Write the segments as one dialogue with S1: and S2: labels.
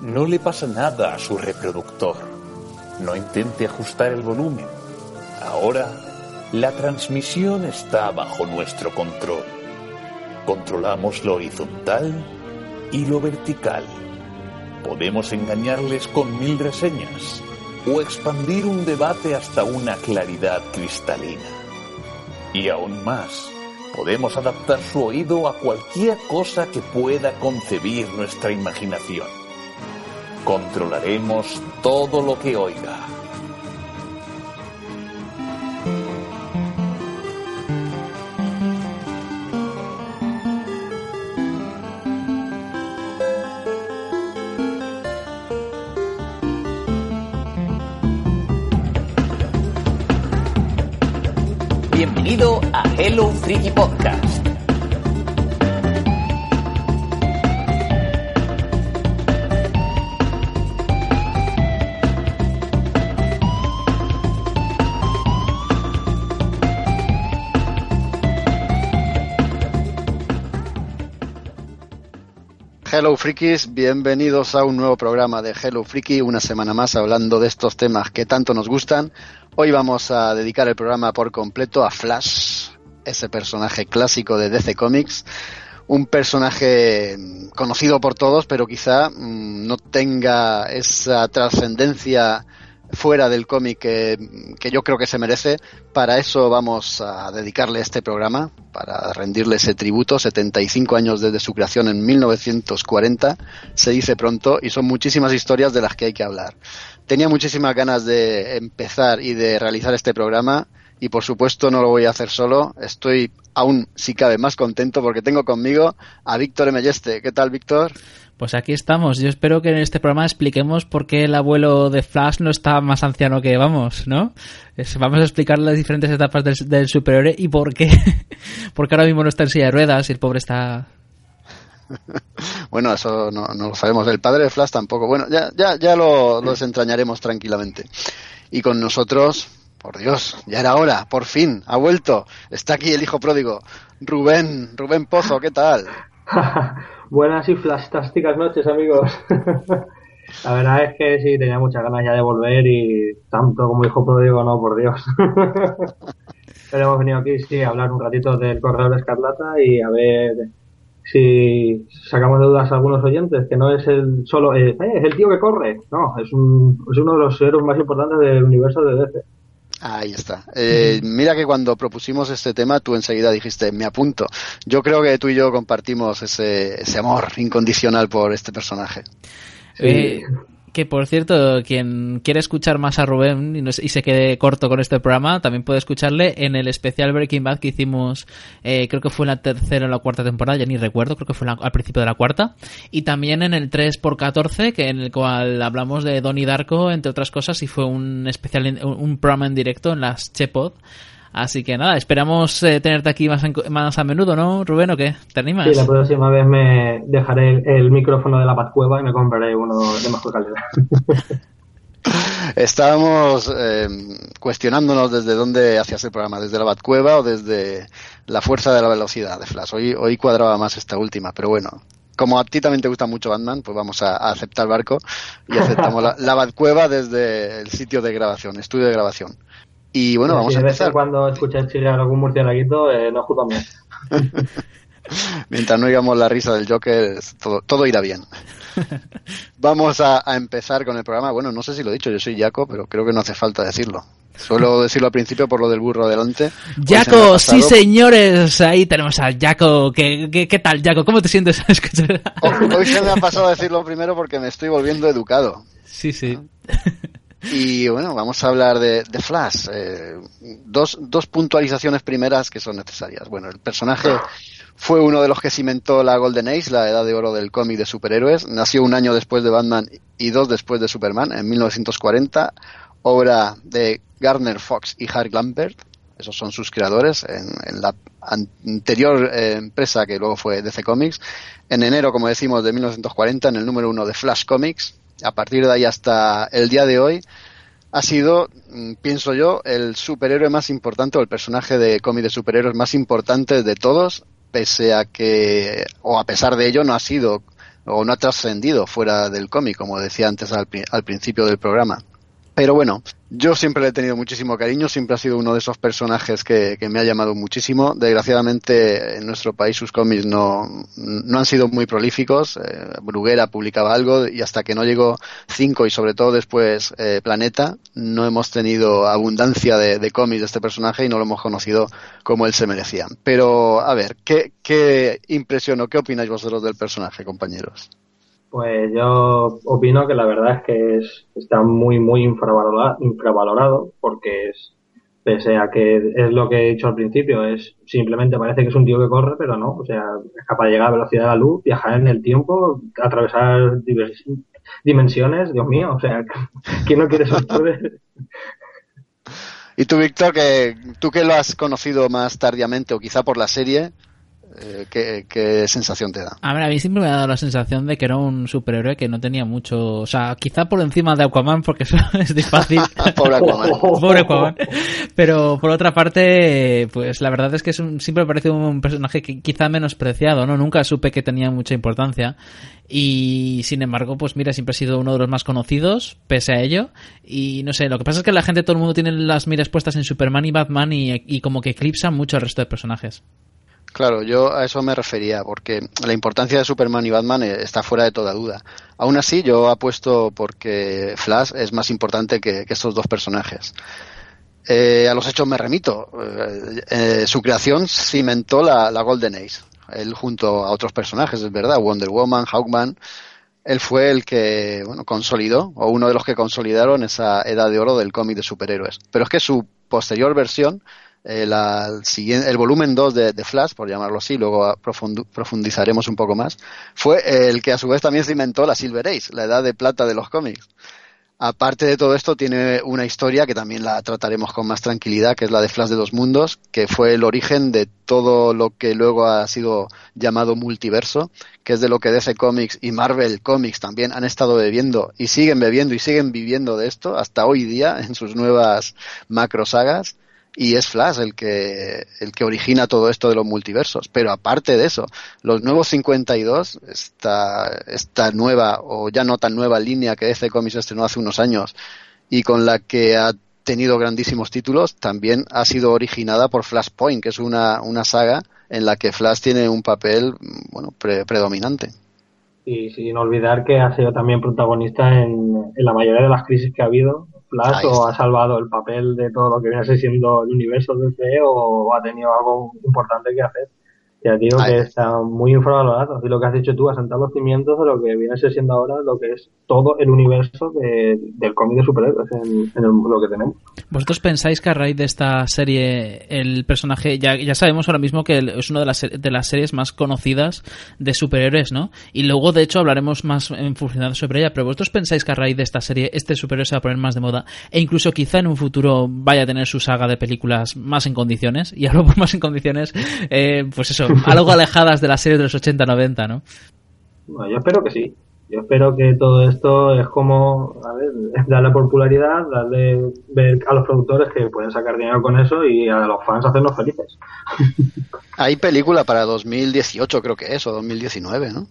S1: No le pasa nada a su reproductor. No intente ajustar el volumen. Ahora, la transmisión está bajo nuestro control. Controlamos lo horizontal y lo vertical. Podemos engañarles con mil reseñas o expandir un debate hasta una claridad cristalina. Y aún más, podemos adaptar su oído a cualquier cosa que pueda concebir nuestra imaginación. Controlaremos todo lo que oiga.
S2: Bienvenido a Hello Freaky Podcast.
S3: Hello Frikis, bienvenidos a un nuevo programa de Hello Freaky, una semana más hablando de estos temas que tanto nos gustan. Hoy vamos a dedicar el programa por completo a Flash, ese personaje clásico de DC Comics, un personaje conocido por todos, pero quizá mmm, no tenga esa trascendencia fuera del cómic que, yo creo que se merece. Para eso vamos a dedicarle este programa, para rendirle ese tributo. 75 años desde su creación en 1940, se dice pronto, y son muchísimas historias de las que hay que hablar. Tenía muchísimas ganas de empezar y de realizar este programa, y por supuesto no lo voy a hacer solo. Estoy aún, si cabe, más contento porque tengo conmigo a Víctor Emelleste. ¿Qué tal, Víctor?
S4: Pues aquí estamos. Yo espero que en este programa expliquemos por qué el abuelo de Flash no está más anciano que vamos, ¿no? Es, vamos a explicar las diferentes etapas del, del superhéroe y por qué. porque ahora mismo no está en silla de ruedas y el pobre está.
S3: bueno, eso no, no, lo sabemos. El padre de Flash tampoco. Bueno, ya, ya, ya lo, lo desentrañaremos tranquilamente. Y con nosotros, por Dios, ya era hora, por fin, ha vuelto. Está aquí el hijo pródigo. Rubén, Rubén Pozo, ¿qué tal?
S5: Buenas y fantásticas noches, amigos. La verdad es que sí, tenía muchas ganas ya de volver y tanto como hijo pródigo, no, por Dios. Pero hemos venido aquí, sí, a hablar un ratito del Corredor Escarlata y a ver si sacamos de dudas a algunos oyentes, que no es el solo, eh, es el tío que corre, no, es, un, es uno de los héroes más importantes del universo de DC.
S3: Ahí está. Eh, mira que cuando propusimos este tema, tú enseguida dijiste, me apunto. Yo creo que tú y yo compartimos ese, ese amor incondicional por este personaje.
S4: Sí. Eh, que por cierto, quien quiere escuchar más a Rubén y, no, y, se quede corto con este programa, también puede escucharle en el especial Breaking Bad que hicimos, eh, creo que fue en la tercera o la cuarta temporada, ya ni recuerdo, creo que fue al principio de la cuarta. Y también en el 3x14, que en el cual hablamos de Donnie Darko, entre otras cosas, y fue un especial, un, un programa en directo en las Chepod. Así que nada, esperamos eh, tenerte aquí más, en, más a menudo, ¿no, Rubén, o qué? ¿Te animas?
S5: Sí, la próxima vez me dejaré el, el micrófono de la Batcueva y me compraré uno de mejor calidad.
S3: Estábamos eh, cuestionándonos desde dónde hacías el programa, desde la Batcueva o desde la fuerza de la velocidad de Flash. Hoy, hoy cuadraba más esta última, pero bueno, como a ti también te gusta mucho Batman, pues vamos a, a aceptar barco y aceptamos la, la Batcueva desde el sitio de grabación, estudio de grabación. Y bueno, vamos a empezar.
S5: Cuando escuches chillar algún murciélaguito, eh, no justo a mí.
S3: Mientras no digamos la risa del Joker, todo, todo irá bien. Vamos a, a, empezar con el programa. Bueno, no sé si lo he dicho, yo soy Jaco, pero creo que no hace falta decirlo. Suelo decirlo al principio por lo del burro adelante.
S4: Jaco, sí señores, ahí tenemos a Jaco. ¿Qué, qué, qué tal, Jaco? ¿Cómo te sientes?
S3: Hoy, hoy se me ha pasado a decirlo primero porque me estoy volviendo educado.
S4: Sí, sí.
S3: Y bueno, vamos a hablar de, Flash. Eh, dos, dos puntualizaciones primeras que son necesarias. Bueno, el personaje fue uno de los que cimentó la Golden Age, la edad de oro del cómic de superhéroes. Nació un año después de Batman y dos después de Superman, en 1940. Obra de Garner Fox y Harry Lambert. Esos son sus creadores en, en la anterior eh, empresa que luego fue DC Comics. En enero, como decimos, de 1940, en el número uno de Flash Comics, a partir de ahí hasta el día de hoy, ha sido, mm, pienso yo, el superhéroe más importante o el personaje de cómic de superhéroes más importante de todos, pese a que, o a pesar de ello, no ha sido o no ha trascendido fuera del cómic, como decía antes al, al principio del programa. Pero bueno, yo siempre le he tenido muchísimo cariño, siempre ha sido uno de esos personajes que, me ha llamado muchísimo. Desgraciadamente en nuestro país sus cómics no, no han sido muy prolíficos. Eh, Bruguera publicaba algo y hasta que no llegó Cinco y sobre todo después eh, Planeta, no hemos tenido abundancia de, cómics de este personaje y no lo hemos conocido como él se merecía. Pero a ver, ¿qué, qué impresión o qué opináis vosotros del personaje, compañeros?
S5: Pues yo opino que la verdad es que es, está muy, muy infravalorado, infravalorado porque es, pese a que es lo que he dicho al principio, es simplemente parece que es un tío que corre, pero no, o sea, es capaz de llegar a velocidad de la luz, viajar en el tiempo, atravesar dimensiones, Dios mío, o sea, ¿quién no quiere ser
S3: Y tú, Víctor, que tú que lo has conocido más tardíamente o quizá por la serie, eh, ¿qué, sensación te da?
S4: A ver, a mí siempre me ha dado la sensación de que era un superhéroe que no tenía mucho, o sea, quizá por encima de Aquaman, porque eso es difícil.
S3: Pobre Aquaman.
S4: Pobre Aquaman. Pero por otra parte, pues la verdad es que es un, siempre me parece un personaje que quizá menospreciado, ¿no? Nunca supe que tenía mucha importancia. Y sin embargo, pues mira, siempre ha sido uno de los más conocidos, pese a ello. Y no sé, lo que pasa es que la gente, todo el mundo tiene las miras puestas en Superman y Batman y, y como que eclipsan mucho al resto de personajes.
S3: Claro, yo a eso me refería, porque la importancia de Superman y Batman eh, está fuera de toda duda. Aún así, yo apuesto porque Flash es más importante que, estos dos personajes. Eh, a los hechos me remito. Eh, su creación cimentó la, Golden Age. Él junto a otros personajes, es verdad, Wonder Woman, Hawkman, él fue el que bueno, consolidó, o uno de los que consolidaron esa edad de oro del cómic de superhéroes. Pero es que su posterior versión el, el volumen 2 de, Flash, por llamarlo así, luego profundizaremos un poco más, fue el que a su vez también cimentó la Silver Age, la edad de plata de los cómics. Aparte de todo esto, tiene una historia que también la trataremos con más tranquilidad, que es la de Flash de dos mundos, que fue el origen de todo lo que luego ha sido llamado multiverso, que es de lo que DC Comics y Marvel Comics también han estado bebiendo y siguen bebiendo y siguen viviendo de esto hasta hoy día en sus nuevas macro sagas y es Flash el que, el que origina todo esto de los multiversos. Pero aparte de eso, los nuevos 52, esta, esta nueva o ya no tan nueva línea que DC Comics estrenó hace unos años y con la que ha tenido grandísimos títulos, también ha sido originada por Flashpoint, que es una, una saga en la que Flash tiene un papel bueno, predominante.
S5: Y sin olvidar que ha sido también protagonista en, en la mayoría de las crisis que ha habido, Flash o ha salvado el papel de todo lo que viene siendo el universo del CE o ha tenido algo importante que hacer. Ya digo que está muy infravalorado. Y lo que has dicho tú, asentar los cimientos de lo que viene siendo ahora lo que es todo el universo del cómic de superhéroes en, en lo que tenemos.
S4: ¿Vosotros pensáis que a raíz de esta serie el personaje, ya, ya sabemos ahora mismo que es una de las, de las series más conocidas de superhéroes, ¿no? Y luego, de hecho, hablaremos más en función sobre ella, pero ¿vosotros pensáis que a raíz de esta serie este superhéroe se va a poner más de moda e incluso quizá en un futuro vaya a tener su saga de películas más en condiciones? Y hablo por más en condiciones, eh, pues eso, algo alejadas de la serie de los 80-90, ¿no?
S5: Bueno, yo espero que sí. Yo espero que todo esto es como, a ver, darle popularidad, darle ver a los productores que pueden sacar dinero con eso y a los fans hacernos felices.
S3: Hay película para 2018 creo que es, o 2019, ¿no?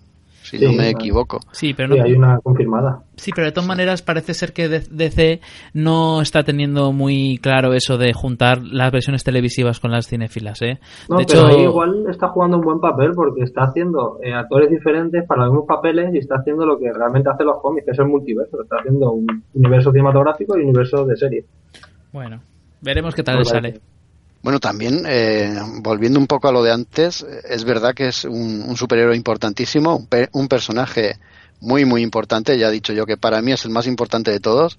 S3: Si no me equivoco.
S4: Sí, pero no,
S5: hay una confirmada.
S4: Sí, pero de todas maneras parece ser que DC no está teniendo muy claro eso de juntar las versiones televisivas con las cinefilas, ¿eh?
S5: No,
S4: de
S5: pero hecho, igual está jugando un buen papel porque está haciendo eh, actores diferentes para los mismos papeles y está haciendo lo que realmente hace los cómics, que es el multiverso. Está haciendo un universo cinematográfico y un universo de serie.
S4: Bueno, veremos qué tal le sale.
S3: Bueno, también, eh, volviendo un poco a lo de antes, es verdad que es un, superhéroe importantísimo, un, personaje muy, muy importante. Ya he dicho yo que para mí es el más importante de todos.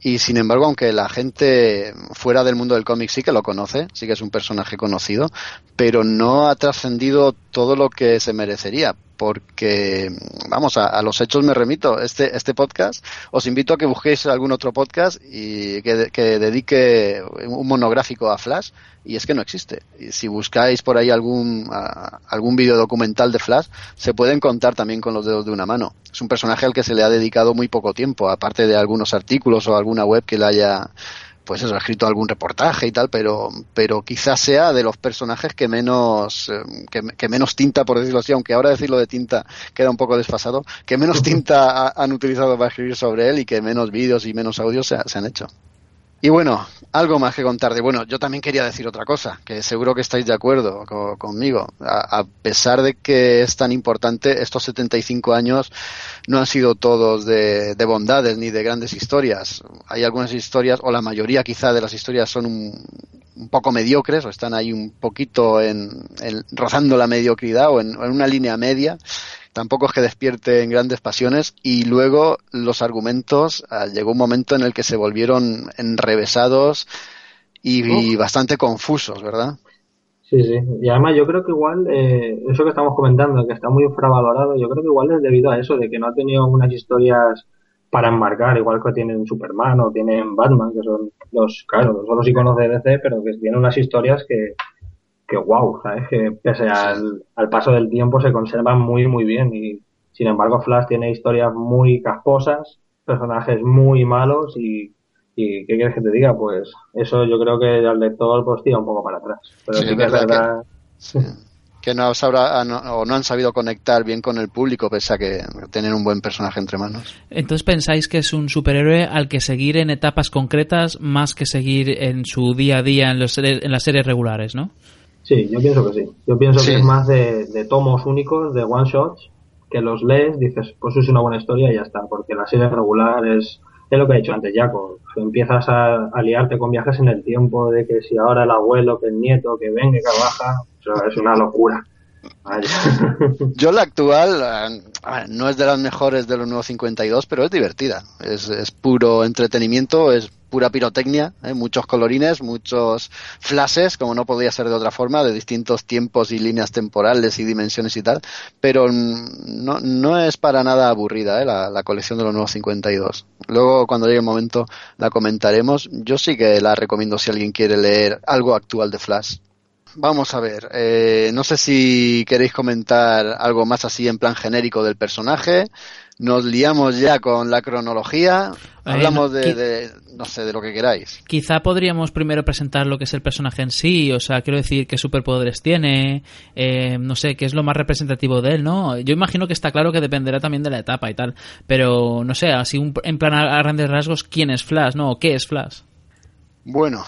S3: Y sin embargo, aunque la gente fuera del mundo del cómic sí que lo conoce, sí que es un personaje conocido, pero no ha trascendido todo lo que se merecería porque, vamos, a, los hechos me remito. Este, este podcast, os invito a que busquéis algún otro podcast y que, dedique un monográfico a Flash, y es que no existe. Y si buscáis por ahí algún, algún vídeo documental de Flash, se pueden contar también con los dedos de una mano. Es un personaje al que se le ha dedicado muy poco tiempo, aparte de algunos artículos o alguna web que le haya pues eso, ha escrito algún reportaje y tal, pero, pero quizás sea de los personajes que menos, eh, que, menos tinta, por decirlo así, aunque ahora decirlo de tinta queda un poco desfasado, que menos tinta han utilizado para escribir sobre él y que menos vídeos y menos audios se han hecho. Y bueno, algo más que contar de bueno, yo también quería decir otra cosa, que seguro que estáis de acuerdo conmigo. A, pesar de que es tan importante, estos 75 años no han sido todos de, bondades ni de grandes historias. Hay algunas historias, o la mayoría quizá de las historias son un, poco mediocres, o están ahí un poquito en, rozando la mediocridad o en, en una línea media tampoco es que despierte en grandes pasiones y luego los argumentos ah, llegó un momento en el que se volvieron enrevesados y, bastante confusos, ¿verdad?
S5: Sí, sí. Y además yo creo que igual, eh, eso que estamos comentando, que está muy infravalorado, yo creo que igual es debido a eso, de que no ha tenido unas historias para enmarcar, igual que tienen Superman o tienen Batman, que son los, claro, son los iconos de DC, pero que tienen unas historias que, que wow, ¿sabes? Que pese al, paso del tiempo se conservan muy, muy bien. Y sin embargo, Flash tiene historias muy casposas, personajes muy malos y, ¿qué quieres que te diga? Pues eso yo creo que al lector pues tira un poco para atrás. Pero sí, que es verdad.
S3: Que, no, sabrá, o no han sabido conectar bien con el público pese a que tener un buen personaje entre manos.
S4: Entonces pensáis que es un superhéroe al que seguir en etapas concretas más que seguir en su día a día en, los, en las series regulares, ¿no?
S5: Sí, yo pienso que sí. Yo pienso que es más de, tomos únicos, de one shots, que los lees, dices, pues es una buena historia y ya está, porque la serie regular es, es lo que he dicho antes, Jaco. Empiezas a, liarte con viajes en el tiempo, de que si ahora el abuelo, que el nieto, que venga, que baja, es una locura.
S3: Yo la actual eh, no es de las mejores de los nuevos 52, pero es divertida. Es, es puro entretenimiento, es pura pirotecnia, ¿eh? muchos colorines, muchos flashes, como no podía ser de otra forma, de distintos tiempos y líneas temporales y dimensiones y tal, pero no, no es para nada aburrida ¿eh? la, la, colección de los nuevos 52. Luego, cuando llegue el momento, la comentaremos. Yo sí que la recomiendo si alguien quiere leer algo actual de Flash. Vamos a ver, eh, no sé si queréis comentar algo más así en plan genérico del personaje. Nos liamos ya con la cronología. Hablamos de, no sé, de lo que queráis.
S4: Quizá podríamos primero presentar lo que es el personaje en sí, o sea, quiero decir qué superpoderes tiene, eh, no sé, qué es lo más representativo de él, ¿no? Yo imagino que está claro que dependerá también de la etapa y tal, pero no sé, así en plan a, a grandes rasgos, ¿quién es Flash, no? ¿Qué es Flash?
S3: Bueno,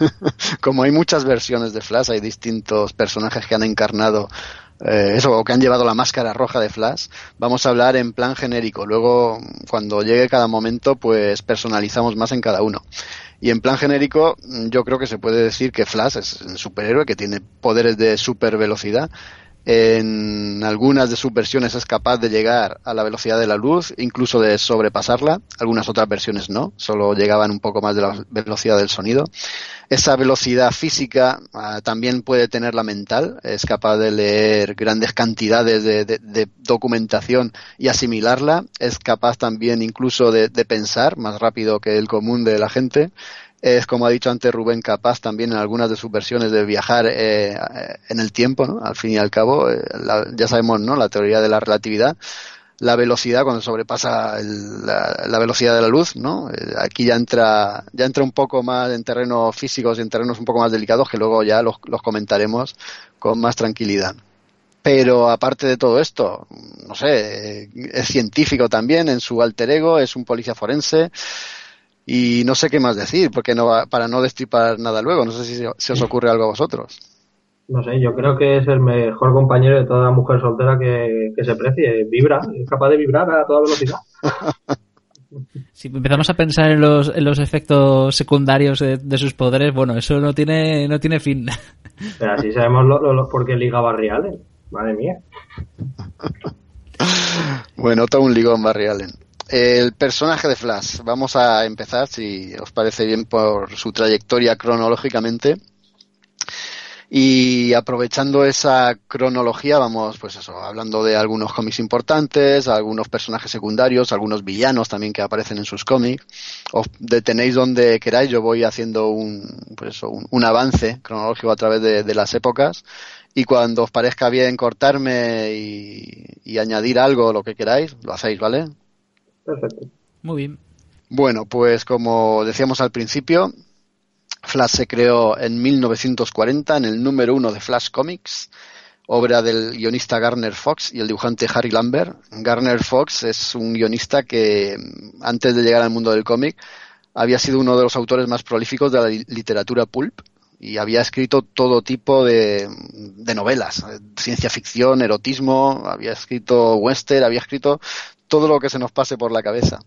S3: como hay muchas versiones de Flash, hay distintos personajes que han encarnado eh, eso, o que han llevado la máscara roja de Flash, vamos a hablar en plan genérico. Luego, cuando llegue cada momento, pues personalizamos más en cada uno. Y en plan genérico, yo creo que se puede decir que Flash es un superhéroe que tiene poderes de super velocidad en algunas de sus versiones es capaz de llegar a la velocidad de la luz, incluso de sobrepasarla. Algunas otras versiones no, solo llegaban un poco más de la velocidad del sonido. Esa velocidad física ah, también puede tener la mental, es capaz de leer grandes cantidades de, documentación y asimilarla. Es capaz también incluso de pensar más rápido que el común de la gente es, como ha dicho antes Rubén, capaz también en algunas de sus versiones de viajar eh, en el tiempo, ¿no? Al fin y al cabo, eh, ya sabemos, ¿no? La teoría de la relatividad, la velocidad cuando sobrepasa la, velocidad de la luz, ¿no? Eh, aquí ya entra, ya entra un poco más en terrenos físicos y en terrenos un poco más delicados que luego ya los comentaremos con más tranquilidad. Pero aparte de todo esto, no sé, es científico también en su alter ego, es un policía forense, y no sé qué más decir, porque no para no destripar nada luego. No sé si se os ocurre algo a vosotros.
S5: No sé, yo creo que es el mejor compañero de toda mujer soltera que, se precie. Vibra, es capaz de vibrar a toda velocidad.
S4: Si empezamos a pensar en los, en los efectos secundarios de, sus poderes, bueno, eso no tiene, no tiene fin.
S5: Pero así sabemos lo, lo, por qué liga Barry Madre mía.
S3: bueno, todo un ligón Barry Allen. El personaje de Flash. Vamos a empezar, si os parece bien, por su trayectoria cronológicamente. Y aprovechando esa cronología, vamos, pues eso, hablando de algunos cómics importantes, algunos personajes secundarios, algunos villanos también que aparecen en sus cómics. Os detenéis donde queráis, yo voy haciendo un, pues un, avance cronológico a través de, las épocas. Y cuando os parezca bien cortarme y, y añadir algo, lo que queráis, lo hacéis, ¿vale?
S5: Perfecto.
S4: Muy bien.
S3: Bueno, pues como decíamos al principio, Flash se creó en 1940 en el número uno de Flash Comics, obra del guionista Garner Fox y el dibujante Harry Lambert. Garner Fox es un guionista que antes de llegar al mundo del cómic había sido uno de los autores más prolíficos de la literatura pulp y había escrito todo tipo de, de novelas, ciencia ficción, erotismo, había escrito western, había escrito todo lo que se nos pase por la cabeza.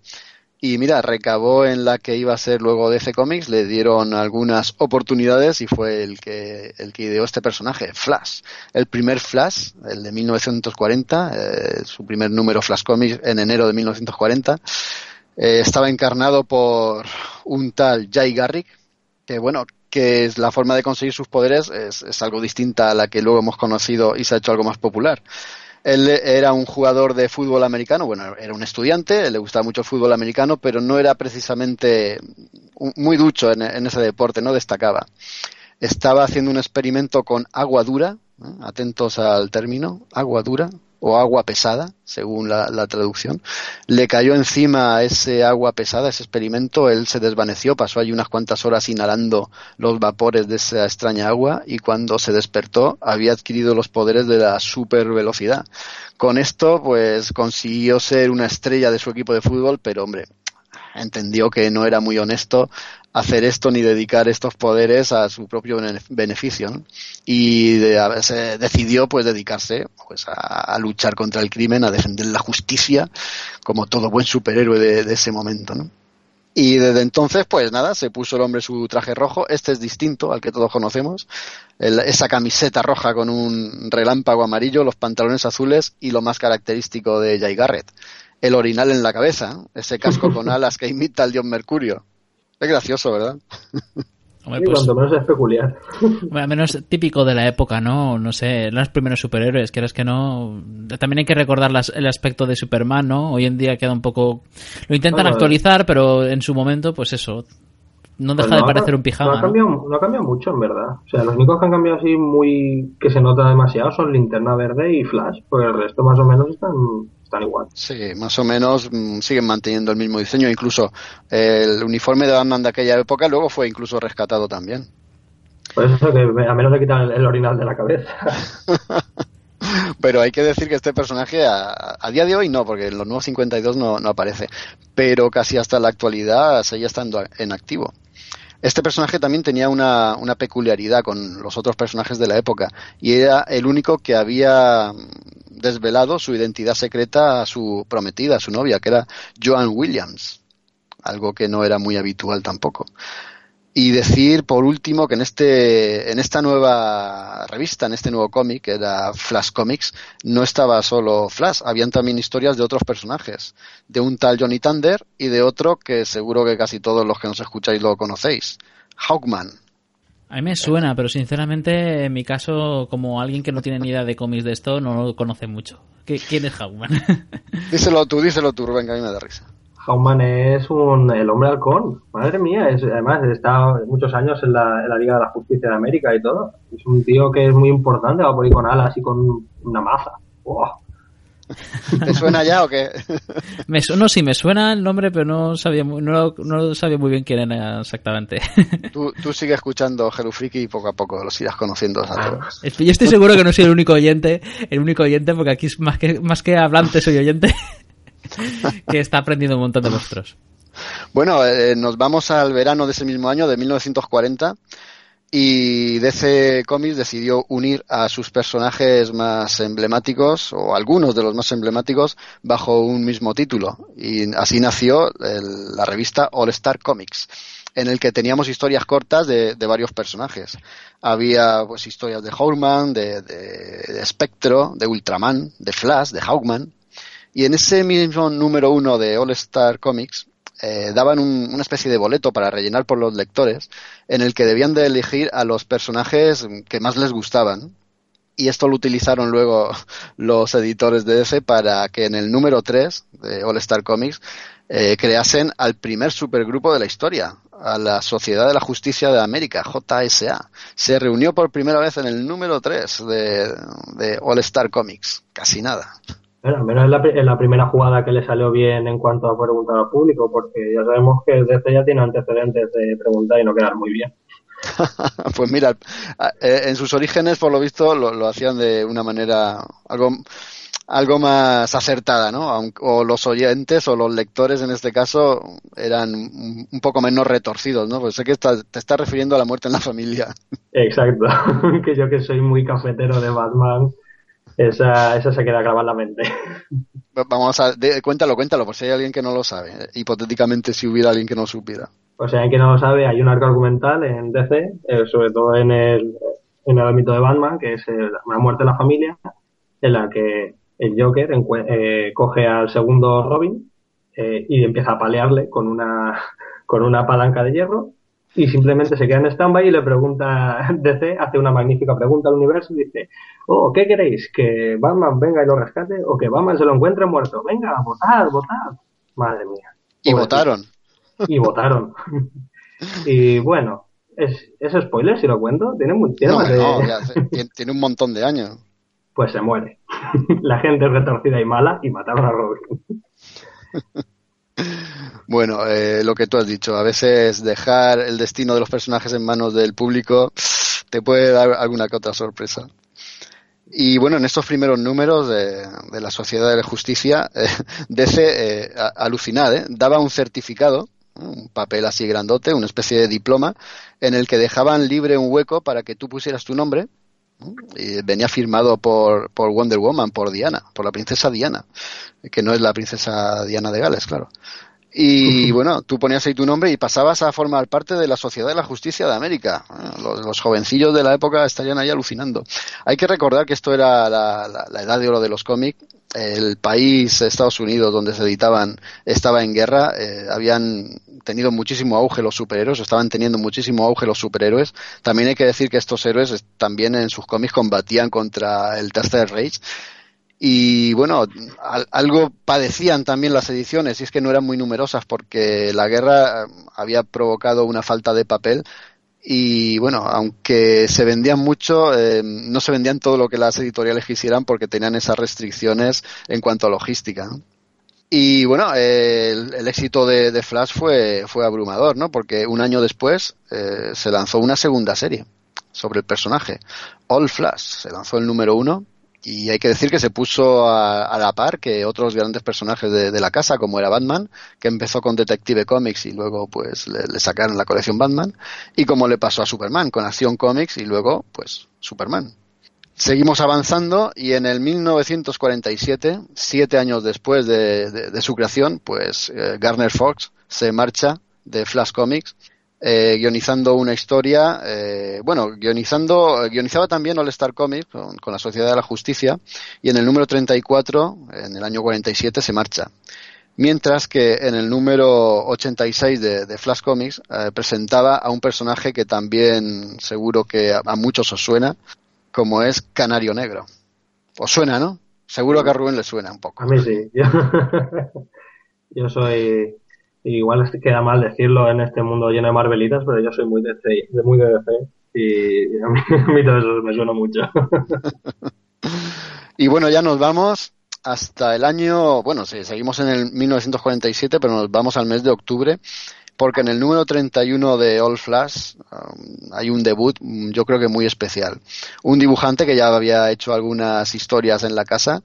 S3: Y mira, recabó en la que iba a ser luego DC Comics, le dieron algunas oportunidades y fue el que, el que ideó este personaje, Flash. El primer Flash, el de 1940, eh, su primer número Flash Comics en enero de 1940, eh, estaba encarnado por un tal Jay Garrick, que bueno, que es la forma de conseguir sus poderes es, es algo distinta a la que luego hemos conocido y se ha hecho algo más popular. Él era un jugador de fútbol americano, bueno, era un estudiante, le gustaba mucho el fútbol americano, pero no era precisamente muy ducho en, ese deporte, no destacaba. Estaba haciendo un experimento con agua dura, atentos al término, agua dura, o agua pesada, según la, traducción. Le cayó encima ese agua pesada, ese experimento, él se desvaneció, pasó allí unas cuantas horas inhalando los vapores de esa extraña agua y cuando se despertó había adquirido los poderes de la super velocidad. Con esto, pues consiguió ser una estrella de su equipo de fútbol, pero hombre, entendió que no era muy honesto hacer esto ni dedicar estos poderes a su propio beneficio y se decidió pues dedicarse pues a, luchar contra el crimen a defender la justicia como todo buen superhéroe de, ese momento ¿no? y desde entonces pues nada se puso el hombre su traje rojo. Este es distinto al que todos conocemos. Esa camiseta roja con un relámpago amarillo los pantalones azules y lo más característico de Jay Garrett el orinal en la cabeza, ese casco con alas que imita al dios Mercurio. Es gracioso, ¿verdad?
S5: Hombre, pues, cuanto menos es peculiar.
S4: Bueno, menos típico de la época, ¿no? No sé, los primeros superhéroes, quieres que no. También hay que recordar el aspecto de Superman, ¿no? Hoy en día queda un poco. Lo intentan actualizar, pero en su momento, pues eso. No deja pues de parecer un pijama.
S5: No ha, cambiado, ¿no? ha, cambiado, mucho, en verdad. O sea, los únicos que han cambiado así muy. que se nota demasiado son Linterna Verde y Flash, porque el resto más o menos están están igual.
S3: Sí, más o menos mm, siguen manteniendo el mismo diseño. Incluso el uniforme de Batman de aquella época luego fue incluso rescatado también.
S5: Pues eso que a menos le quitan el, orinal de la cabeza.
S3: Pero hay que decir que este personaje a, día de hoy no, porque en los nuevos 52 no, no aparece. Pero casi hasta la actualidad seguía estando en activo. Este personaje también tenía una, una, peculiaridad con los otros personajes de la época y era el único que había desvelado su identidad secreta a su prometida, a su novia, que era Joan Williams, algo que no era muy habitual tampoco. Y decir, por último, que en, este, en esta nueva revista, en este nuevo cómic, que era Flash Comics, no estaba solo Flash, habían también historias de otros personajes, de un tal Johnny Thunder y de otro que seguro que casi todos los que nos escucháis lo conocéis, Hawkman.
S4: A mí me suena, pero sinceramente, en mi caso, como alguien que no tiene ni idea de cómics de esto, no lo conoce mucho. ¿Quién es Hawkman?
S3: díselo tú, díselo tú, venga, a mí me da risa.
S5: Hawkman es un, el hombre halcón. Madre mía, es, además está muchos años en la, Liga de la Justicia de América y todo. Es un tío que es muy importante, va por ahí con alas y con una maza.
S3: ¿Te suena ya o qué?
S4: me, no, sí, me suena el nombre, pero no sabía, no, no sabía muy bien quién era exactamente.
S3: tú, tú sigue escuchando Freaky y poco a poco los irás conociendo a todos.
S4: Yo estoy seguro que no soy el único oyente, el único oyente, porque aquí más que, más que hablante soy oyente, que está aprendiendo un montón de monstruos.
S3: Bueno, eh, nos vamos al verano de ese mismo año, de 1940 y DC Comics decidió unir a sus personajes más emblemáticos o algunos de los más emblemáticos bajo un mismo título y así nació la revista All Star Comics en el que teníamos historias cortas de, varios personajes. Había pues historias de Hawkman, de, de, Spectro, de Ultraman, de Flash, de Hawkman. Y en ese mismo número uno de All Star Comics eh, daban una especie de boleto para rellenar por los lectores en el que debían de elegir a los personajes que más les gustaban. Y esto lo utilizaron luego los editores de DC para que en el número 3 de All Star Comics eh, creasen al primer supergrupo de la historia, a la Sociedad de la Justicia de América, JSA. Se reunió por primera vez en el número 3 de, de All Star Comics. Casi nada.
S5: Bueno, al menos es la, primera jugada que le salió bien en cuanto a preguntar al público, porque ya sabemos que desde ya tiene antecedentes de preguntar y no quedar muy bien.
S3: pues mira, eh, en sus orígenes, por lo visto, lo, hacían de una manera algo algo más acertada, ¿no? O los oyentes o los lectores en este caso eran un poco menos retorcidos, ¿no? Pues sé que te estás refiriendo a la muerte en la familia.
S5: Exacto, que yo que soy muy cafetero de Batman, esa, esa se queda grabada en la mente.
S3: Vamos a, cuéntalo, cuéntalo, por si hay alguien que no lo sabe, hipotéticamente si hubiera alguien que no lo supiera.
S5: Si hay alguien que no lo sabe, hay un arco argumental en DC, eh, sobre todo en el, en el ámbito de Batman, que es la muerte en la familia, en la que el Joker eh, coge al segundo Robin eh, y empieza a palearle con una, con una palanca de hierro y simplemente se queda en stand-by y le pregunta, DC hace una magnífica pregunta al universo y dice, oh, ¿qué queréis? ¿Que Batman venga y lo rescate o que Batman se lo encuentre muerto? Venga, votad, votad. Madre mía.
S3: Y votaron.
S5: Y votaron. y bueno, ¿es, ¿es spoiler si lo cuento? Tiene, tiene,
S3: tiene un montón de años
S5: pues se muere. la gente es retorcida y mala y mataron a Robin.
S3: Bueno, eh, lo que tú has dicho, a veces dejar el destino de los personajes en manos del público te puede dar alguna que otra sorpresa. Y bueno, en estos primeros números de, la Sociedad de la Justicia, eh, DC, eh, eh, daba un certificado, un papel así grandote, una especie de diploma, en el que dejaban libre un hueco para que tú pusieras tu nombre venía firmado por, por Wonder Woman, por Diana, por la princesa Diana, que no es la princesa Diana de Gales, claro. Y bueno, tú ponías ahí tu nombre y pasabas a formar parte de la Sociedad de la Justicia de América. Los, jovencillos de la época estarían ahí alucinando. Hay que recordar que esto era la, edad de oro de los cómics. El país, Estados Unidos, donde se editaban, estaba en guerra. Eh, habían tenido muchísimo auge los superhéroes, estaban teniendo muchísimo auge los superhéroes. También hay que decir que estos héroes también en sus cómics combatían contra el Tercer Reich y bueno, algo padecían también las ediciones, y es que no eran muy numerosas porque la guerra eh, había provocado una falta de papel. Y bueno, aunque se vendían mucho, eh, no se vendían todo lo que las editoriales quisieran porque tenían esas restricciones en cuanto a logística. Y bueno, el, éxito de, Flash fue, fue abrumador, ¿no? Porque un año después eh, se lanzó una segunda serie sobre el personaje, All Flash. Se lanzó el número uno y hay que decir que se puso a, la par que otros grandes personajes de, la casa, como era Batman, que empezó con Detective Comics y luego pues le, sacaron la colección Batman, y como le pasó a Superman, con Acción Comics y luego pues Superman. Seguimos avanzando y en el 1947, siete años después de, su creación, pues eh, Garner Fox se marcha de Flash Comics eh, guionizando una historia, eh, bueno, guionizando, guionizaba también All Star Comics con, la Sociedad de la Justicia y en el número 34, en el año 47, se marcha. Mientras que en el número 86 de, de Flash Comics eh, presentaba a un personaje que también seguro que a, muchos os suena, como es Canario Negro. Os suena, ¿no? Seguro que a Rubén le suena un poco.
S5: A mí sí. yo soy igual queda mal decirlo en este mundo lleno de Marvelitas, pero yo soy muy de, muy de DC y a mí, todo eso me suena mucho.
S3: y bueno, ya nos vamos hasta el año, bueno, sí, seguimos en el 1947, pero nos vamos al mes de octubre, porque en el número 31 de All Flash um, hay un debut, mm, yo creo que muy especial. Un dibujante que ya había hecho algunas historias en la casa,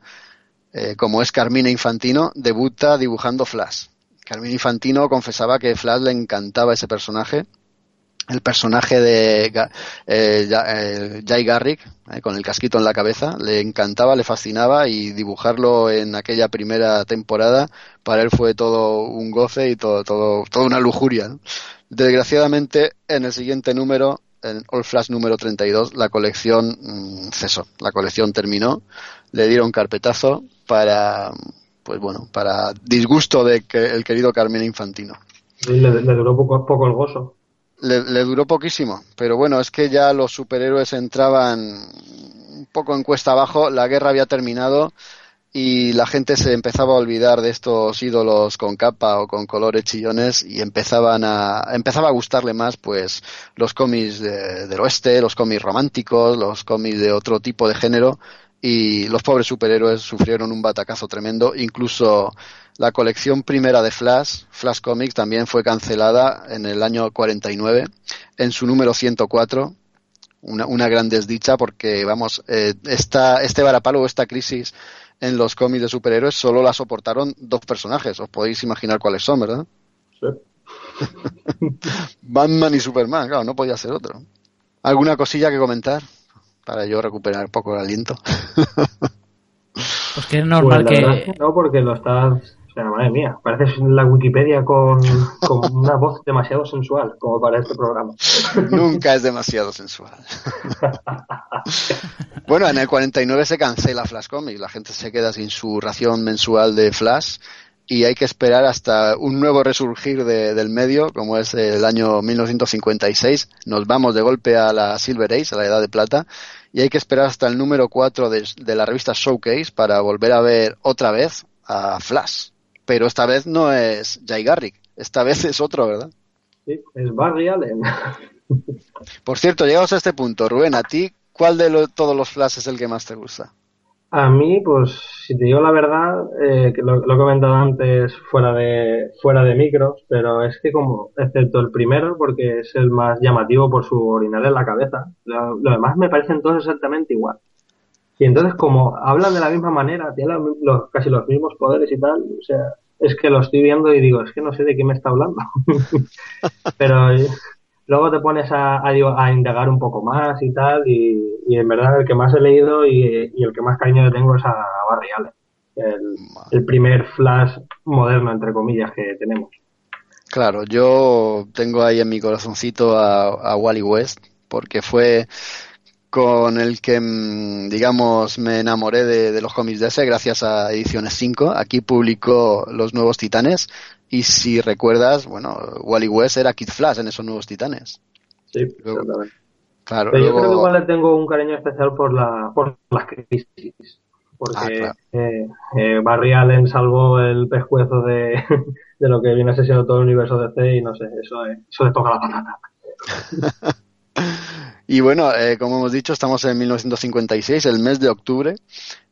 S3: eh, como es Carmina Infantino, debuta dibujando Flash. Carmine Infantino confesaba que Flash le encantaba ese personaje. El personaje de eh, eh, Jay Garrick, eh, con el casquito en la cabeza, le encantaba, le fascinaba y dibujarlo en aquella primera temporada para él fue todo un goce y todo, todo, toda una lujuria. Desgraciadamente, en el siguiente número, en All Flash número 32, la colección mm, cesó, la colección terminó, le dieron carpetazo para pues bueno, para disgusto de que el querido Carmen Infantino.
S5: le, duró poco, poco el gozo.
S3: Le, duró poquísimo, pero bueno, es que ya los superhéroes entraban un poco en cuesta abajo, la guerra había terminado y la gente se empezaba a olvidar de estos ídolos con capa o con colores chillones y empezaban a empezaba a gustarle más pues los cómics del oeste, los cómics románticos, los cómics de otro tipo de género y los pobres superhéroes sufrieron un batacazo tremendo. Incluso la colección primera de Flash, Flash Comics, también fue cancelada en el año 49. en su número 104. Una, una gran desdicha porque, vamos, eh, esta, este varapalo o esta crisis en los cómics de superhéroes solo la soportaron dos personajes. Os podéis imaginar cuáles son, ¿verdad?
S5: Sí.
S3: Batman y Superman, claro, no podía ser otro. ¿Alguna cosilla que comentar? Para yo recuperar un poco el aliento.
S4: Pues que es normal
S5: Pues
S4: que...
S5: es no, porque lo estás. O sea, madre mía, pareces la Wikipedia con, con una voz demasiado sensual, como para este programa.
S3: Nunca es demasiado sensual. bueno, en el 49 se cancela Flash Comics. La gente se queda sin su ración mensual de Flash y hay que esperar hasta un nuevo resurgir de- del medio, como es el año 1956. Nos vamos de golpe a la Silver Age, a la Edad de Plata, y hay que esperar hasta el número 4 de, de la revista Showcase para volver a ver otra vez a Flash. Pero esta vez no es Jay Garrick, esta vez es otro, ¿verdad?
S5: Sí, es Barry Allen.
S3: Por cierto, llegados a este punto, Rubén, ¿a ti cuál de lo- todos los Flash es el que más te gusta?
S5: A mí, pues, si te digo la verdad, eh, que lo, lo he comentado antes fuera de, fuera de micros, pero es que como, excepto el primero, porque es el más llamativo por su orinal en la cabeza, lo, lo demás me parecen todos exactamente igual. Y entonces, como hablan de la misma manera, tienen los- casi los mismos poderes y tal, o sea, es que lo estoy viendo y digo, es que no sé de qué me está hablando. pero eh, luego te pones a, a, digo, a indagar un poco más y tal, y, y en verdad el que más he leído y, y el que más cariño le tengo es a Barry Allen, el, el primer Flash moderno, entre comillas, que tenemos.
S3: Claro, yo tengo ahí en mi corazoncito a, a Wally West, porque fue con el que, mm, digamos, me enamoré de, de los cómics de ese gracias a Ediciones 5. Aquí publicó Los Nuevos Titanes y si recuerdas, bueno, Wally West era Kid Flash en esos Nuevos Titanes.
S5: Sí,
S3: Luego-
S5: exactamente.
S3: Claro,
S5: Pero yo creo que igual le tengo un cariño especial por la por las crisis. Porque
S3: Ah, claro.
S5: eh, eh, Barry Allen salvó el pescuezo de, de lo que viene a ser todo el universo de C y no sé, eso, es- eso le toca la patata.
S3: Y bueno, eh, como hemos dicho, estamos en 1956, el mes de octubre,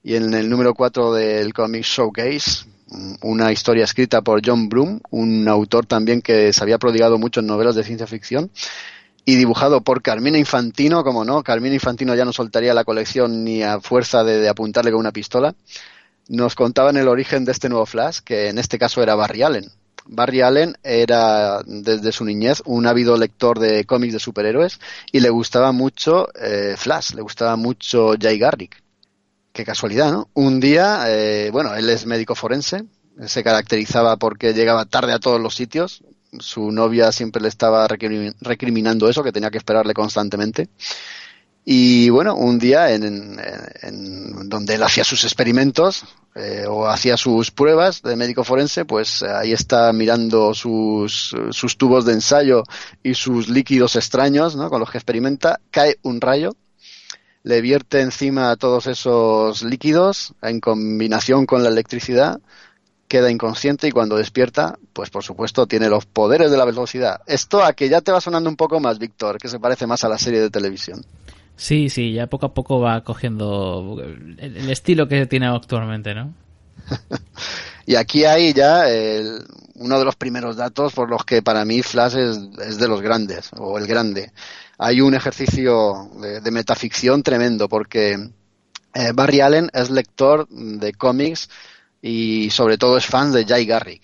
S3: y en el número 4 del Comic Showcase, mm, una historia escrita por John Bloom, un autor también que se había prodigado mucho en novelas de ciencia ficción, y dibujado por Carmina Infantino, como no, Carmina Infantino ya no soltaría la colección ni a fuerza de, de apuntarle con una pistola. Nos contaban el origen de este nuevo Flash, que en este caso era Barry Allen. Barry Allen era desde su niñez un ávido lector de cómics de superhéroes y le gustaba mucho eh, Flash, le gustaba mucho Jay Garrick. Qué casualidad, ¿no? Un día, eh, bueno, él es médico forense, se caracterizaba porque llegaba tarde a todos los sitios. Su novia siempre le estaba recrimin- recriminando eso, que tenía que esperarle constantemente. Y bueno, un día en, donde él hacía sus experimentos eh, o hacía sus pruebas de médico forense, pues eh, ahí está mirando sus, sus tubos de ensayo y sus líquidos extraños ¿no? con los que experimenta, cae un rayo, le vierte encima todos esos líquidos en combinación con la electricidad, queda inconsciente y cuando despierta, pues por supuesto tiene los poderes de la velocidad. Esto a que ya te va sonando un poco más, Víctor, que se parece más a la serie de televisión.
S4: Sí, sí, ya poco a poco va cogiendo el, estilo que tiene actualmente, ¿no?
S3: Y aquí hay ya el- uno de los primeros datos por los que para mí Flash es, es de los grandes, o el grande. Hay un ejercicio de, de metaficción tremendo, porque eh, Barry Allen es lector de cómics y sobre todo es fan de Jay Garrick.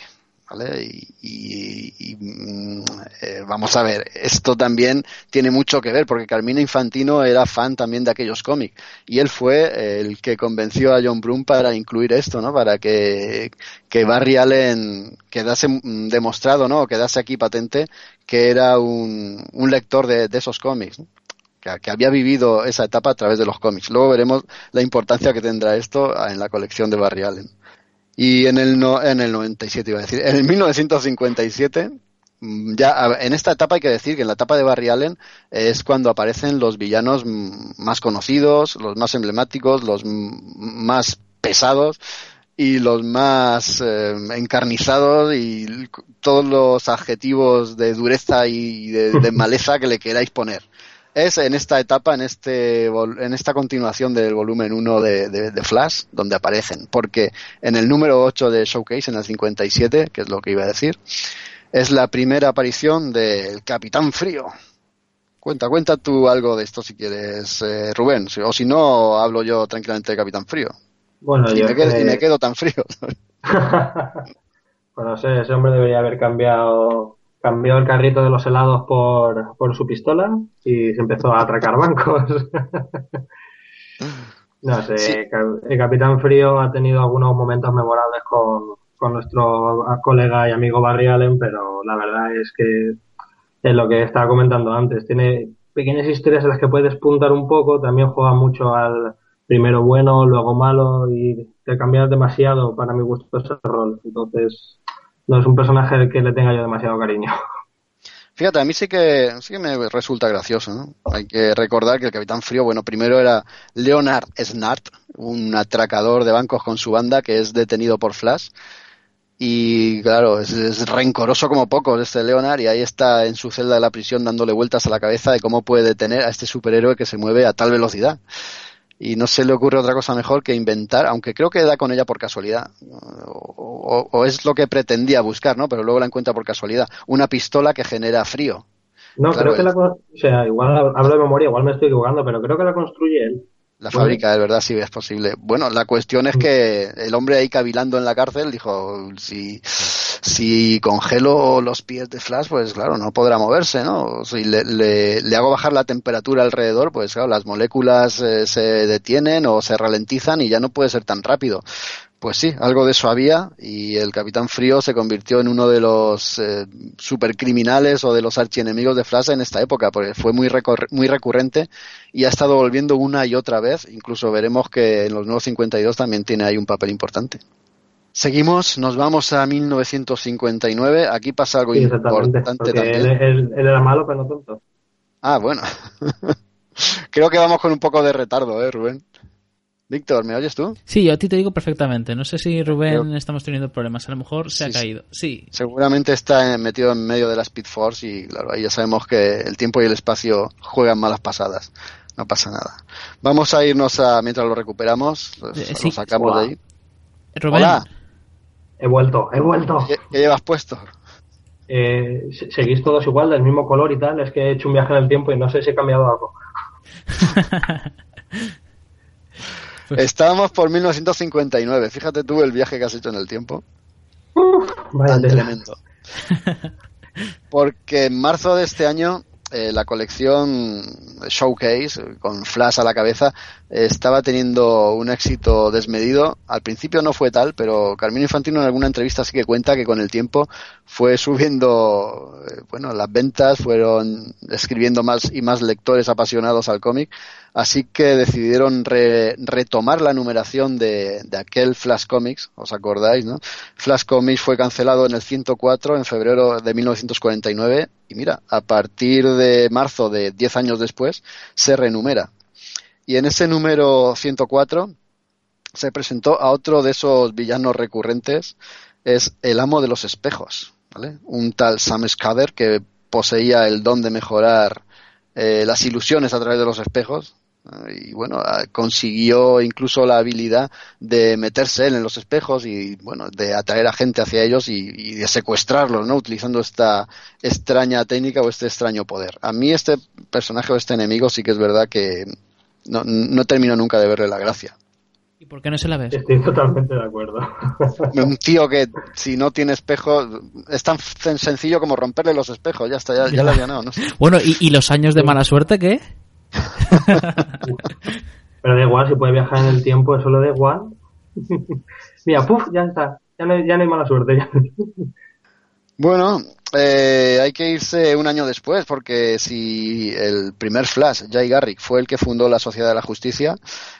S3: ¿Vale? Y, mm, eh, vamos a ver, esto también tiene mucho que ver, porque Carmina Infantino era fan también de aquellos cómics, y él fue el que convenció a John Broom para incluir esto, ¿no? Para que, que Barry Allen quedase mm, demostrado, ¿no? Quedase aquí patente que era un, un lector de, esos cómics, que había vivido esa etapa a través de los cómics. Luego veremos la importancia que tendrá esto en la colección de Barry Allen. Y en el, no, en el 97, iba a decir, en el 1957, mm, ya en esta etapa hay que decir que en la etapa de Barry Allen es cuando aparecen los villanos mm, más conocidos, los más emblemáticos, los más pesados y los más eh, encarnizados y todos los adjetivos de dureza y de, de maleza que le queráis poner. Es en esta etapa, en este en esta continuación del volumen 1 de, de- de Flash, donde aparecen. Porque en el número 8 de Showcase, en el 57, que es lo que iba a decir, es la primera aparición del Capitán Frío. Cuenta, cuenta tú algo de esto si quieres, eh, Rubén. O si no, hablo yo tranquilamente de Capitán Frío.
S5: Bueno,
S3: y,
S5: yo
S3: me quedo, y me quedo tan frío.
S5: bueno, no sé, ese hombre debería haber cambiado cambió el carrito de los helados por, por su pistola y se empezó a atracar bancos. no sé, el Capitán Frío ha tenido algunos momentos memorables con, con nuestro colega y amigo Barry Allen, pero la verdad es que es lo que estaba comentando antes. Tiene pequeñas historias en las que puedes puntar un poco, también juega mucho al primero bueno, luego malo y te cambias demasiado para mi gusto ese rol. Entonces, no es un personaje al que le tenga yo demasiado cariño.
S3: Fíjate, a mí sí que, sí que me resulta gracioso. Hay que recordar que el Capitán Frío, bueno, primero era Leonard Snart, un atracador de bancos con su banda que es detenido por Flash. Y claro, es, es, rencoroso como pocos este Leonard y ahí está en su celda de la prisión dándole vueltas a la cabeza de cómo puede detener a este superhéroe que se mueve a tal velocidad y no se le ocurre otra cosa mejor que inventar, aunque creo que da con ella por casualidad, o, es lo que pretendía buscar, ¿no? Pero luego la encuentra por casualidad, una pistola que genera frío.
S5: No, creo que la, o sea, igual hablo de memoria, igual me estoy equivocando, pero creo que la construye él.
S3: La fábrica, de verdad, sí es posible. Bueno, la cuestión es que el hombre ahí cavilando en la cárcel dijo, si, si congelo los pies de Flash, pues claro, no podrá moverse, ¿no? Si le, le, hago bajar la temperatura alrededor, pues claro, las moléculas eh, se detienen o se ralentizan y ya no puede ser tan rápido. Pues sí, algo de eso había y el Capitán Frío se convirtió en uno de los eh, supercriminales o de los archienemigos de Flash en esta época, porque fue muy, muy recurrente y ha estado volviendo una y otra vez. Incluso veremos que en los nuevos 52 también tiene ahí un papel importante. Seguimos, nos vamos a 1959. Aquí pasa algo importante también.
S5: Él, era malo, pero no tonto.
S3: Ah, bueno. Creo que vamos con un poco de retardo, ¿eh, Rubén? Víctor, ¿me oyes tú?
S4: Sí, yo a ti te digo perfectamente. No sé si Rubén estamos teniendo problemas. A lo mejor se ha caído. Sí.
S3: Seguramente está metido en medio de la Speed Force y claro, ahí ya sabemos que el tiempo y el espacio juegan malas pasadas. No pasa nada. Vamos a irnos a, mientras lo recuperamos, eh, lo sacamos de ahí.
S4: Rubén.
S5: Hola. He vuelto, he vuelto.
S3: ¿Qué, llevas puesto?
S5: Eh, seguís todos igual, del mismo color y tal. Es que he hecho un viaje en el tiempo y no sé si he cambiado algo.
S3: Estábamos por 1959. Fíjate tú el viaje que has hecho en el tiempo.
S5: vaya
S3: tremendo. Porque en marzo de este año eh, la colección Showcase, con Flash a la cabeza, estaba teniendo un éxito desmedido. Al principio no fue tal, pero Carmino Infantino en alguna entrevista sí que cuenta que con el tiempo fue subiendo, eh, bueno, las ventas, fueron escribiendo más y más lectores apasionados al cómic, así que decidieron retomar la numeración de, aquel Flash Comics, ¿os acordáis, no? Flash Comics fue cancelado en el 104 en febrero de 1949 y mira, a partir de marzo de 10 años después se renumera. Y en ese número 104 se presentó a otro de esos villanos recurrentes, es el amo de los espejos. Un tal Sam Scudder que poseía el don de mejorar eh, las ilusiones a través de los espejos, y bueno, consiguió incluso la habilidad de meterse él en los espejos y bueno, de atraer a gente hacia ellos y, de secuestrarlos, ¿no? Utilizando esta extraña técnica o este extraño poder. A mí este personaje o este enemigo sí que es verdad que no, no termino nunca de verle la gracia.
S4: ¿Y por qué no se la ves?
S5: Estoy totalmente de acuerdo.
S3: Un tío que si no tiene espejos es tan sencillo como romperle los espejos, ya está, ya, ya, lo ha ganado. ¿no?
S4: Bueno, ¿y, ¿y los años de mala suerte qué?
S5: Pero da igual, si puede viajar en el tiempo, eso lo da igual. Mira, puf, ya está. Ya no, ya no hay mala suerte.
S3: Bueno, eh, hay que irse un año después, porque si el primer Flash, Jay Garrick, fue el que fundó la Sociedad de la Justicia,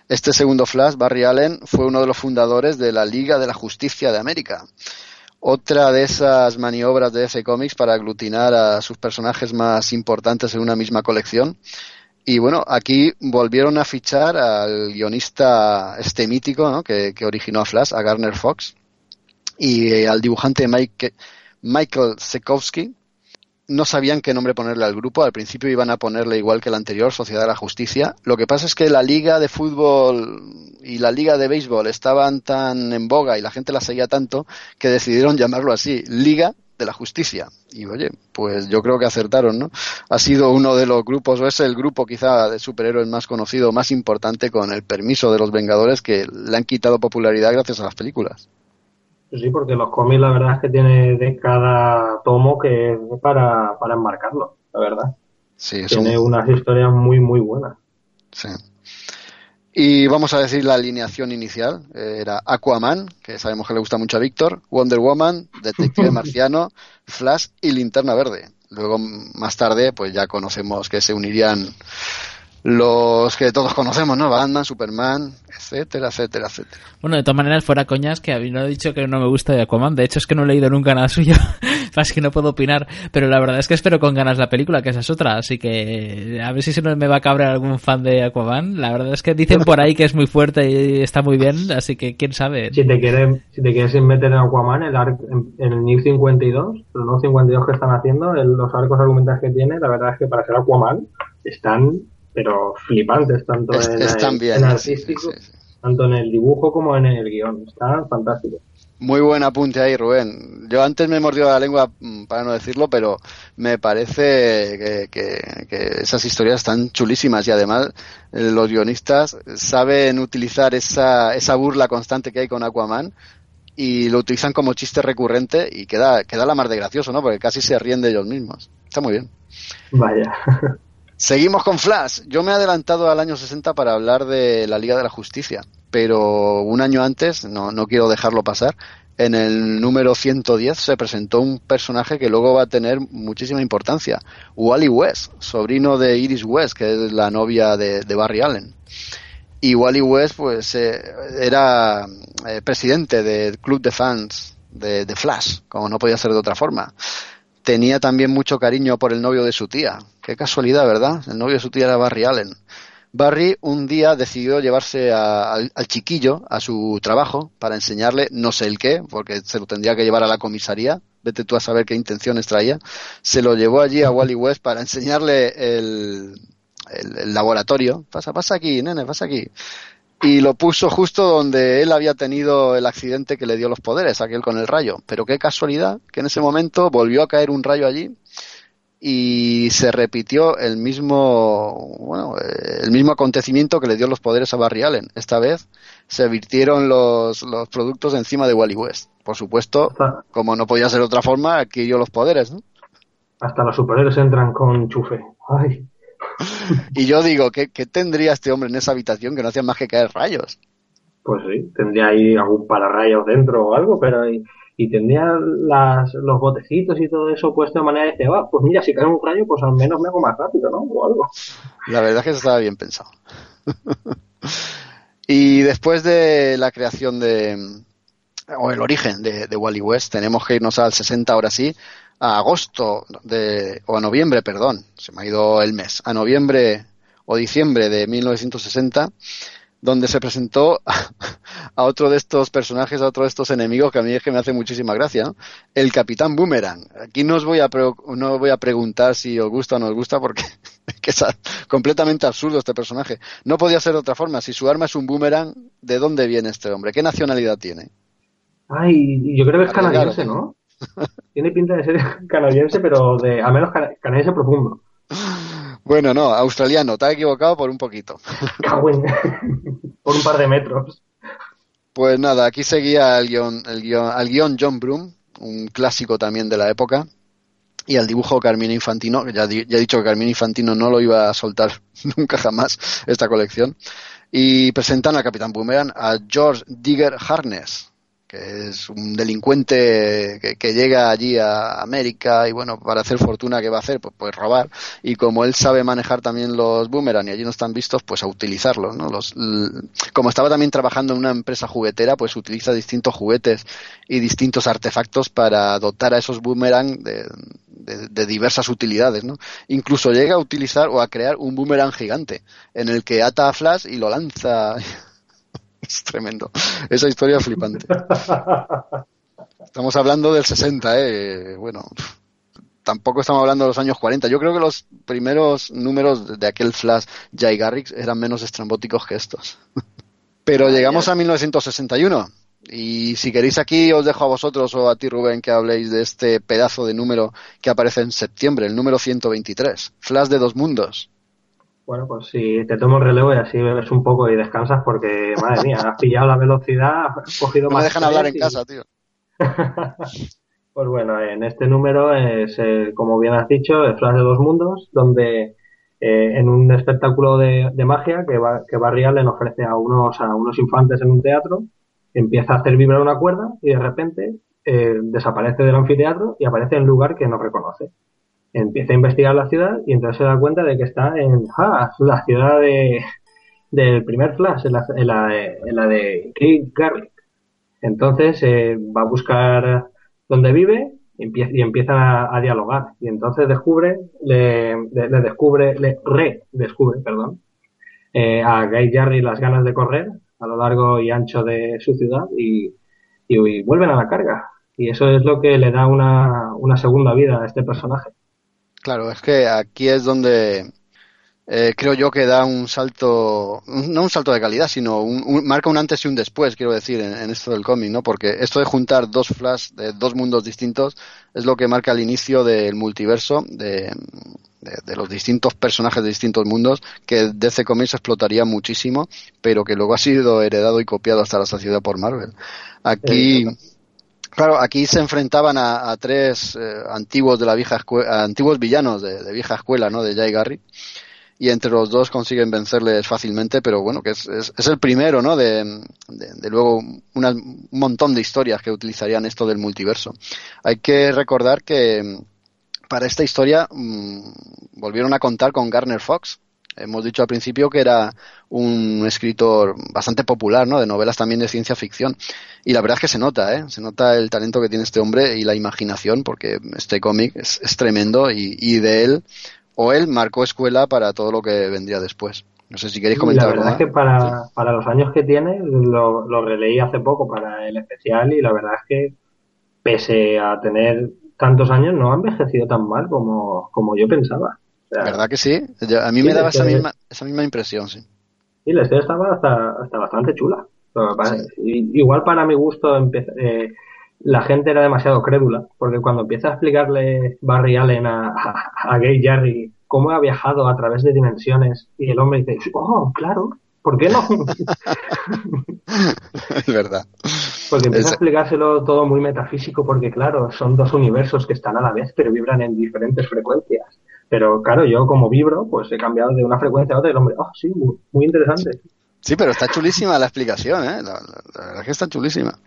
S3: este segundo Flash, Barry Allen, fue uno de los fundadores de la Liga de la Justicia de América. Otra de esas maniobras de DC Comics para aglutinar a sus personajes más importantes en una misma colección y bueno, aquí volvieron a fichar al guionista este mítico ¿no? que, originó a Flash, a Garner Fox, y eh, al dibujante Mike, Michael Sekowski. No sabían qué nombre ponerle al grupo, al principio iban a ponerle igual que el anterior, Sociedad de la Justicia. Lo que pasa es que la liga de fútbol y la liga de béisbol estaban tan en boga y la gente la seguía tanto que decidieron llamarlo así, Liga de la Justicia. Y oye, pues yo creo que acertaron, ¿no? Ha sido uno de los grupos, o es el grupo quizá de superhéroes más conocido, más importante, con el permiso de los Vengadores, que le han quitado popularidad gracias a las películas.
S5: Sí, porque los cómics la verdad es que tiene de cada tomo que es para, para enmarcarlo, la verdad.
S3: Sí,
S5: Tiene
S3: un-
S5: unas historias muy, muy buenas.
S3: Sí. Y vamos a decir la alineación inicial. Eh, Era Aquaman, que sabemos que le gusta mucho a Víctor, Wonder Woman, Detective Marciano, Flash y Linterna Verde. Luego, más tarde, pues ya conocemos que se unirían los que todos conocemos, ¿no? Batman, Superman, etcétera, etcétera, etcétera.
S4: Bueno, de todas maneras, fuera coñas, que a mí no he dicho que no me gusta de Aquaman. De hecho, es que no he leído nunca nada suyo. Así que no puedo opinar. Pero la verdad es que espero con ganas la película, que esa es otra. Así que a ver si se nos me va a cabrear algún fan de Aquaman. La verdad es que dicen por ahí que es muy fuerte y está muy bien. Así que quién sabe.
S5: Si te quieres, si te quieres meter en Aquaman, el arc, en, en el New 52, los nuevos 52 que están haciendo, el- los arcos argumentales que tiene, la verdad es que para ser Aquaman están, pero flipantes, tanto
S3: Es-
S5: en, el,
S3: bien.
S5: en
S3: sí,
S5: artístico,
S3: sí, sí.
S5: tanto en el dibujo como en el guion. Están fantásticos.
S3: Muy buen apunte ahí, Rubén. Yo antes me he mordido la lengua mm, para no decirlo, pero me parece que, que- que esas historias están chulísimas y además eh, los guionistas saben utilizar esa, esa burla constante que hay con Aquaman y lo utilizan como chiste recurrente y queda, queda la mar de gracioso, ¿no? Porque casi se ríen de ellos mismos. Está muy bien.
S5: Vaya.
S3: Seguimos con Flash. Yo me he adelantado al año 60 para hablar de la Liga de la Justicia, pero un año antes, no, no quiero dejarlo pasar, en el número 110 se presentó un personaje que luego va a tener muchísima importancia, Wally West, sobrino de Iris West, que es la novia de, Barry Allen. Y Wally West pues eh, era eh, presidente del club de fans de, de Flash, como no podía ser de otra forma tenía también mucho cariño por el novio de su tía. Qué casualidad, ¿verdad? El novio de su tía era Barry Allen. Barry un día decidió llevarse a- al, chiquillo a su trabajo para enseñarle no sé el qué, porque se lo tendría que llevar a la comisaría. Vete tú a saber qué intenciones traía. Se lo llevó allí a Wally West para enseñarle el, el- el laboratorio. Pasa, pasa aquí, nene, pasa aquí y lo puso justo donde él había tenido el accidente que le dio los poderes, aquel con el rayo. Pero qué casualidad que en ese momento volvió a caer un rayo allí y se repitió el mismo, bueno, el mismo acontecimiento que le dio los poderes a Barry Allen. Esta vez se virtieron los, los productos encima de Wally West. Por supuesto,
S5: Hasta,
S3: como no podía ser de otra forma, adquirió los poderes, ¿no?
S5: hasta los superhéroes entran con chufe. Ay,
S3: Y yo digo, ¿qué, ¿qué tendría este hombre en esa habitación que no hacía más que caer rayos?
S5: pues sí, tendría ahí algún pararrayos dentro o algo, pero y, tendría las, los botecitos y todo eso puesto de manera de decir, "Ah, pues mira, si cae un rayo, pues al menos me hago más rápido, ¿no? O algo.
S3: La verdad es que eso estaba bien pensado. y después de la creación de, o el origen de, de Wally West, tenemos que irnos al 60 ahora sí, a agosto de, o a noviembre, perdón, se me ha ido el mes, a noviembre o diciembre de 1960, donde se presentó a, otro de estos personajes, a otro de estos enemigos que a mí es que me hace muchísima gracia, ¿no? el Capitán Boomerang. Aquí no os voy a, pre- no voy a preguntar si os gusta o no os gusta porque es que es a- completamente absurdo este personaje. No podía ser de otra forma. Si su arma es un boomerang, ¿de dónde viene este hombre? ¿Qué nacionalidad tiene?
S5: Ay, yo creo que es canadiense, ¿no? Tiene pinta de ser canadiense, pero de, al menos cana- canadiense profundo.
S3: Bueno, no, australiano. Te has equivocado por un poquito.
S5: En- Por un par de metros.
S3: Pues nada, aquí seguía el guion, el guion, al guion John Broom, un clásico también de la época, y al dibujo Carmine Infantino, que ya, ya he dicho que Carmine Infantino no lo iba a soltar nunca jamás esta colección, y presentan al Capitán Boomerang a George Digger Harness, que es un delincuente que, llega allí a América y bueno, para hacer fortuna, ¿qué va a hacer? Pues, pues robar. Y como él sabe manejar también los boomerang y allí no están vistos, pues a utilizarlos, ¿no? Los, como estaba también trabajando en una empresa juguetera, pues utiliza distintos juguetes y distintos artefactos para dotar a esos boomerang de, de- de diversas utilidades, ¿no? Incluso llega a utilizar o a crear un boomerang gigante en el que ata a Flash y lo lanza. Es tremendo. Esa historia es flipante. Estamos hablando del 60, ¿eh? Bueno, tampoco estamos hablando de los años 40. Yo creo que los primeros números de aquel Flash Jay Garrick eran menos estrambóticos que estos. Pero llegamos a 1961 Y si queréis aquí, os dejo a vosotros o a ti, Rubén, que habléis de este pedazo de número que aparece en septiembre, el número 123, Flash de dos mundos.
S5: Bueno, pues si te tomo el relevo y así bebes un poco y descansas porque, madre mía, has pillado la velocidad, has cogido
S3: no
S5: más...
S3: me dejan hablar en casa, tío.
S5: pues bueno, en este número es, eh, como bien has dicho, el Flash de dos mundos, donde eh, en un espectáculo de, magia que, va, que Barry Allen ofrece a unos, a unos infantes en un teatro, empieza a hacer vibrar una cuerda y de repente eh, desaparece del anfiteatro y aparece en un lugar que no reconoce. Empieza a investigar la ciudad y entonces se da cuenta de que está en ah, la ciudad de, del primer Flash, en la, la, en la de. Entonces eh, va a buscar dónde vive y empieza a, dialogar. Y entonces descubre, le, le, descubre, le redescubre, perdón, eh, a Guy Jarry las ganas de correr a lo largo y ancho de su ciudad y, y, vuelven a la carga. Y eso es lo que le da una, una segunda vida a este personaje.
S3: Claro, es que aquí es donde eh, creo yo que da un salto, no un salto de calidad, sino un, marca un antes y un después, quiero decir, en, esto del cómic, ¿no? Porque esto de juntar dos flash de dos mundos distintos es lo que marca el inicio del multiverso, de, de, los distintos personajes de distintos mundos, que DC Comics explotaría muchísimo, pero que luego ha sido heredado y copiado hasta la sociedad por Marvel. Aquí, Claro, aquí se enfrentaban a, tres eh, antiguos de la vieja escuela, antiguos villanos de, vieja escuela, ¿no? De Jay Garry y entre los dos consiguen vencerles fácilmente, pero bueno, que es, es, el primero, ¿no? De, de, luego un montón de historias que utilizarían esto del multiverso. Hay que recordar que para esta historia mmm, volvieron a contar con Garner Fox. Hemos dicho al principio que era un escritor bastante popular, ¿no? De novelas también de ciencia ficción. Y la verdad es que se nota, ¿eh? Se nota el talento que tiene este hombre y la imaginación, porque este cómic es, es tremendo y, y de él o él marcó escuela para todo lo que vendría después. No sé si queréis comentar.
S5: La verdad es que para, para los años que tiene, lo, lo, releí hace poco para el especial y la verdad es que pese a tener tantos años no ha envejecido tan mal como, como yo pensaba.
S3: ¿Verdad que sí? a mí me daba esa misma, esa misma impresión, sí.
S5: Sí, la historia estaba hasta, bastante chula. Igual para mi gusto eh, la gente era demasiado crédula, porque cuando empieza a explicarle Barry Allen a, a, Gay Jerry cómo ha viajado a través de dimensiones y el hombre dice, oh, claro, ¿por qué no?
S3: es verdad.
S5: Porque empieza a explicárselo todo muy metafísico, porque claro, son dos universos que están a la vez, pero vibran en diferentes frecuencias. Pero claro, yo como vibro, pues he cambiado de una frecuencia a otra y el hombre, oh, sí, muy, interesante.
S3: Sí, pero está chulísima la explicación, ¿eh? La, verdad es que está chulísima.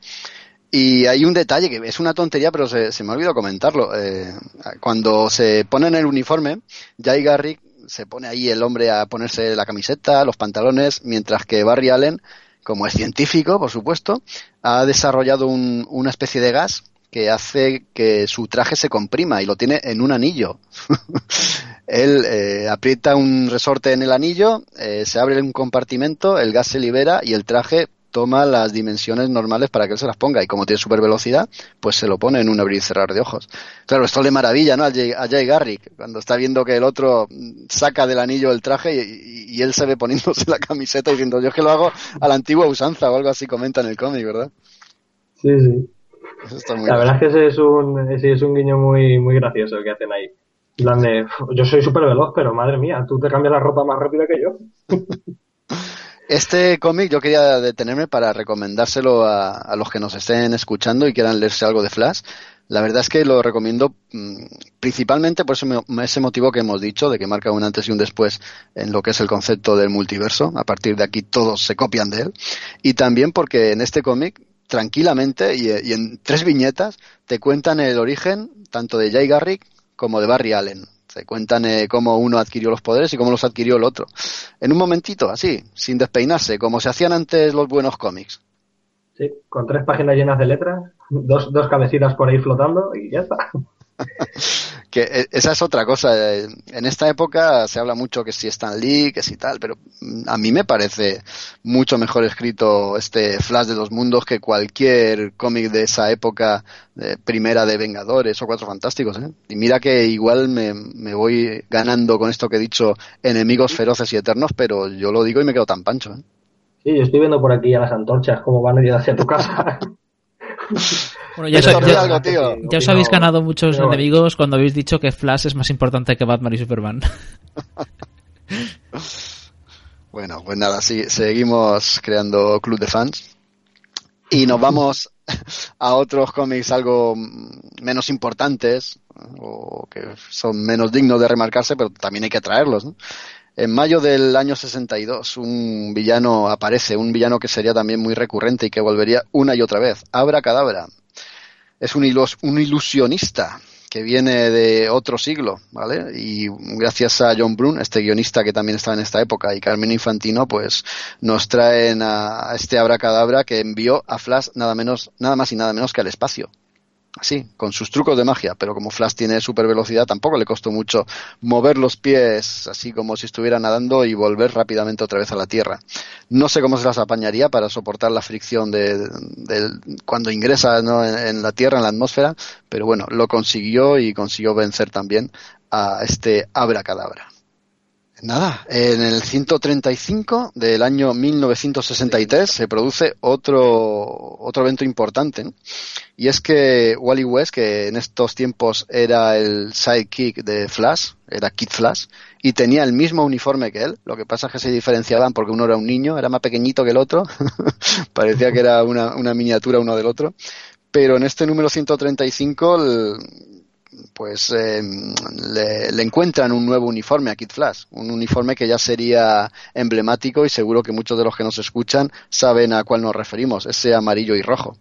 S3: Y hay un detalle que es una tontería, pero se, me ha olvidado comentarlo. Eh, cuando se pone en el uniforme, Jay Garrick se pone ahí el hombre a ponerse la camiseta, los pantalones, mientras que Barry Allen, como es científico, por supuesto, ha desarrollado un, una especie de gas que hace que su traje se comprima y lo tiene en un anillo. Él eh, aprieta un resorte en el anillo, eh, se abre un compartimento, el gas se libera y el traje toma las dimensiones normales para que él se las ponga y como tiene super velocidad, pues se lo pone en un abrir y cerrar de ojos. Claro, esto le maravilla, ¿no? A Jay, a Jay Garrick, cuando está viendo que el otro saca del anillo el traje y, él se ve poniéndose la camiseta diciendo, yo es que lo hago a la antigua usanza o algo así comenta en el cómic, ¿verdad?
S5: Sí, sí. La verdad es que ese es un, ese es un guiño muy, muy gracioso que hacen ahí. de, yo soy súper veloz, pero madre mía, tú te cambias la ropa más rápida que yo.
S3: Este cómic yo quería detenerme para recomendárselo a, los que nos estén escuchando y quieran leerse algo de Flash. La verdad es que lo recomiendo mm, principalmente por ese, motivo que hemos dicho, de que marca un antes y un después en lo que es el concepto del multiverso. A partir de aquí todos se copian de él. Y también porque en este cómic, tranquilamente y, y, en tres viñetas, te cuentan el origen tanto de Jay Garrick como de Barry Allen. Se cuentan eh, cómo uno adquirió los poderes y cómo los adquirió el otro. En un momentito, así, sin despeinarse, como se hacían antes los buenos cómics.
S5: Sí, con tres páginas llenas de letras, dos, dos cabecitas por ahí flotando y ya está.
S3: que e, esa es otra cosa. En esta época se habla mucho que si Stan Lee, que si tal, pero a mí me parece mucho mejor escrito este Flash de dos mundos que cualquier cómic de esa época primera de Vengadores o Cuatro Fantásticos. ¿eh? Y mira que igual me, me, voy ganando con esto que he dicho enemigos feroces y eternos, pero yo lo digo y me quedo tan pancho. ¿eh?
S5: Sí, yo estoy viendo por aquí a las antorchas cómo van a ir hacia tu casa.
S4: Bueno, ya, os,
S3: Pero
S4: ya-
S3: algo, tío.
S4: ya os habéis ganado muchos
S5: pero bueno.
S4: enemigos cuando habéis dicho que Flash es más importante que Batman y Superman.
S3: Bueno, pues nada, sí, seguimos creando club de fans. Y nos vamos a otros cómics algo menos importantes o que son menos dignos de remarcarse, pero también hay que traerlos. ¿no? En mayo del año 62, un villano aparece, un villano que sería también muy recurrente y que volvería una y otra vez. Abra Cadabra. Es un, un ilusionista que viene de otro siglo, ¿vale? Y gracias a John Brun, este guionista que también estaba en esta época, y Carmen Infantino, pues nos traen a, a este abracadabra que envió a Flash nada menos, nada más y nada menos que al espacio. Así, con sus trucos de magia, pero como Flash tiene super velocidad, tampoco le costó mucho mover los pies así como si estuviera nadando y volver rápidamente otra vez a la Tierra. No sé cómo se las apañaría para soportar la fricción de, cuando ingresa en, en la Tierra, en la atmósfera, pero bueno, lo consiguió y consiguió vencer también a este abracadabra. Nada, en el 135 del año 1963 se produce otro, otro evento importante, ¿no? y es que Wally West, que en estos tiempos era el sidekick de Flash, era Kid Flash, y tenía el mismo uniforme que él, lo que pasa es que se diferenciaban porque uno era un niño, era más pequeñito que el otro, parecía que era una, una miniatura uno del otro, pero en este número 135 el- pues eh, le, le encuentran un nuevo uniforme a Kid Flash, un uniforme que ya sería emblemático y seguro que muchos de los que nos escuchan saben a cuál nos referimos, ese amarillo y rojo.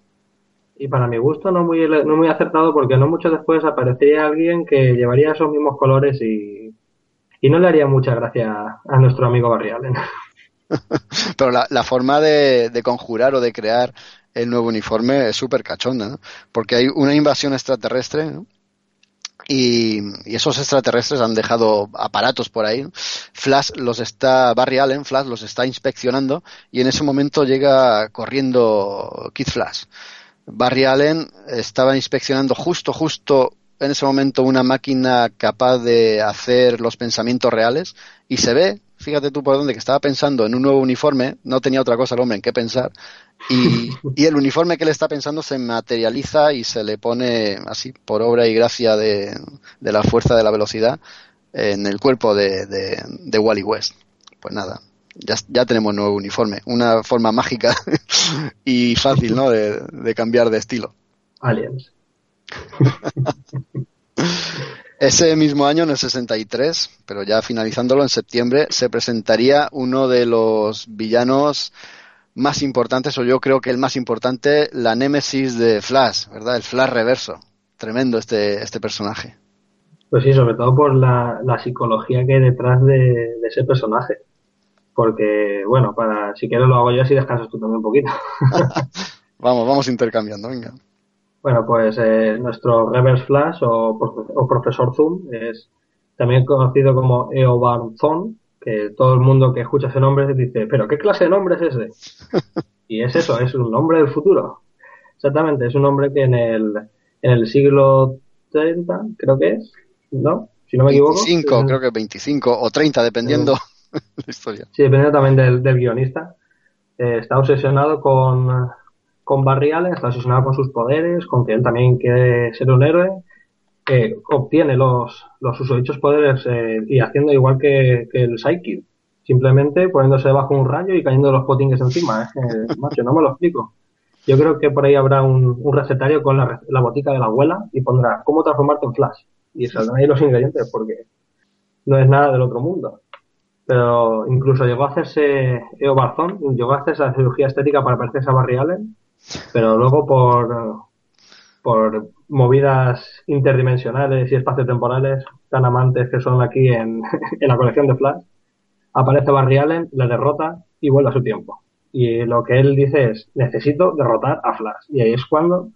S5: Y para mi gusto no muy, no muy acertado porque no mucho después aparecería alguien que llevaría esos mismos colores y, y no le haría mucha gracia a nuestro amigo Barry Allen.
S3: Pero la, la forma de, de conjurar o de crear el nuevo uniforme es súper cachonda, ¿no? Porque hay una invasión extraterrestre, ¿no? Y, esos extraterrestres han dejado aparatos por ahí. Flash los está, Barry Allen, Flash los está inspeccionando y en ese momento llega corriendo Kid Flash. Barry Allen estaba inspeccionando justo, justo en ese momento una máquina capaz de hacer los pensamientos reales y se ve, fíjate tú por dónde, que estaba pensando en un nuevo uniforme, no tenía otra cosa el hombre en qué pensar y, y el uniforme que le está pensando se materializa y se le pone así por obra y gracia de, de la fuerza de la velocidad en el cuerpo de, de, de Wally West. Pues nada, ya, ya tenemos nuevo uniforme, una forma mágica y fácil ¿no? de, de cambiar de estilo.
S5: Aliens.
S3: Ese mismo año, en el 63, pero ya finalizándolo en septiembre, se presentaría uno de los villanos más importantes, o yo creo que el más importante, la némesis de Flash, ¿verdad? El Flash reverso. Tremendo este, este personaje.
S5: Pues sí, sobre todo por la, la psicología que hay detrás de, de ese personaje. Porque, bueno, para si quieres lo hago yo así descansas tú también un poquito.
S3: Vamos, vamos intercambiando, venga.
S5: Bueno, pues eh, nuestro Reverse Flash o, o Profesor Zoom es también conocido como Eobard Thawne, que todo el mundo que escucha ese nombre dice, pero ¿qué clase de nombre es ese? Y es eso, es un nombre del futuro. Exactamente, es un hombre que en el, en el siglo 30, creo que es, ¿no? Si no me equivoco.
S3: 25,
S5: es-
S3: creo que 25 o 30, dependiendo la historia.
S5: Sí, dependiendo también del, del guionista. Eh, está obsesionado con, con Barry Allen, está obsesionado con sus poderes, con que él también quiere ser un héroe. Eh, obtiene los, los susodichos poderes eh, y haciendo igual que, que el Psychic. Simplemente poniéndose debajo un rayo y cayendo los potingues encima. Es que, macho, no me lo explico. Yo creo que por ahí habrá un, un recetario con la botica de la abuela y pondrá cómo transformarte en Flash. Y saldrán ahí los ingredientes porque no es nada del otro mundo pero incluso llegó a hacerse Eo Barzón, llegó a hacerse la cirugía estética para parecerse a Barry Allen, pero luego por, por movidas interdimensionales y espaciotemporales tan amantes que son aquí en, en la colección de Flash, aparece Barry Allen, le derrota y vuelve a su tiempo. Y lo que él dice es, necesito derrotar a Flash. Y ahí es cuando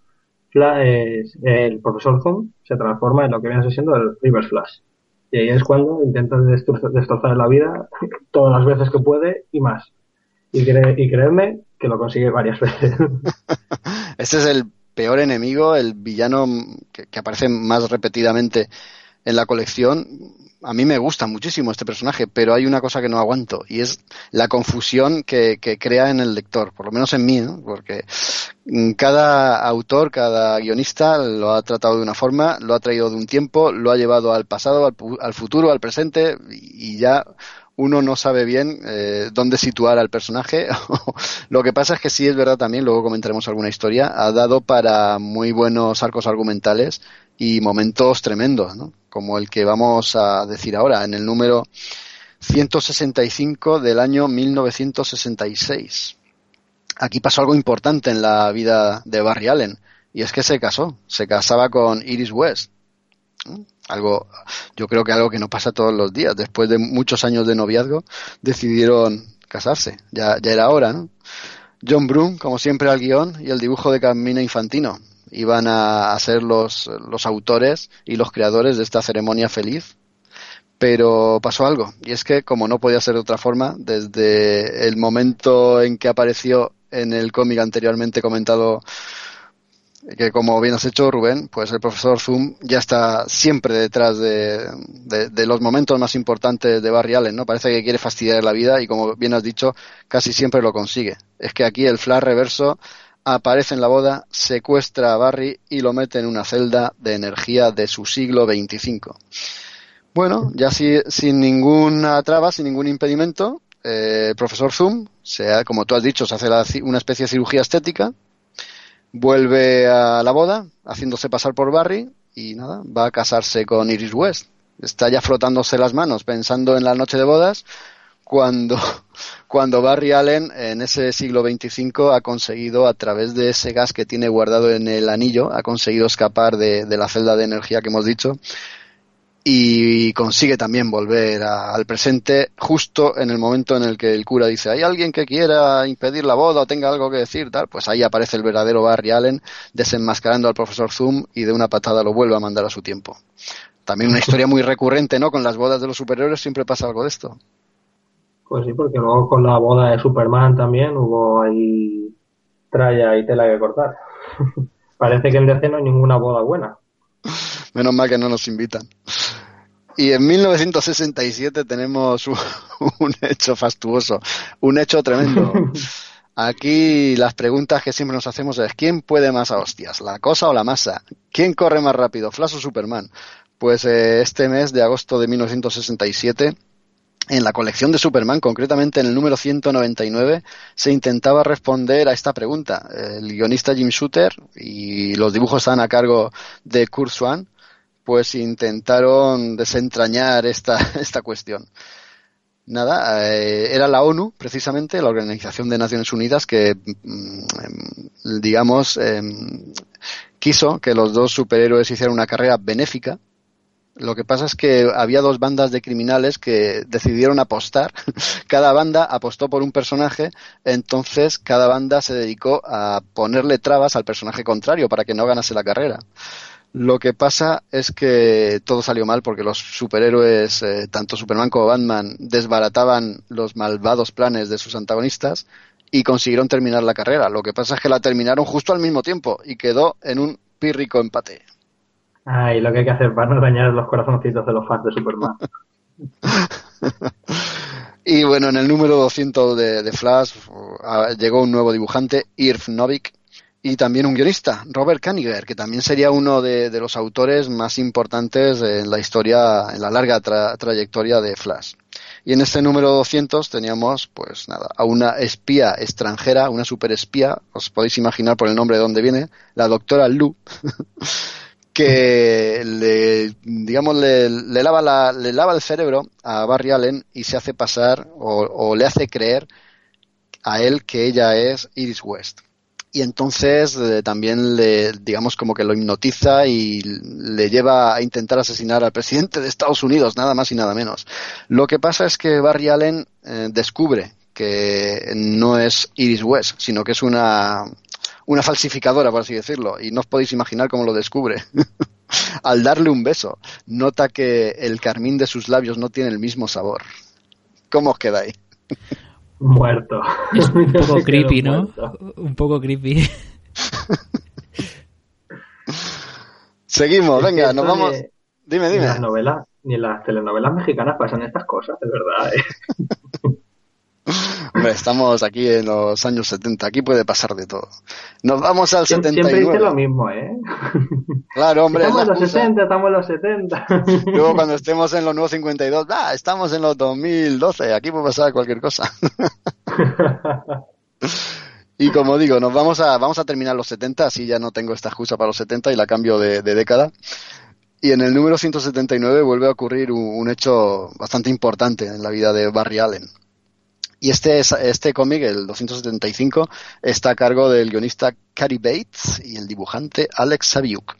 S5: Flash, el profesor Zoom se transforma en lo que viene siendo el Reverse Flash. Y ahí es cuando intenta destro- destrozar la vida todas las veces que puede y más. Y, cre- y creedme que lo consigue varias veces.
S3: Este es el peor enemigo, el villano que, aparece más repetidamente en la colección. A mí me gusta muchísimo este personaje, pero hay una cosa que no aguanto y es la confusión que, que crea en el lector, por lo menos en mí, porque Mm, cada autor, cada guionista lo ha tratado de una forma, lo ha traído de un tiempo, lo ha llevado al pasado, al, futuro, al presente y ya uno no sabe bien eh, dónde situar al personaje. lo que pasa es que sí es verdad también, luego comentaremos alguna historia, ha dado para muy buenos arcos argumentales y momentos tremendos, ¿no? como el que vamos a decir ahora, en el número 165 del año 1966. Aquí pasó algo importante en la vida de Barry Allen, y es que se casó, se casaba con Iris West. Algo, yo creo que algo que no pasa todos los días. Después de muchos años de noviazgo, decidieron casarse. Ya, ya era hora, ¿no? John Broom, como siempre, al guion y el dibujo de Camina Infantino. Iban a, ser los, los autores y los creadores de esta ceremonia feliz. Pero pasó algo, y es que, como no podía ser de otra forma, desde el momento en que apareció en el cómic anteriormente comentado que como bien has hecho Rubén, pues el profesor Zoom ya está siempre detrás de, los momentos más importantes de Barry Allen, ¿no? Parece que quiere fastidiar la vida y como bien has dicho, casi siempre lo consigue. Es que aquí el flash reverso aparece en la boda, secuestra a Barry y lo mete en una celda de energía de su siglo 25. Bueno, ya sin ninguna traba, sin ningún impedimento, eh, el profesor Zoom, sea, como tú has dicho, se hace una especie de cirugía estética vuelve a la boda, haciéndose pasar por Barry, y nada, va a casarse con Iris West. Está ya frotándose las manos, pensando en la noche de bodas, cuando, cuando Barry Allen, en ese siglo XXV, ha conseguido, a través de ese gas que tiene guardado en el anillo, ha conseguido escapar de, de la celda de energía que hemos dicho, y consigue también volver al presente justo en el momento en el que el cura dice hay alguien que quiera impedir la boda o tenga algo que decir tal pues ahí aparece el verdadero Barry Allen desenmascarando al profesor Zoom y de una patada lo vuelve a mandar a su tiempo. También una historia muy recurrente no con las bodas de los superiores siempre pasa algo de esto.
S5: Pues sí porque luego con la boda de Superman también hubo ahí tralla y tela que cortar. Parece que en DC no hay ninguna boda buena.
S3: Menos mal que no nos invitan y en 1967 tenemos un, hecho fastuoso, un hecho tremendo. Aquí las preguntas que siempre nos hacemos es ¿quién puede más a hostias? ¿La cosa o la masa? ¿Quién corre más rápido? ¿Flash o Superman? Pues eh, este mes de agosto de 1967 en la colección de Superman, concretamente en el número 199, se intentaba responder a esta pregunta. El guionista Jim Shooter y los dibujos están a cargo de Kurt Swan pues intentaron desentrañar esta, esta cuestión. Nada, eh, era la ONU, precisamente, la Organización de Naciones Unidas, que, mm, digamos, em, quiso que los dos superhéroes hicieran una carrera benéfica. Lo que pasa es que había dos bandas de criminales que decidieron apostar. cada banda apostó por un personaje, entonces cada banda se dedicó a ponerle trabas al personaje contrario para que no ganase la carrera. Lo que pasa es que todo salió mal porque los superhéroes, eh, tanto Superman como Batman, desbarataban los malvados planes de sus antagonistas y consiguieron terminar la carrera. Lo que pasa es que la terminaron justo al mismo tiempo y quedó en un pírrico empate.
S5: Ah, y lo que hay que hacer para no dañar los corazoncitos de los fans de Superman.
S3: y bueno, en el número 200 de, de Flash uh, llegó un nuevo dibujante, Irv Novik, y también un guionista, Robert Kaniger, que también sería uno de, los autores más importantes en la historia, en la larga trayectoria de Flash. Y en este número 200 teníamos, pues nada, a una espía extranjera, una superespía, os podéis imaginar por el nombre de dónde viene, la doctora Lu, que le, digamos, le, lava le lava el cerebro a Barry Allen y se hace pasar o le hace creer a él que ella es Iris West y entonces eh, también le, digamos, como que lo hipnotiza y le lleva a intentar asesinar al presidente de Estados Unidos, nada más y nada menos. Lo que pasa es que Barry Allen eh, descubre que no es Iris West, sino que es una, una falsificadora, por así decirlo, y no os podéis imaginar cómo lo descubre. Al darle un beso, nota que el carmín de sus labios no tiene el mismo sabor. ¿Cómo os quedáis?
S5: Muerto.
S4: Es un poco creepy, ¿no? Un poco creepy.
S3: Seguimos, venga, nos vamos. Dime, dime.
S5: Ni en las novelas, ni en las telenovelas mexicanas pasan estas cosas, de verdad. ¿eh?
S3: Hombre, estamos aquí en los años 70, aquí puede pasar de todo. Nos vamos al
S5: Siempre,
S3: 79.
S5: siempre dice lo mismo, ¿eh?
S3: Claro, hombre.
S5: estamos
S3: es
S5: en los
S3: excusa.
S5: 60, estamos en los 70.
S3: Luego cuando estemos en los nuevos 52, ah, estamos en los 2012, aquí puede pasar cualquier cosa. Y como digo, nos vamos a, vamos a terminar los 70, así ya no tengo esta excusa para los 70 y la cambio de, de década. Y en el número 179 vuelve a ocurrir un, un hecho bastante importante en la vida de Barry Allen. Y este, es- este cómic, el 275, está a cargo del guionista Cary Bates y el dibujante Alex Saviuk.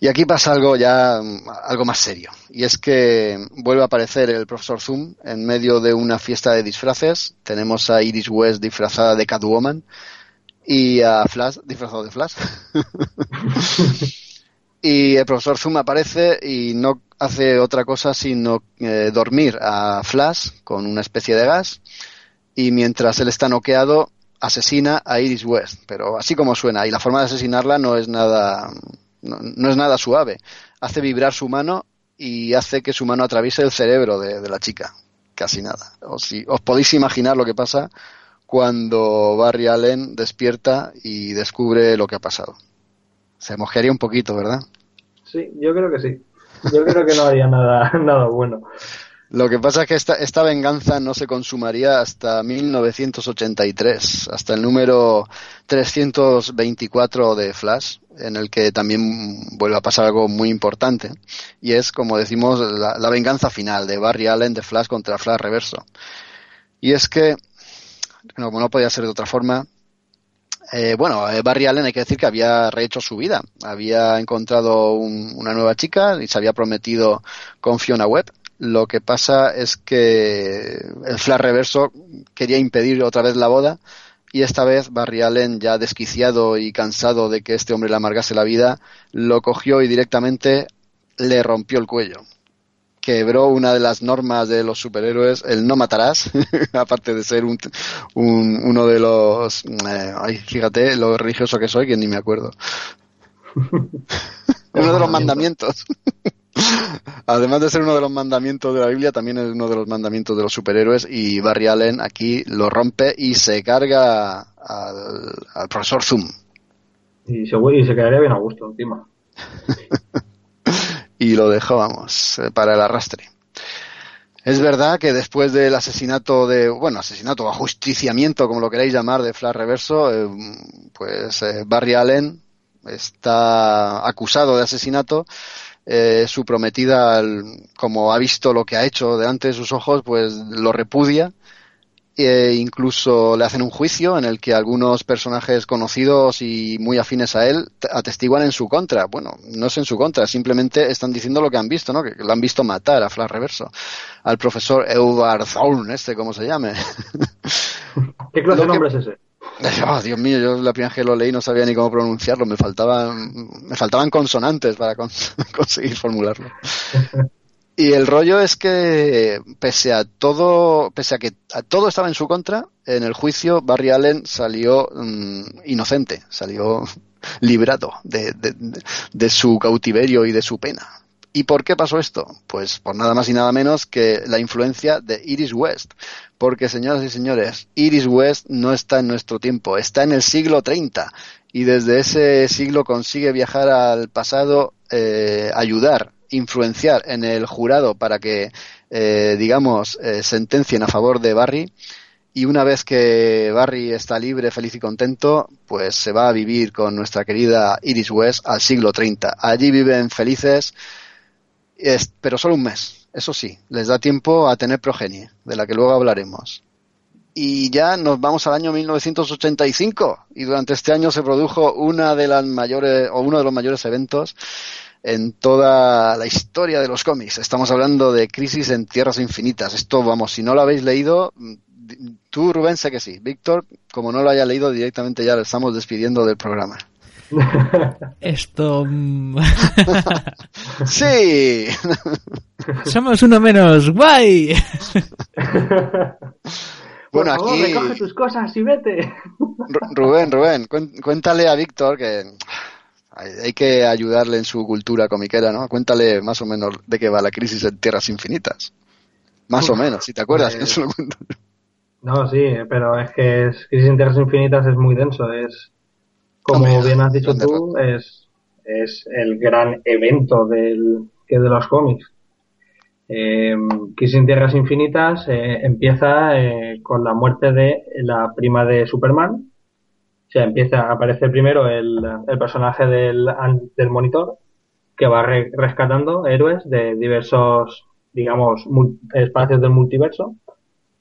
S3: Y aquí pasa algo ya, mm, algo más serio. Y es que vuelve a aparecer el profesor Zoom en medio de una fiesta de disfraces. Tenemos a Iris West disfrazada de Catwoman y a Flash disfrazado de Flash. y el profesor Zoom aparece y no hace otra cosa sino eh, dormir a Flash con una especie de gas. Y mientras él está noqueado, asesina a Iris West. Pero así como suena. Y la forma de asesinarla no es nada no, no es nada suave. Hace vibrar su mano y hace que su mano atraviese el cerebro de, la chica. Casi nada. O si, os podéis imaginar lo que pasa cuando Barry Allen despierta y descubre lo que ha pasado. Se mojaría un poquito, ¿verdad?
S5: Sí, yo creo que sí. Yo creo que no haría nada, nada bueno.
S3: Lo que pasa es que esta, esta venganza no se consumaría hasta 1983, hasta el número 324 de Flash, en el que también vuelve a pasar algo muy importante, y es, como decimos, la, venganza final de Barry Allen de Flash contra Flash Reverso. Y es que, no, no podía ser de otra forma, eh, bueno, eh, Barry Allen hay que decir que había rehecho su vida. Había encontrado un- una nueva chica y se había prometido con Fiona Webb. Lo que pasa es que el Flash Reverso quería impedir otra vez la boda y esta vez Barry Allen, ya desquiciado y cansado de que este hombre le amargase la vida, lo cogió y directamente le rompió el cuello. Quebró una de las normas de los superhéroes, el no matarás, aparte de ser un, un- uno de los... eh, ay, fíjate lo religioso que soy, que ni me acuerdo. uno de los mandamientos. Además de ser uno de los mandamientos de la Biblia, también es uno de los mandamientos de los superhéroes y Barry Allen aquí lo rompe y se carga al, al profesor Zoom.
S5: Y se, y se quedaría bien a gusto encima.
S3: y lo dejó, vamos, eh, para el arrastre. Es verdad que después del asesinato de, bueno, asesinato o ajusticiamiento, como lo queráis llamar, de Flash Reverso, eh, pues eh, Barry Allen está acusado de asesinato. Eh, su prometida, como ha visto lo que ha hecho delante de sus ojos, pues lo repudia. E incluso le hacen un juicio en el que algunos personajes conocidos y muy afines a él atestiguan en su contra. Bueno, no es en su contra, simplemente están diciendo lo que han visto, ¿no? Que lo han visto matar a Flash Reverso, al profesor Edward Thorne, este, como se llame.
S5: ¿Qué clase de
S3: que-
S5: nombre es ese?
S3: Oh, Dios mío, yo la primera vez que lo leí no sabía ni cómo pronunciarlo, me faltaban, me faltaban consonantes para con- conseguir formularlo. Y el rollo es que pese a todo, pese a que a todo estaba en su contra, en el juicio Barry Allen salió mm, inocente, salió librado de- de su cautiverio y de su pena. ¿Y por qué pasó esto? Pues por nada más y nada menos que la influencia de Iris West. Porque, señoras y señores, Iris West no está en nuestro tiempo, está en el siglo 30 y desde ese siglo consigue viajar al pasado, eh, ayudar, influenciar en el jurado para que, eh, digamos, eh, sentencien a favor de Barry. Y una vez que Barry está libre, feliz y contento, pues se va a vivir con nuestra querida Iris West al siglo 30. Allí viven felices, es- pero solo un mes. Eso sí, les da tiempo a tener progenie, de la que luego hablaremos. Y ya nos vamos al año 1985 y durante este año se produjo una de las mayores o uno de los mayores eventos en toda la historia de los cómics. Estamos hablando de Crisis en Tierras Infinitas. Esto, vamos, si no lo habéis leído, mm, tú Rubén sé que sí. Víctor, como no lo haya leído directamente ya lo estamos despidiendo del programa.
S4: Esto. mm,
S3: Sí.
S4: Somos uno menos. ¡Guay!
S5: Por
S3: Bueno,
S5: favor,
S3: aquí-
S5: recoge tus cosas y vete.
S3: Ru- Rubén, Rubén, cuéntale a Víctor que hay, que ayudarle en su cultura comiquera, ¿no? Cuéntale más o menos de qué va la crisis en Tierras Infinitas. Más o menos, si te acuerdas,
S5: pues-. No, sí, pero es que es, Crisis en Tierras Infinitas es muy denso. Es, como
S3: Hombre,
S5: bien has dicho tú, es, es el gran evento del, que de los cómics. Eh, Crisis en Tierras Infinitas eh, empieza eh, con la muerte de la prima de Superman. O sea, empieza, aparece primero el, el personaje del, del monitor que va re- rescatando héroes de diversos, digamos, espacios del multiverso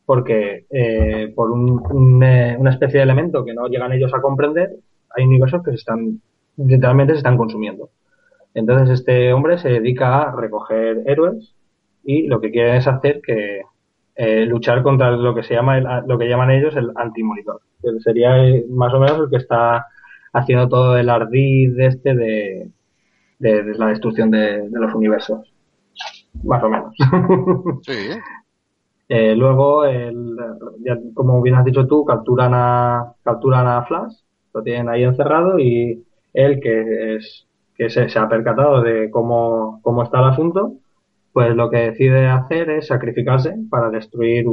S5: porque eh, por un- un, eh, una especie de elemento que no llegan ellos a comprender, hay universos que se están, literalmente se están consumiendo. Entonces este hombre se dedica a recoger héroes y lo que quiere es hacer que eh, luchar contra lo que se llama el- lo que llaman ellos el antimonitor. Que sería más o menos el que está haciendo todo el ardid este de, de- de la destrucción de, de los universos. Más o menos.
S3: Sí.
S5: Eh, luego, el, ya, como bien has dicho tú, capturan a, capturan a Flash, lo tienen ahí encerrado y él, que es que se, se ha percatado de cómo, cómo está el asunto, pues lo que decide hacer es sacrificarse para destruir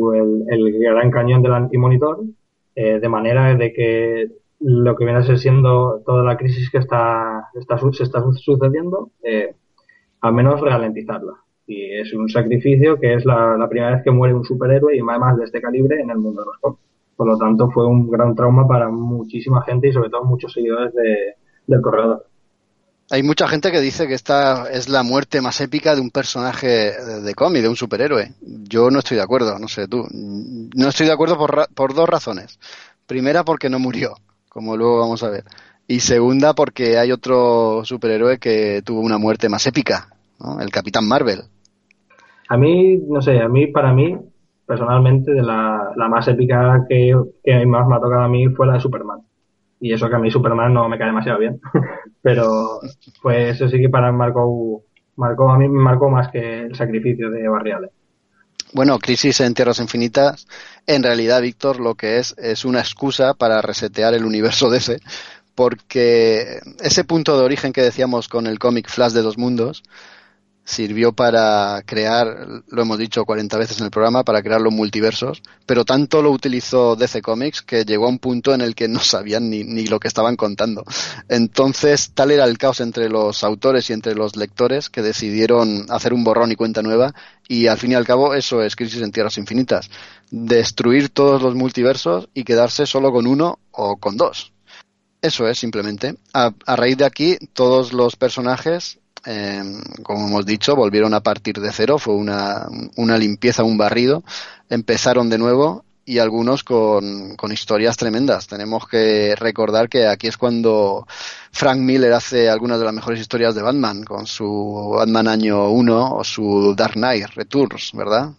S5: el, gran cañón del antimonitor, eh, de manera de que lo que viene a ser siendo toda la crisis que está, está se está su- sucediendo, eh, al menos ralentizarla. Y es un sacrificio que es la, primera vez que muere un superhéroe y además de este calibre en el mundo de los cómics. Por lo tanto, fue un gran trauma para muchísima gente y sobre todo muchos seguidores de, del corredor.
S3: Hay mucha gente que dice que esta es la muerte más épica de un personaje de, cómic, de un superhéroe. Yo no estoy de acuerdo, no sé tú. No estoy de acuerdo por, ra- por dos razones. Primera, porque no murió, como luego vamos a ver. Y segunda, porque hay otro superhéroe que tuvo una muerte más épica, ¿no? el Capitán Marvel.
S5: A mí, no sé, a mí, para mí, personalmente, de la, la más épica que, que más me ha tocado a mí fue la de Superman. Y eso que a mí Superman no me cae demasiado bien. Pero, pues eso sí que para marcó, marcó, a mí me marcó más que el sacrificio de Barriales.
S3: Bueno, Crisis en Tierras Infinitas, en realidad, Víctor, lo que es es una excusa para resetear el universo DC, porque ese punto de origen que decíamos con el cómic Flash de dos mundos sirvió para crear, lo hemos dicho 40 veces en el programa, para crear los multiversos, pero tanto lo utilizó DC Comics que llegó a un punto en el que no sabían ni, ni lo que estaban contando. Entonces, tal era el caos entre los autores y entre los lectores que decidieron hacer un borrón y cuenta nueva y al fin y al cabo eso es Crisis en Tierras Infinitas. Destruir todos los multiversos y quedarse solo con uno o con dos. Eso es simplemente. A, a raíz de aquí, todos los personajes, eh, como hemos dicho, volvieron a partir de cero. Fue una, una limpieza, un barrido. Empezaron de nuevo y algunos con, con historias tremendas. Tenemos que recordar que aquí es cuando Frank Miller hace algunas de las mejores historias de Batman, con su Batman año 1 o su Dark Knight Returns, ¿verdad?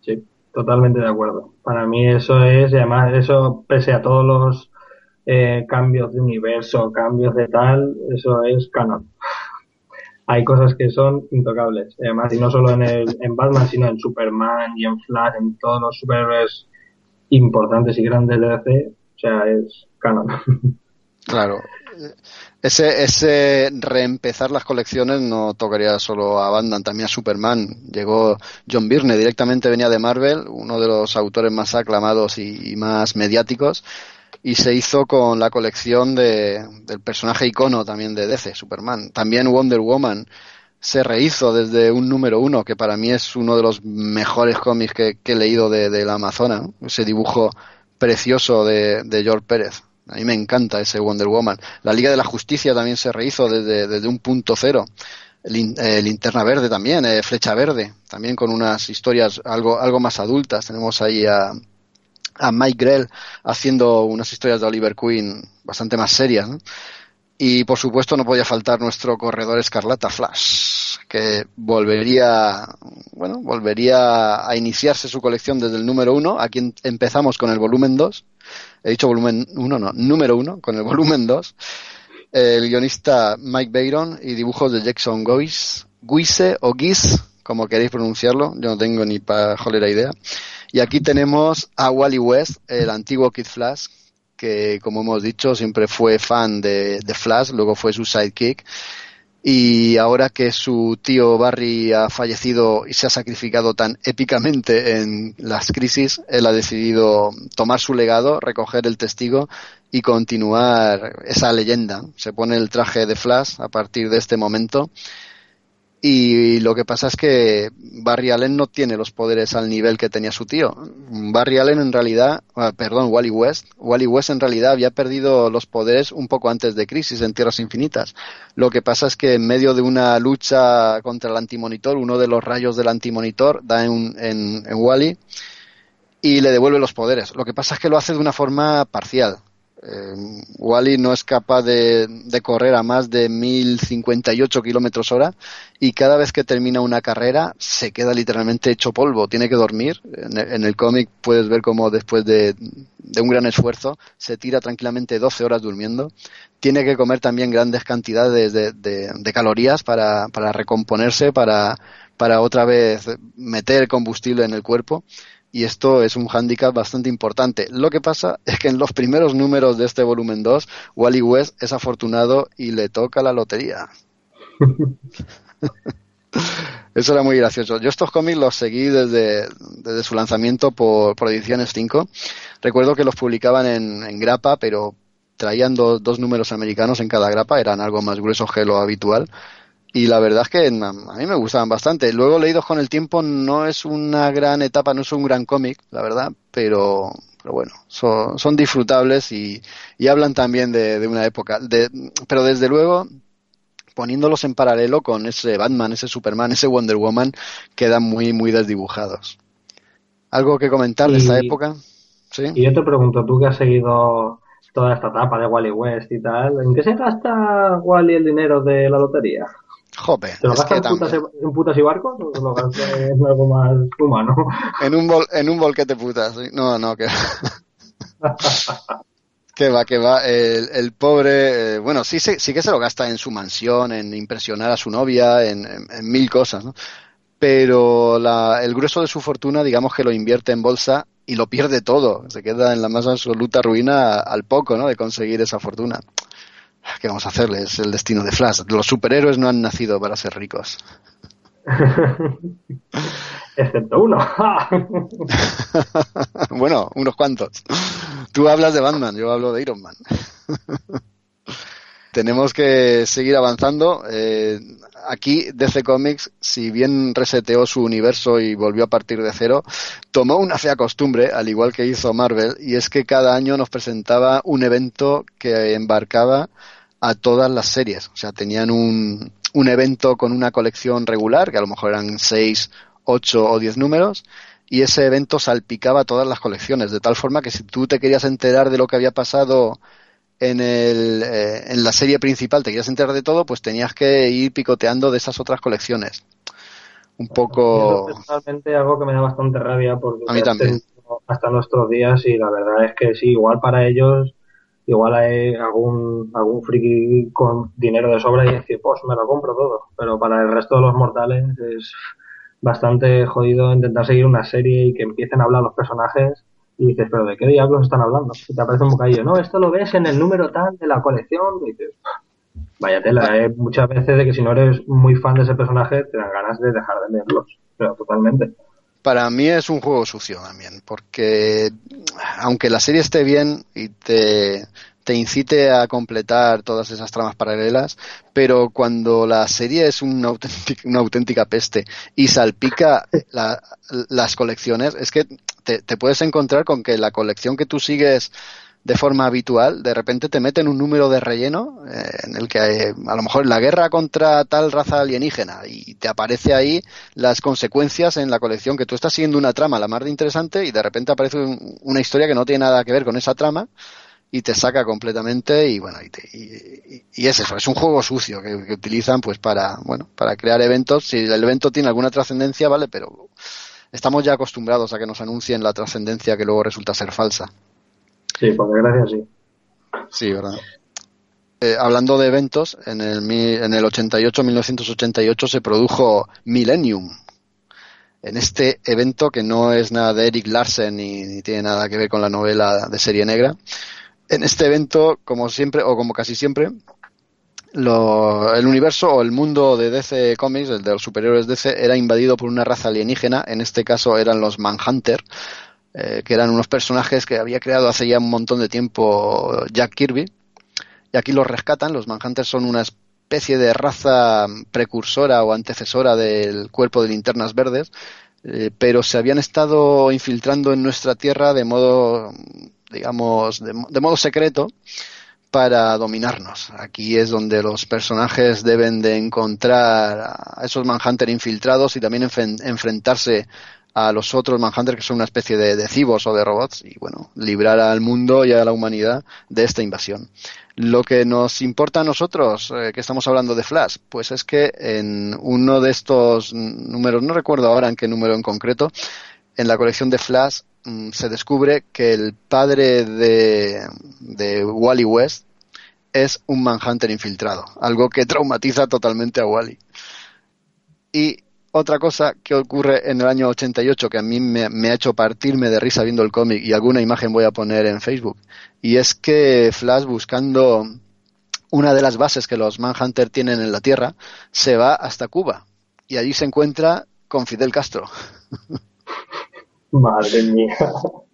S5: Sí, totalmente de acuerdo. Para mí eso es, y además eso, pese a todos los eh, cambios de universo, cambios de tal, eso es canon. Hay cosas que son intocables. Además, y no solo en, el, en Batman, sino en Superman y en Flash, en todos los superhéroes importantes y grandes de DC, o sea, es canon.
S3: Claro. Ese, ese reempezar las colecciones no tocaría solo a Batman, también a Superman. Llegó John Byrne, directamente venía de Marvel, uno de los autores más aclamados y, y más mediáticos, y se hizo con la colección de, del personaje icono también de DC, Superman. También Wonder Woman se rehizo desde un número uno, que para mí es uno de los mejores cómics que, he leído de, de la Amazona, ese dibujo precioso de, de George Pérez. A mí me encanta ese Wonder Woman. La Liga de la Justicia también se rehizo desde, desde un punto cero. Eh, Linterna Verde también, eh, Flecha Verde, también con unas historias algo, algo más adultas. Tenemos ahí a, a Mike Grell haciendo unas historias de Oliver Queen bastante más serias. Y por supuesto no podía faltar nuestro corredor escarlata Flash, que volvería, bueno, volvería a iniciarse su colección desde el número uno. Aquí em- empezamos con el volumen 2. He dicho volumen 1, no, número 1, con el volumen 2. El guionista Mike Bayron y dibujos de Jackson Guise, Guise o Guise, como queréis pronunciarlo, yo no tengo ni para jolera idea. Y aquí tenemos a Wally West, el antiguo Kid Flash, que como hemos dicho siempre fue fan de, Flash, luego fue su sidekick y ahora que su tío Barry ha fallecido y se ha sacrificado tan épicamente en las crisis, él ha decidido tomar su legado, recoger el testigo y continuar esa leyenda. Se pone el traje de Flash a partir de este momento y lo que pasa es que Barry Allen no tiene los poderes al nivel que tenía su tío. Barry Allen en realidad, ah, perdón, Wally West, Wally West en realidad había perdido los poderes un poco antes de Crisis en Tierras Infinitas. Lo que pasa es que en medio de una lucha contra el antimonitor, uno de los rayos del antimonitor da en, en, en Wally y le devuelve los poderes. Lo que pasa es que lo hace de una forma parcial. Eh, Wally no es capaz de, correr a más de 1058 kilómetros hora y cada vez que termina una carrera se queda literalmente hecho polvo, tiene que dormir. En, el cómic puedes ver cómo después de, un gran esfuerzo se tira tranquilamente 12 horas durmiendo. Tiene que comer también grandes cantidades de, calorías para, para recomponerse, para, para otra vez meter combustible en el cuerpo y esto es un hándicap bastante importante. Lo que pasa es que en los primeros números de este volumen 2, Wally West es afortunado y le toca la lotería. Eso era muy gracioso. Yo estos cómics los seguí desde, desde su lanzamiento por, por, Ediciones 5. Recuerdo que los publicaban en, en grapa, pero traían dos números americanos en cada grapa, eran algo más gruesos que lo habitual y la verdad es que a mí me gustaban bastante. Luego leídos con el tiempo no es una gran etapa, no es un gran cómic, la verdad, pero, pero bueno, son, son disfrutables y, y, hablan también de, de una época. De, pero desde luego, poniéndolos en paralelo con ese Batman, ese Superman, ese Wonder Woman, quedan muy, muy desdibujados. ¿Algo que comentar de esta época?
S5: ¿Sí? Y yo te pregunto, tú que has seguido toda esta etapa de Wally West y tal, ¿en qué se gasta Wally el dinero de la lotería?
S3: Jope.
S5: ¿Te lo gastas en, putas, en, putas, y barcos o lo gastas en algo más humano?
S3: En un, bol, en un bolquete putas. No, no, que. que va, que va. El, el pobre, eh, bueno, sí, sí, sí que se lo gasta en su mansión, en impresionar a su novia, en, en, mil cosas, ¿no? Pero la, el grueso de su fortuna, digamos que lo invierte en bolsa y lo pierde todo. Se queda en la más absoluta ruina al poco, ¿no? De conseguir esa fortuna. ¿Qué vamos a hacerle? Es el destino de Flash. Los superhéroes no han nacido para ser ricos.
S5: Excepto uno.
S3: bueno, unos cuantos. Tú hablas de Batman, yo hablo de Iron Man. Tenemos que seguir avanzando. Eh, aquí DC Comics, si bien reseteó su universo y volvió a partir de cero, tomó una fea costumbre, al igual que hizo Marvel, y es que cada año nos presentaba un evento que embarcaba a todas las series. O sea, tenían un, un evento con una colección regular, que a lo mejor eran seis, ocho o diez números, y ese evento salpicaba todas las colecciones, de tal forma que si tú te querías enterar de lo que había pasado en, el, eh, en la serie principal, te querías enterar de todo, pues tenías que ir picoteando de esas otras colecciones. Un poco...
S5: Es algo que me da bastante rabia porque
S3: a mí también.
S5: hasta nuestros días y la verdad es que sí, igual para ellos igual hay algún, algún friki con dinero de sobra y decir, pues me lo compro todo. Pero para el resto de los mortales es bastante jodido intentar seguir una serie y que empiecen a hablar los personajes y dices, pero ¿de qué diablos están hablando? Y te aparece un bocadillo, no, esto lo ves en el número tal de la colección y dices, vaya tela, ¿eh? muchas veces de que si no eres muy fan de ese personaje te dan ganas de dejar de leerlos, pero totalmente
S3: para mí es un juego sucio también, porque aunque la serie esté bien y te, te incite a completar todas esas tramas paralelas, pero cuando la serie es una auténtica, una auténtica peste y salpica las colecciones, es que te, te, puedes encontrar con que la colección que tú sigues de forma habitual, de repente te meten un número de relleno eh, en el que eh, a lo mejor la guerra contra tal raza alienígena y te aparece ahí las consecuencias en la colección que tú estás siguiendo una trama la más de interesante y de repente aparece una historia que no tiene nada que ver con esa trama y te saca completamente y bueno y, y, es eso es un juego sucio que, que, utilizan pues para bueno para crear eventos si el evento tiene alguna trascendencia vale pero estamos ya acostumbrados a que nos anuncien la trascendencia que luego resulta ser falsa
S5: Sí, por desgracia sí.
S3: Sí, verdad. Eh, hablando de eventos, en el, en el 88, 1988 se produjo Millennium. En este evento que no es nada de Eric Larsen ni, ni tiene nada que ver con la novela de serie negra. En este evento, como siempre, o como casi siempre, el universo o el mundo de DC Comics, el de los superiores DC, era invadido por una raza alienígena, en este caso eran los Manhunter, eh, que eran unos personajes que había creado hace ya un montón de tiempo Jack Kirby, y aquí los rescatan, los Manhunters son una especie de raza precursora o antecesora del cuerpo de linternas verdes, eh, pero se habían estado infiltrando en nuestra tierra de modo, digamos, de modo secreto, para dominarnos. Aquí es donde los personajes deben de encontrar a esos Manhunter infiltrados y también enfrentarse a los otros Manhunter que son una especie de, de cibos o de robots y bueno, librar al mundo y a la humanidad de esta invasión. Lo que nos importa a nosotros, eh, que estamos hablando de Flash, pues es que en uno de estos números, no recuerdo ahora en qué número en concreto, en la colección de Flash se descubre que el padre de, de Wally West es un Manhunter infiltrado, algo que traumatiza totalmente a Wally. Y otra cosa que ocurre en el año 88 que a mí me, ha hecho partirme de risa viendo el cómic y alguna imagen voy a poner en Facebook, y es que Flash buscando una de las bases que los Manhunter tienen en la Tierra, se va hasta Cuba y allí se encuentra con Fidel Castro.
S5: Madre mía.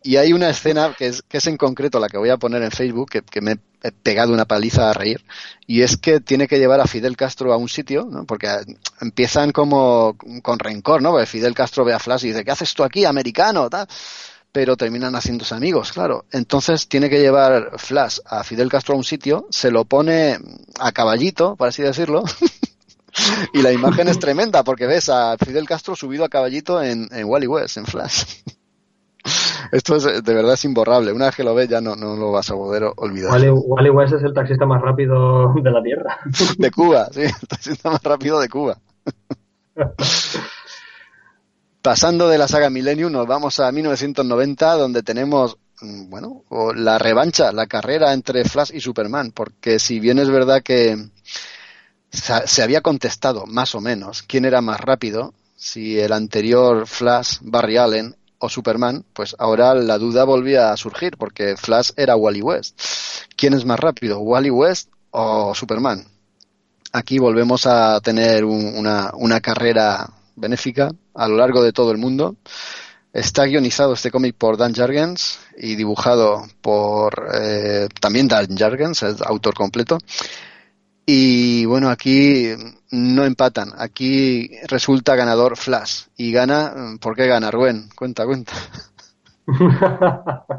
S3: Y hay una escena que es, que es en concreto la que voy a poner en Facebook, que, me he pegado una paliza a reír, y es que tiene que llevar a Fidel Castro a un sitio, ¿no? porque empiezan como con rencor, ¿no? Fidel Castro ve a Flash y dice, ¿qué haces tú aquí, americano? Pero terminan haciéndose amigos, claro. Entonces tiene que llevar Flash a Fidel Castro a un sitio, se lo pone a caballito, por así decirlo, y la imagen es tremenda porque ves a Fidel Castro subido a caballito en, Wally West, en Flash. Esto es, de verdad es imborrable. Una vez que lo ves ya no, no lo vas a poder olvidar.
S5: Wally, West es el taxista más rápido de la Tierra.
S3: De Cuba, sí, el taxista más rápido de Cuba. Pasando de la saga Millennium nos vamos a 1990 donde tenemos mm, bueno, la revancha, la carrera entre Flash y Superman, porque si bien es verdad que se había contestado más o menos quién era más rápido, si el anterior Flash, Barry Allen o Superman, pues ahora la duda volvía a surgir porque Flash era Wally West. ¿Quién es más rápido, Wally West o Superman? Aquí volvemos a tener una, una carrera benéfica a lo largo de todo el mundo. Está guionizado este cómic por Dan Jargens y dibujado por eh, también Dan Jargens, es autor completo. Y bueno, aquí no empatan. Aquí resulta ganador Flash. Y gana, ¿por qué gana Rubén? Cuenta, cuenta.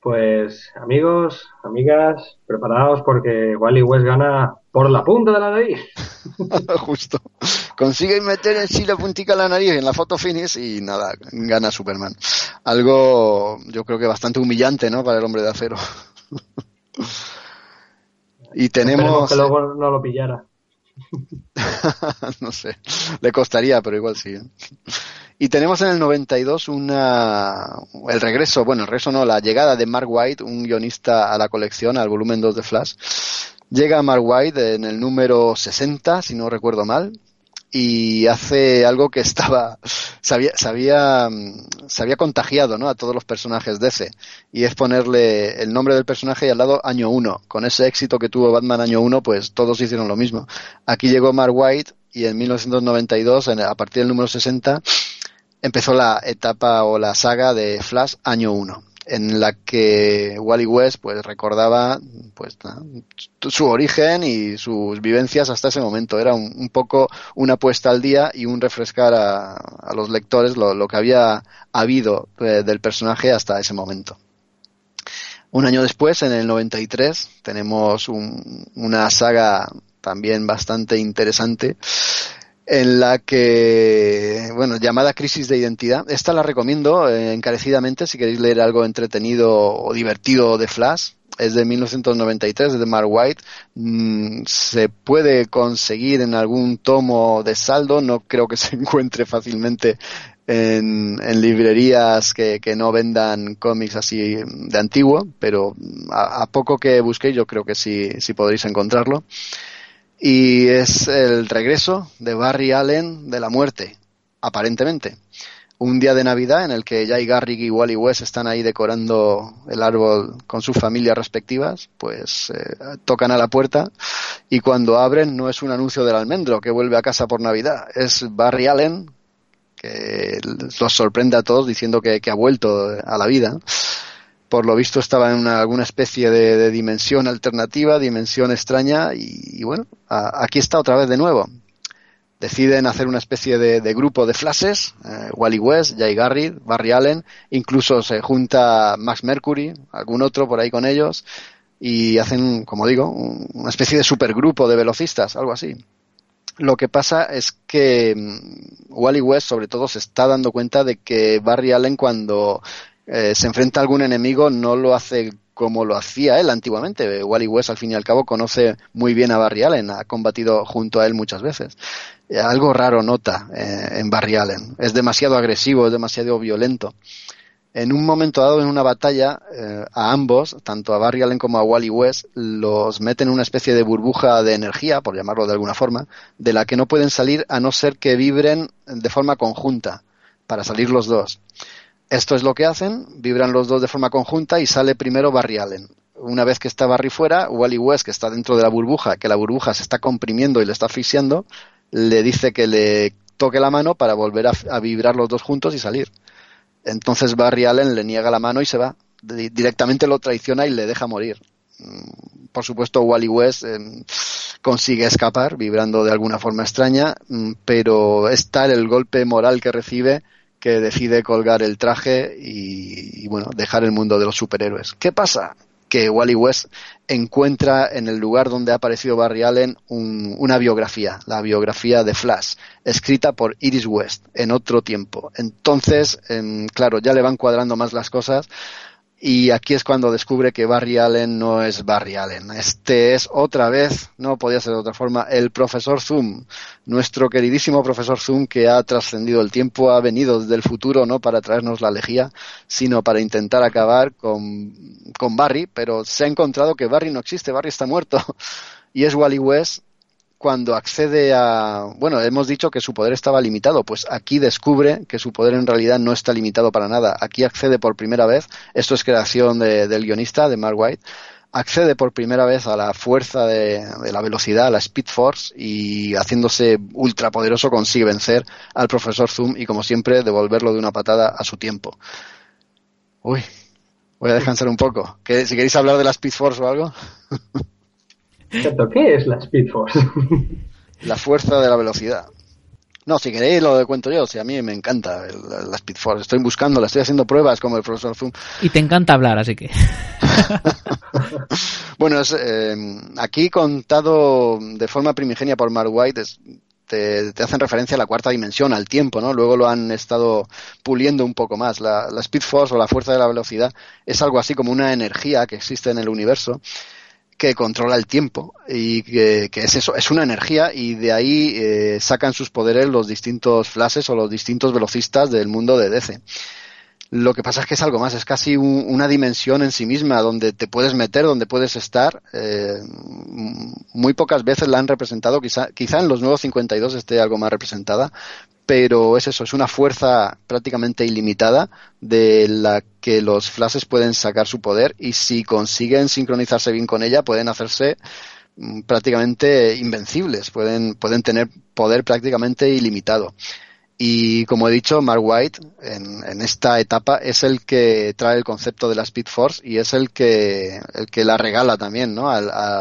S5: pues amigos, amigas, preparados porque Wally West gana por la punta de la nariz.
S3: Justo. Consigue meter en sí la puntica de la nariz en la foto finish y nada, gana Superman. Algo yo creo que bastante humillante, ¿no? Para el hombre de acero. Y tenemos.
S5: que luego no lo pillara.
S3: no sé, le costaría, pero igual sí. ¿eh? Y tenemos en el 92 una, el regreso, bueno, el regreso no, la llegada de Mark White, un guionista a la colección, al volumen 2 de Flash. Llega Mark White en el número 60, si no recuerdo mal, y hace algo que estaba se había, se había, se había contagiado ¿no? a todos los personajes de ese. Y es ponerle el nombre del personaje y al lado año 1 con ese éxito que tuvo Batman año 1 pues todos hicieron lo mismo. Aquí llegó Mark White y en 1992 a partir del número 60 empezó la etapa o la saga de Flash año 1 en la que Wally West pues recordaba pues su origen y sus vivencias hasta ese momento. Era un, poco una puesta al día y un refrescar a, los lectores lo, que había habido eh, del personaje hasta ese momento. Un año después en el 93 tenemos una saga también bastante interesante en la que, bueno, llamada Crisis de Identidad. Esta la recomiendo eh, encarecidamente si queréis leer algo entretenido o divertido de Flash. Es de 1993, es de Mark White. Mm, se puede conseguir en algún tomo de saldo. No creo que se encuentre fácilmente en, librerías que, no vendan cómics así de antiguo, pero a, a, poco que busquéis yo creo que sí, sí podréis encontrarlo y es el regreso de Barry Allen de la muerte, aparentemente. Un día de Navidad en el que Jay Garrick y Wally West están ahí decorando el árbol con sus familias respectivas, pues eh, tocan a la puerta y cuando abren no es un anuncio del almendro que vuelve a casa por Navidad, es Barry Allen que los sorprende a todos diciendo que, ha vuelto a la vida. Por lo visto estaba en alguna especie de, dimensión alternativa, dimensión extraña y, bueno, aquí está otra vez de nuevo. Deciden hacer una especie de, grupo de flashes, eh, Wally West, Jay Garrett, Barry Allen, incluso se junta Max Mercury, algún otro por ahí con ellos, y hacen, como digo, una especie de supergrupo de velocistas, algo así. Lo que pasa es que mm, Wally West, sobre todo, se está dando cuenta de que Barry Allen, cuando eh, se enfrenta a algún enemigo, no lo hace como lo hacía él antiguamente. Wally West, al fin y al cabo, conoce muy bien a Barry Allen, ha combatido junto a él muchas veces. Eh, algo raro nota eh, en Barry Allen. Es demasiado agresivo, es demasiado violento en un momento dado en una batalla a ambos, tanto a Barry Allen como a Wally West, los meten en una especie de burbuja de energía, por llamarlo de alguna forma, de la que no pueden salir a no ser que vibren de forma conjunta, para salir los dos. Esto es lo que hacen, vibran los dos de forma conjunta y sale primero Barry Allen. Una vez que está Barry fuera, Wally West, que está dentro de la burbuja, que la burbuja se está comprimiendo y le está asfixiando, le dice que le toque la mano para volver a, a vibrar los dos juntos y salir. Entonces Barry Allen le niega la mano y se va. Directamente lo traiciona y le deja morir. Mm, por supuesto, Wally West em, consigue escapar, vibrando de alguna forma extraña, mm, pero es tal el golpe moral que recibe que decide colgar el traje y, bueno, dejar el mundo de los superhéroes. ¿Qué pasa? que Wally West encuentra en el lugar donde ha aparecido Barry Allen una biografía, la biografía de Flash, escrita por Iris West en otro tiempo. Entonces, claro, ya le van cuadrando más las cosas y aquí es cuando descubre que Barry Allen no es Barry Allen. Este es otra vez, no podía ser de otra forma, el profesor Zoom, nuestro queridísimo profesor Zoom que ha trascendido el tiempo, ha venido desde el futuro no para traernos la lejía, sino para intentar acabar con, con Barry, pero se ha encontrado que Barry no existe, Barry está muerto. Y es Wally West cuando accede a, bueno, hemos dicho que su poder estaba limitado, pues aquí descubre que su poder en realidad no está limitado para nada. Aquí accede por primera vez, esto es creación del guionista, de Mark White, accede por primera vez a la fuerza de, la velocidad, a la Speed Force, y haciéndose ultrapoderoso consigue vencer al profesor Zoom y como siempre devolverlo de una patada a su tiempo. Uy, voy a descansar un poco. si queréis hablar de la Speed Force o algo.
S5: ¿qué es la Speed Force?
S3: la fuerza de la velocidad. No, si queréis lo cuento yo, si a mí me encanta la, Speed Force. Estoy buscándola, estoy haciendo pruebas como el profesor Zoom.
S4: Y te encanta hablar, así que.
S3: bueno, es, eh, aquí contado de forma primigenia por Mark White, te, hacen referencia a la cuarta dimensión, al tiempo, ¿no? Luego lo han estado puliendo un poco más. La, la Speed Force o la fuerza de la velocidad es algo así como una energía que existe en el universo que controla el tiempo y que, es eso, es una energía y de ahí eh, sacan sus poderes los distintos flashes o los distintos velocistas del mundo de DC. Lo que pasa es que es algo más, es casi una dimensión en sí misma donde te puedes meter, donde puedes estar. Eh, muy pocas veces la han representado, quizá, quizá en los nuevos 52 esté algo más representada, pero es eso, es una fuerza prácticamente ilimitada de la que los flashes pueden sacar su poder y si consiguen sincronizarse bien con ella pueden hacerse mm, prácticamente invencibles, pueden, pueden tener poder prácticamente ilimitado. Y como he dicho, Mark White en, en, esta etapa es el que trae el concepto de la Speed Force y es el que, el que la regala también, ¿no?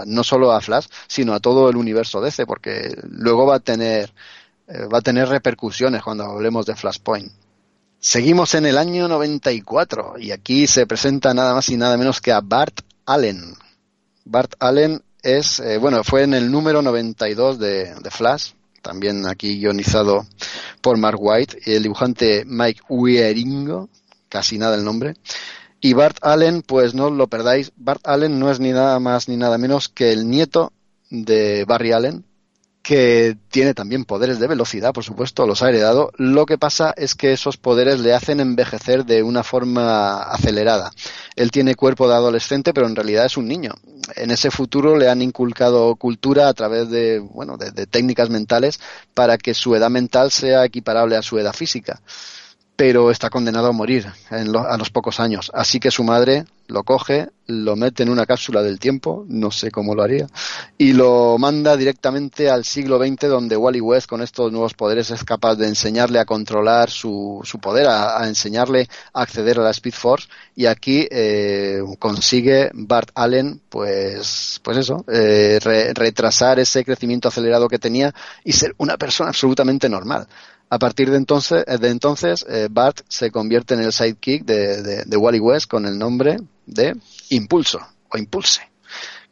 S3: no solo a Flash, sino a todo el universo DC, porque luego va a tener eh, va a tener repercusiones cuando hablemos de Flashpoint. Seguimos en el año 94 y aquí se presenta nada más y nada menos que a Bart Allen. Bart Allen es, eh, bueno, fue en el número 92 de, de Flash, también aquí guionizado por Mark White y el dibujante Mike Wieringo, casi nada el nombre. Y Bart Allen, pues no lo perdáis, Bart Allen no es ni nada más ni nada menos que el nieto de Barry Allen, que tiene también poderes de velocidad, por supuesto, los ha heredado. Lo que pasa es que esos poderes le hacen envejecer de una forma acelerada. Él tiene cuerpo de adolescente, pero en realidad es un niño. En ese futuro le han inculcado cultura a través de, bueno, de, técnicas mentales para que su edad mental sea equiparable a su edad física. Pero está condenado a morir a los pocos años. Así que su madre lo coge, lo mete en una cápsula del tiempo, no sé cómo lo haría, y lo manda directamente al siglo XX donde Wally West con estos nuevos poderes es capaz de enseñarle a controlar su, su poder, a, enseñarle a acceder a la Speed Force y aquí eh, consigue Bart Allen pues, pues eso, eh, retrasar ese crecimiento acelerado que tenía y ser una persona absolutamente normal. A partir de entonces, de entonces eh, Bart se convierte en el sidekick de, Wally West con el nombre de Impulso o Impulse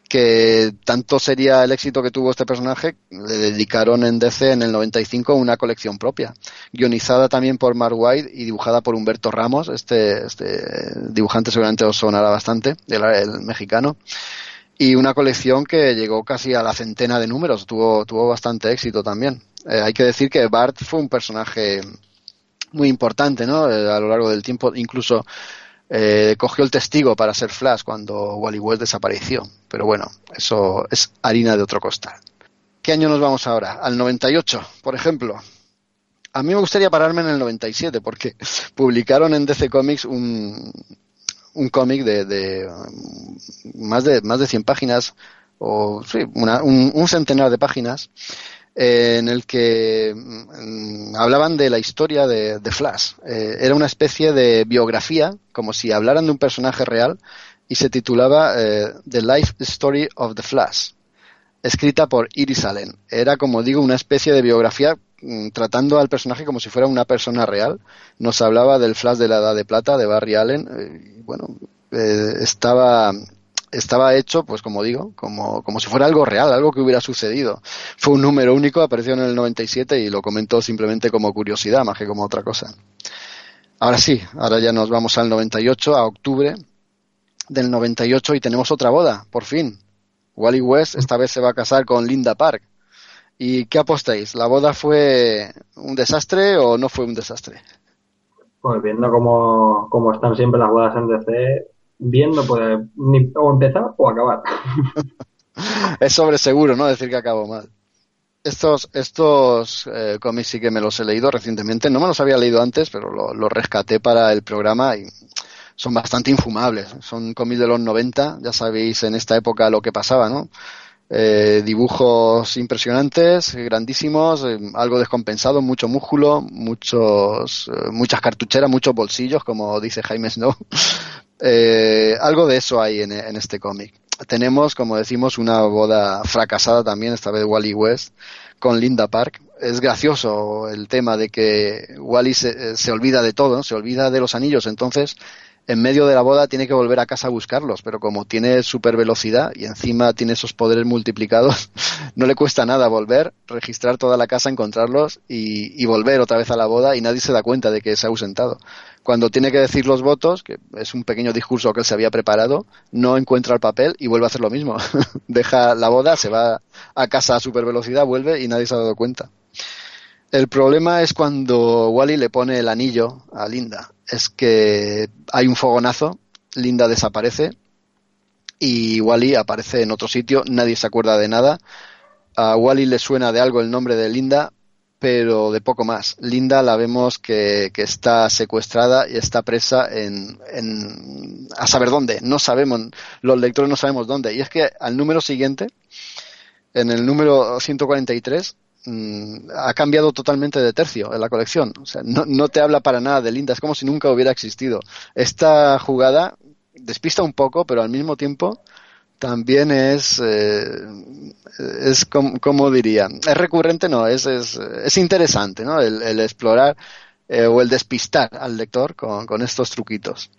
S3: que tanto sería el éxito que tuvo este personaje, le dedicaron en DC en el 95 una colección propia, guionizada también por Mark White y dibujada por Humberto Ramos, este, este dibujante seguramente os sonará bastante, el mexicano, y una colección que llegó casi a la centena de números, tuvo, tuvo bastante éxito también. Eh, hay que decir que Bart fue un personaje muy importante, ¿no? Eh, a lo largo del tiempo, incluso eh, cogió el testigo para ser Flash cuando Wally West desapareció. Pero bueno, eso es harina de otro costal. ¿Qué año nos vamos ahora? Al 98, por ejemplo. A mí me gustaría pararme en el 97 porque publicaron en DC Comics un, un cómic de, de, más de más de 100 páginas o sí, un, un centenar de páginas eh, en el que mm, hablaban de la historia de, Flash. Eh, era una especie de biografía, como si hablaran de un personaje real, y se titulaba eh, The Life Story of the Flash, escrita por Iris Allen. Era, como digo, una especie de biografía mm, tratando al personaje como si fuera una persona real. Nos hablaba del Flash de la Edad de Plata, de Barry Allen. bueno, estaba estaba hecho, pues como digo, como, como si fuera algo real, algo que hubiera sucedido. Fue un número único, apareció en el 97 y lo comentó simplemente como curiosidad, más que como otra cosa. Ahora sí, ahora ya nos vamos al 98, a octubre del 98 y tenemos otra boda, por fin. Wally West esta vez se va a casar con Linda Park. ¿Y qué apostáis? ¿La boda fue un desastre o no fue un desastre?
S5: Pues viendo cómo, cómo están siempre las bodas en DC, viendo pues ni, o empezar o acabar.
S3: es sobre seguro, ¿no? Decir que acabo mal. Estos, estos eh, cómics sí que me los he leído recientemente. No me los había leído antes, pero los lo rescaté para el programa y son bastante infumables. Son cómics de los 90, ya sabéis en esta época lo que pasaba, ¿no? Eh, dibujos impresionantes, grandísimos, eh, algo descompensado, mucho músculo, muchos, muchas cartucheras, muchos bolsillos, como dice Jaime Snow, eh, algo de eso hay en, este cómic. Tenemos, como decimos, una boda fracasada también, esta vez Wally West, con Linda Park. Es gracioso el tema de que Wally se, se olvida de todo, se olvida de los anillos, entonces en medio de la boda tiene que volver a casa a buscarlos, pero como tiene super velocidad y encima tiene esos poderes multiplicados, no le cuesta nada volver, registrar toda la casa, encontrarlos y, volver otra vez a la boda y nadie se da cuenta de que se ha ausentado. Cuando tiene que decir los votos, que es un pequeño discurso que él se había preparado, no encuentra el papel y vuelve a hacer lo mismo. Deja la boda, se va a casa a super velocidad, vuelve y nadie se ha dado cuenta. El problema es cuando Wally le pone el anillo a Linda. Es que hay un fogonazo, Linda desaparece y Wally aparece en otro sitio, nadie se acuerda de nada. A Wally le suena de algo el nombre de Linda, pero de poco más. Linda la vemos que, está secuestrada y está presa en, en, a saber dónde. No sabemos, los lectores no sabemos dónde. Y es que al número siguiente, en el número 143, Mm, ha cambiado totalmente de tercio en la colección. O sea, no, no, te habla para nada de Linda, es como si nunca hubiera existido. Esta jugada despista un poco, pero al mismo tiempo también es, eh, es como, diría, es recurrente, no, es, es, es interesante, ¿no? El, explorar eh, o el despistar al lector con, con estos truquitos.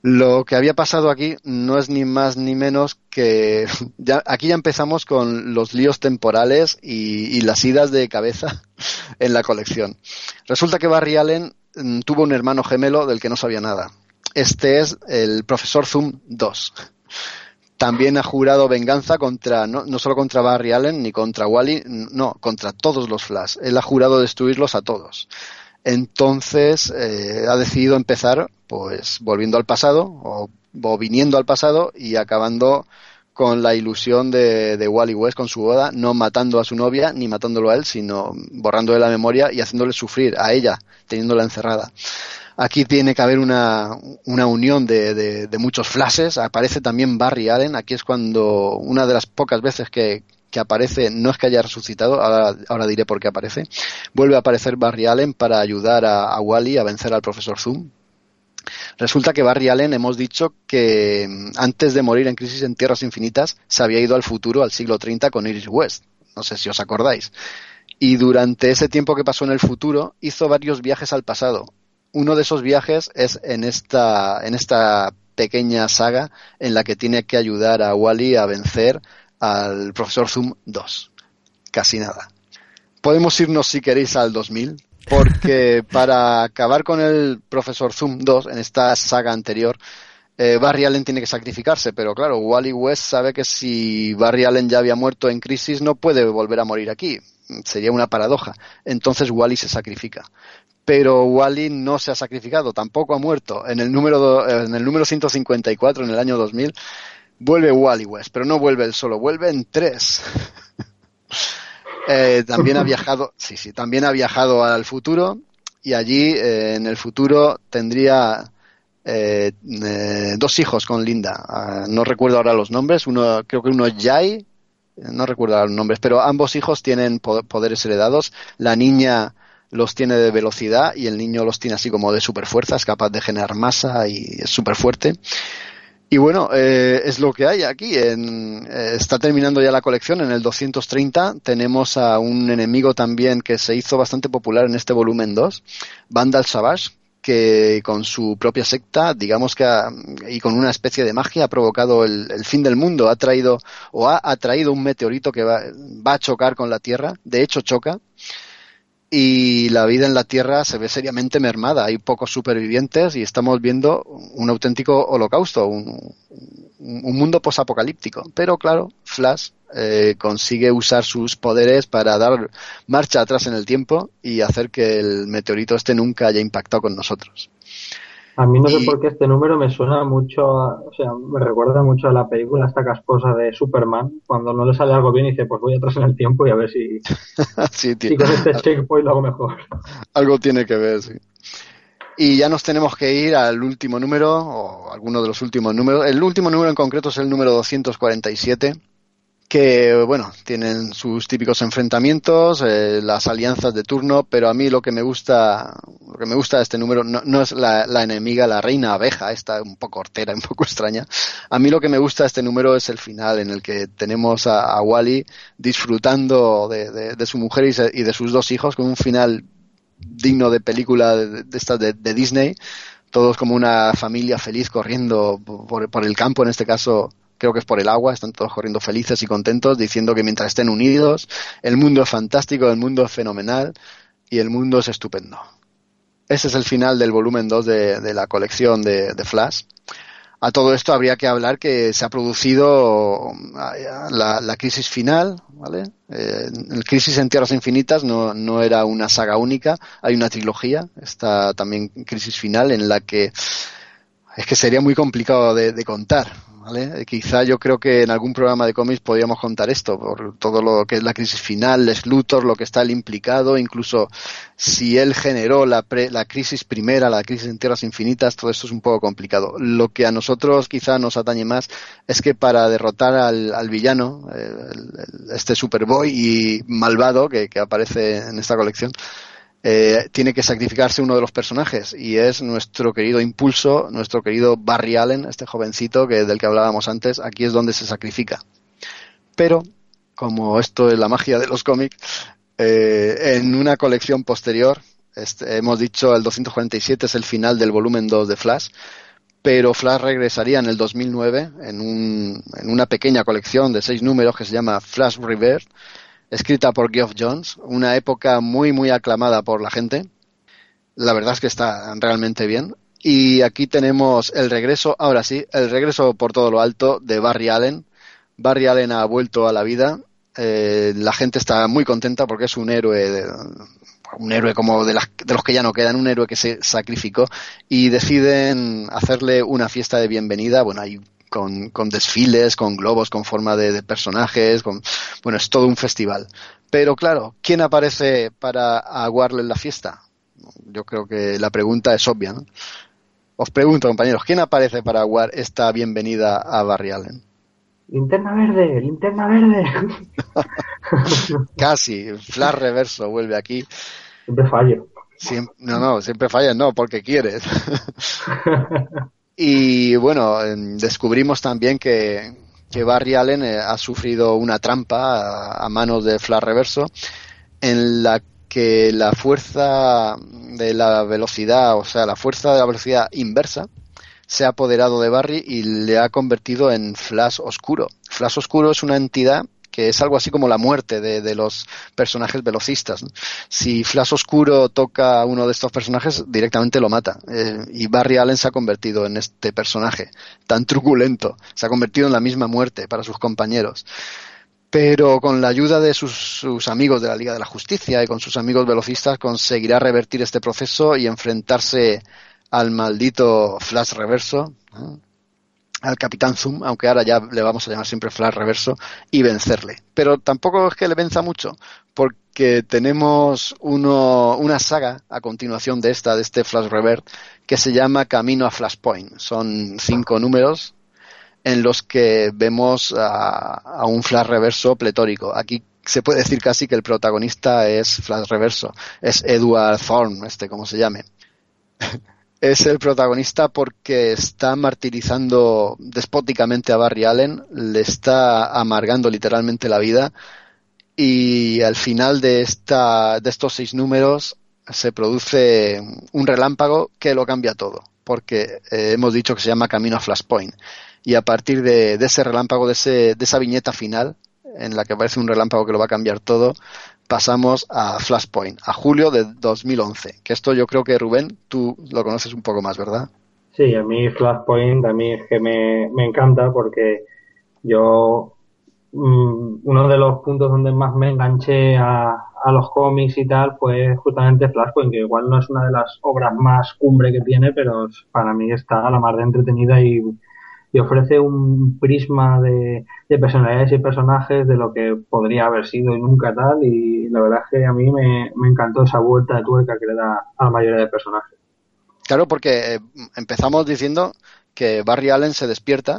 S3: Lo que había pasado aquí no es ni más ni menos que ya, aquí ya empezamos con los líos temporales y, las idas de cabeza en la colección. Resulta que Barry Allen mm, tuvo un hermano gemelo del que no sabía nada. Este es el profesor Zoom 2. También ha jurado venganza contra, no, solo contra Barry Allen ni contra Wally, no, contra todos los Flash. Él ha jurado destruirlos a todos. Entonces eh, ha decidido empezar, pues, volviendo al pasado o, viniendo al pasado y acabando con la ilusión de, de, Wally West con su boda, no matando a su novia ni matándolo a él, sino borrándole la memoria y haciéndole sufrir a ella, teniéndola encerrada. Aquí tiene que haber una, una unión de, de, muchos flashes. Aparece también Barry Allen. Aquí es cuando una de las pocas veces que, que aparece, no es que haya resucitado, ahora, ahora, diré por qué aparece. Vuelve a aparecer Barry Allen para ayudar a, a Wally a vencer al profesor Zoom. Resulta que Barry Allen hemos dicho que mm, antes de morir en Crisis en Tierras Infinitas se había ido al futuro, al siglo 30, con Iris West. No sé si os acordáis. Y durante ese tiempo que pasó en el futuro hizo varios viajes al pasado. Uno de esos viajes es en esta, en esta pequeña saga en la que tiene que ayudar a Wally a vencer al profesor Zoom 2. Casi nada. Podemos irnos si queréis al 2000, porque para acabar con el profesor Zoom 2 en esta saga anterior, eh, Barry Allen tiene que sacrificarse, pero claro, Wally West sabe que si Barry Allen ya había muerto en Crisis no puede volver a morir aquí. Sería una paradoja. Entonces Wally se sacrifica. Pero Wally no se ha sacrificado, tampoco ha muerto. En el número, en el número 154, en el año 2000, vuelve Wally West, pero no vuelve él solo, vuelve en tres. Eh, también ha viajado, sí, sí, también ha viajado al futuro y allí eh, en el futuro tendría eh, dos hijos con Linda. Uh, no recuerdo ahora los nombres, uno creo que uno es Jai, no recuerdo los nombres, pero ambos hijos tienen poderes heredados. La niña los tiene de velocidad y el niño los tiene así como de super fuerza, es capaz de generar masa y es súper fuerte. Y bueno, eh, es lo que hay aquí. En, eh, está terminando ya la colección. En el 230 tenemos a un enemigo también que se hizo bastante popular en este volumen 2, Vandal Savage, que con su propia secta, digamos que ha, y con una especie de magia ha provocado el, el, fin del mundo. Ha traído o ha atraído un meteorito que va, va a chocar con la Tierra. De hecho, choca y la vida en la Tierra se ve seriamente mermada. Hay pocos supervivientes y estamos viendo un auténtico holocausto, un, un mundo posapocalíptico. Pero claro, Flash eh, consigue usar sus poderes para dar marcha atrás en el tiempo y hacer que el meteorito este nunca haya impactado con nosotros.
S5: A mí no sé y... por qué este número me suena mucho, a, o sea, me recuerda mucho a la película esta casposa de Superman, cuando no le sale algo bien y dice, pues voy atrás en el tiempo y a ver si,
S3: sí,
S5: si con este checkpoint lo hago mejor.
S3: Algo tiene que ver, sí. Y ya nos tenemos que ir al último número, o alguno de los últimos números. El último número en concreto es el número 247 que bueno tienen sus típicos enfrentamientos eh, las alianzas de turno pero a mí lo que me gusta lo que me gusta de este número no, no es la, enemiga la reina abeja esta un poco hortera un poco extraña. A mí lo que me gusta de este número es el final en el que tenemos a, Wally disfrutando de, su mujer y, se, y, de sus dos hijos con un final digno de película de, de esta de, Disney. Todos como una familia feliz corriendo por el campo en este caso creo que es por el agua, están todos corriendo felices y contentos, diciendo que mientras estén unidos, el mundo es fantástico, el mundo es fenomenal y el mundo es estupendo. Ese es el final del volumen 2 de, la colección de, Flash. A todo esto habría que hablar que se ha producido la, la crisis final, ¿vale? Eh, el Crisis en Tierras Infinitas no, era una saga única, hay una trilogía, está también Crisis Final en la que es que sería muy complicado de contar, ¿vale? Quizá yo creo que en algún programa de cómics podríamos contar esto, por todo lo que es la crisis final, Les Luthor, lo que está implicado, incluso si él generó la, pre, la crisis primera, la crisis en Tierras Infinitas, todo esto es un poco complicado. Lo que a nosotros quizá nos atañe más es que para derrotar al, al villano, el, este Superboy y malvado que aparece en esta colección, eh, tiene que sacrificarse uno de los personajes y es nuestro querido Impulso, nuestro querido Barry Allen, este jovencito que del que hablábamos antes, aquí es donde se sacrifica. Pero, como esto es la magia de los cómics, eh, en una colección posterior, este, hemos dicho el 247 es el final del volumen 2 de Flash, pero Flash regresaría en el 2009 en, un, en una pequeña colección de seis números que se llama Flash Reverse, escrita por Geoff Jones, una época muy, muy aclamada por la gente. La verdad es que está realmente bien. Y aquí tenemos el regreso, ahora sí, el regreso por todo lo alto de Barry Allen. Barry Allen ha vuelto a la vida. Eh, la gente está muy contenta porque es un héroe, un héroe como de, las, de los que ya no quedan, un héroe que se sacrificó y deciden hacerle una fiesta de bienvenida. Bueno, hay con, con desfiles, con globos con forma de, de, personajes, con, bueno, es todo un festival. Pero claro, ¿quién aparece para aguarle en la fiesta? Yo creo que la pregunta es obvia, ¿no? Os pregunto, compañeros, ¿quién aparece para aguar esta bienvenida a Barry Allen?
S5: Linterna verde, linterna verde.
S3: Casi, Flash Reverso vuelve aquí.
S5: Siempre fallo.
S3: No, no, siempre fallas, no, porque quieres. y bueno, descubrimos también que, que Barry Allen eh, ha sufrido una trampa a, a manos de Flash Reverso en la que la fuerza de la velocidad, o sea, la fuerza de la velocidad inversa, se ha apoderado de Barry y le ha convertido en Flash Oscuro. Flash Oscuro es una entidad que es algo así como la muerte de, de los personajes velocistas. Si Flash Oscuro toca a uno de estos personajes, directamente lo mata. Eh, y Barry Allen se ha convertido en este personaje tan truculento. Se ha convertido en la misma muerte para sus compañeros pero con la ayuda de sus, amigos de la Liga de la Justicia y con sus amigos velocistas conseguirá revertir este proceso y enfrentarse al maldito Flash Reverso. Al Capitán Zoom, aunque ahora ya le vamos a llamar siempre Flash Reverso, y vencerle. Pero tampoco es que le venza mucho, porque tenemos uno, una saga a continuación de esta, de este Flash Revert, que se llama Camino a Flashpoint. Son cinco números en los que vemos a, a, un Flash Reverso pletórico. Aquí se puede decir casi que el protagonista es Flash Reverso, es Edward Thorne, este como se llame. es el protagonista porque está martirizando despóticamente a Barry Allen, le está amargando literalmente la vida y al final de esta de estos seis números se produce un relámpago que lo cambia todo, porque eh, hemos dicho que se llama Camino a Flashpoint. Y a partir de, de ese relámpago, de, ese, de esa viñeta final, en la que aparece un relámpago que lo va a cambiar todo, pasamos a Flashpoint, a julio de 2011. Que esto yo creo que Rubén, tú lo conoces un poco más, ¿verdad?
S5: Sí, a mí Flashpoint a mí es que me, me encanta porque yo mmm, uno de los puntos donde más me enganché a, a, los cómics y tal fue justamente Flashpoint, que igual no es una de las obras más cumbre que tiene, pero para mí está a la más de entretenida y y ofrece un prisma de, de, personalidades y personajes de lo que podría haber sido y nunca tal y la verdad es que a mí me, me encantó esa vuelta de tuerca que le da a la mayoría de personajes.
S3: Claro, porque eh, empezamos diciendo que Barry Allen se despierta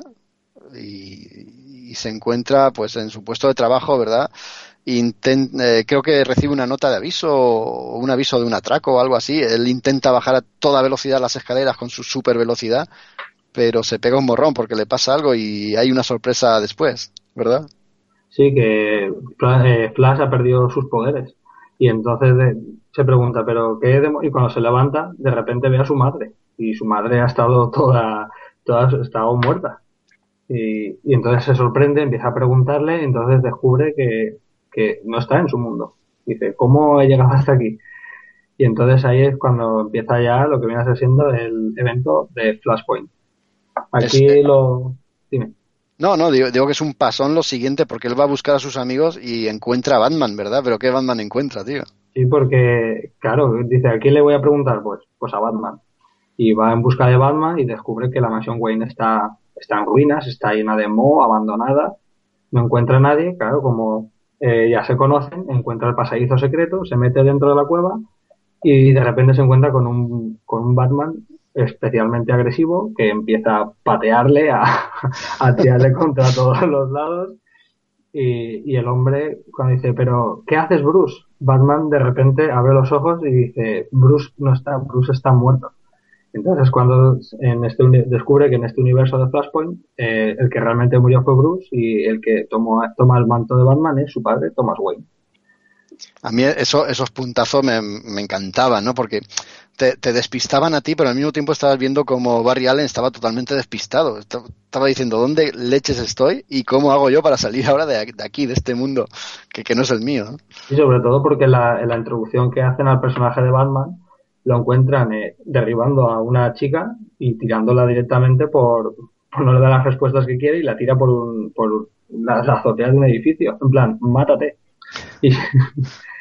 S3: y, se encuentra pues en su puesto de trabajo, ¿verdad? Eh, creo que recibe una nota de aviso o un aviso de un atraco o algo así. Él intenta bajar a toda velocidad las escaleras con su super velocidad pero se pega un morrón porque le pasa algo y hay una sorpresa después, ¿verdad?
S5: Sí, que Flash ha perdido sus poderes y entonces se pregunta, pero qué y cuando se levanta, de repente ve a su madre y su madre ha estado toda, toda estado muerta. Y, y, entonces se sorprende, empieza a preguntarle, y entonces descubre que, que no está en su mundo. Dice, ¿cómo he llegado hasta aquí? Y entonces ahí es cuando empieza ya lo que viene a siendo el evento de Flashpoint. Aquí este... lo. Dime.
S3: No, no, digo, digo, que es un pasón lo siguiente, porque él va a buscar a sus amigos y encuentra a Batman, ¿verdad? Pero ¿qué Batman encuentra, tío?
S5: Sí, porque, claro, dice, ¿a quién le voy a preguntar? Pues, pues a Batman. Y va en busca de Batman y descubre que la mansión Wayne está, está en ruinas, está llena de moho, abandonada. No encuentra a nadie, claro, como eh, ya se conocen, encuentra el pasadizo secreto, se mete dentro de la cueva y de repente se encuentra con un, con un Batman especialmente agresivo que empieza a patearle, a, tirarle contra todos los lados. Y, el hombre, cuando dice, pero ¿qué haces, Bruce? Batman de repente abre los ojos y dice, Bruce no está, Bruce está muerto. Entonces, cuando en este descubre que en este universo de Flashpoint, eh, el que realmente murió fue Bruce y el que tomó, toma el manto de Batman es su padre, Thomas Wayne.
S3: A mí eso, esos puntazos me encantaban, ¿no? Porque te, despistaban a ti, pero al mismo tiempo estabas viendo como Barry Allen estaba totalmente despistado. Estaba diciendo, ¿dónde leches estoy y cómo hago yo para salir ahora de, aquí, de este mundo, que, no es el mío?
S5: Y sobre todo porque la, en la introducción que hacen al personaje de Batman lo encuentran eh, derribando a una chica y tirándola directamente por, por no le dar las respuestas que quiere y la tira por, un, por la azotea de un edificio. En plan, mátate. Y,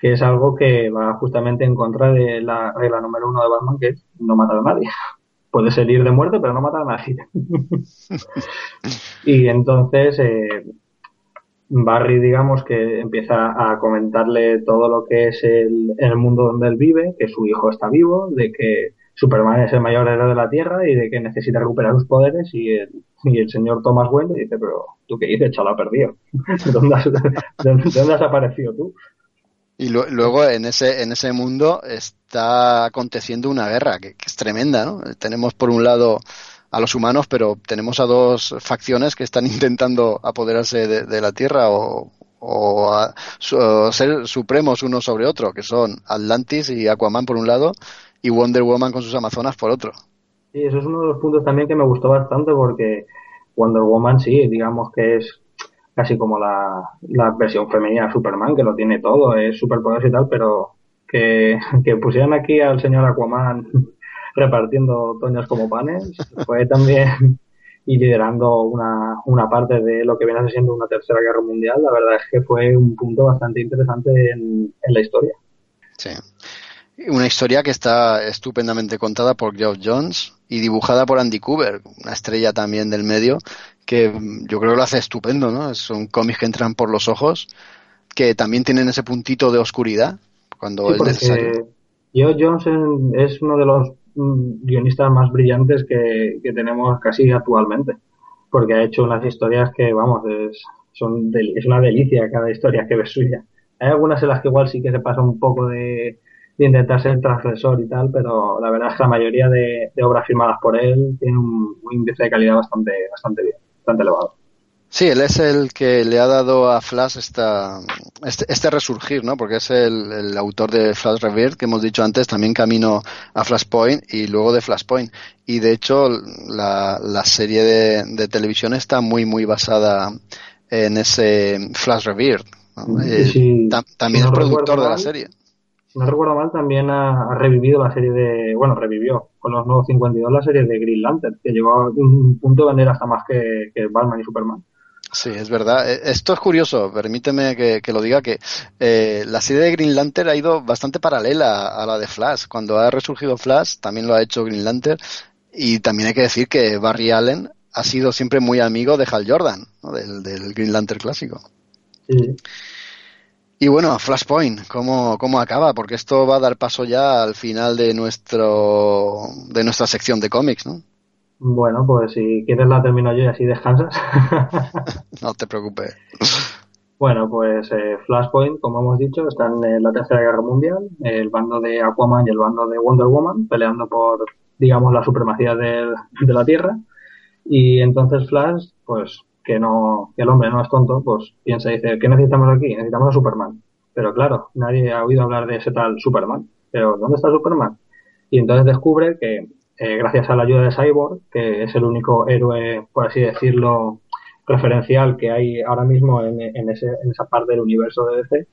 S5: que es algo que va justamente en contra de la regla número uno de Batman, que es no matar a nadie. puede herir de muerte, pero no matar a nadie. y entonces eh, Barry, digamos, que empieza a comentarle todo lo que es el, el mundo donde él vive, que su hijo está vivo, de que Superman es el mayor héroe de la Tierra y de que necesita recuperar sus poderes y el, y el señor Thomas Wayne dice, pero tú qué dices, chaval, perdido. ¿Dónde has, ¿Dónde has aparecido tú?
S3: Y luego en ese, en ese mundo está aconteciendo una guerra que, es tremenda, ¿no? Tenemos por un lado a los humanos, pero tenemos a dos facciones que están intentando apoderarse de, la Tierra o, ser supremos uno sobre otro, que son Atlantis y Aquaman por un lado y Wonder Woman con sus Amazonas por otro.
S5: Sí, eso es uno de los puntos también que me gustó bastante porque Wonder Woman sí, digamos que es casi como la, versión femenina de Superman, que lo tiene todo, es superpoderoso y tal, pero que, pusieran aquí al señor Aquaman repartiendo toños como panes, fue también y liderando una, una parte de lo que viene siendo una tercera guerra mundial, la verdad es que fue un punto bastante interesante en, en la historia.
S3: Sí. Una historia que está estupendamente contada por Geoff Jones y dibujada por Andy Cooper, una estrella también del medio, que yo creo que lo hace estupendo, ¿no? Son cómics que entran por los ojos, que también tienen ese puntito de oscuridad cuando es necesario.
S5: Geoff Jones es uno de los mm, guionistas más brillantes que, tenemos casi actualmente, porque ha hecho unas historias que, vamos, es, son es una delicia cada historia que ves suya. Hay algunas en las que igual sí que se pasa un poco de, intentar ser transgresor y tal, pero la verdad es que la mayoría de, obras firmadas por él tienen un, índice de calidad bastante, bastante bien, bastante elevado.
S3: Sí, él es el que le ha dado a Flash esta, este, este resurgir, ¿no? Porque es el, autor de Flash Rebirth, que hemos dicho antes, también camino a Flashpoint y luego de Flashpoint. Y de hecho, la, la serie de, de televisión está muy, muy basada en ese Flash Rebirth. Eh, también es productor de la serie
S5: si no recuerdo mal, también ha, revivido la serie de. Bueno, revivió con los nuevos 52 la serie de Green Lantern, que llegó a un punto de vender hasta más que, Batman y Superman.
S3: Sí, es verdad. Eh, esto es curioso, permíteme que, lo diga, que eh, la serie de Green Lantern ha ido bastante paralela a la de Flash. Cuando ha resurgido Flash, también lo ha hecho Green Lantern. Y también hay que decir que Barry Allen ha sido siempre muy amigo de Hal Jordan, del, del Green Lantern clásico. Sí. Y bueno, Flashpoint, ¿cómo, ¿cómo acaba? Porque esto va a dar paso ya al final de nuestro de nuestra sección de cómics, ¿no?
S5: Bueno, pues si quieres la termino yo y así descansas.
S3: no te preocupes.
S5: Bueno, pues eh, Flashpoint, como hemos dicho, están en la Tercera Guerra Mundial, el bando de Aquaman y el bando de Wonder Woman peleando por, digamos, la supremacía de, de la Tierra. Y entonces Flash, pues que no que el hombre no es tonto, pues piensa y dice, ¿qué necesitamos aquí? Necesitamos a Superman. Pero claro, nadie ha oído hablar de ese tal Superman. Pero ¿dónde está Superman? Y entonces descubre que eh, gracias a la ayuda de Cyborg, que es el único héroe, por así decirlo, referencial que hay ahora mismo en, en, ese, en esa parte del universo de DC,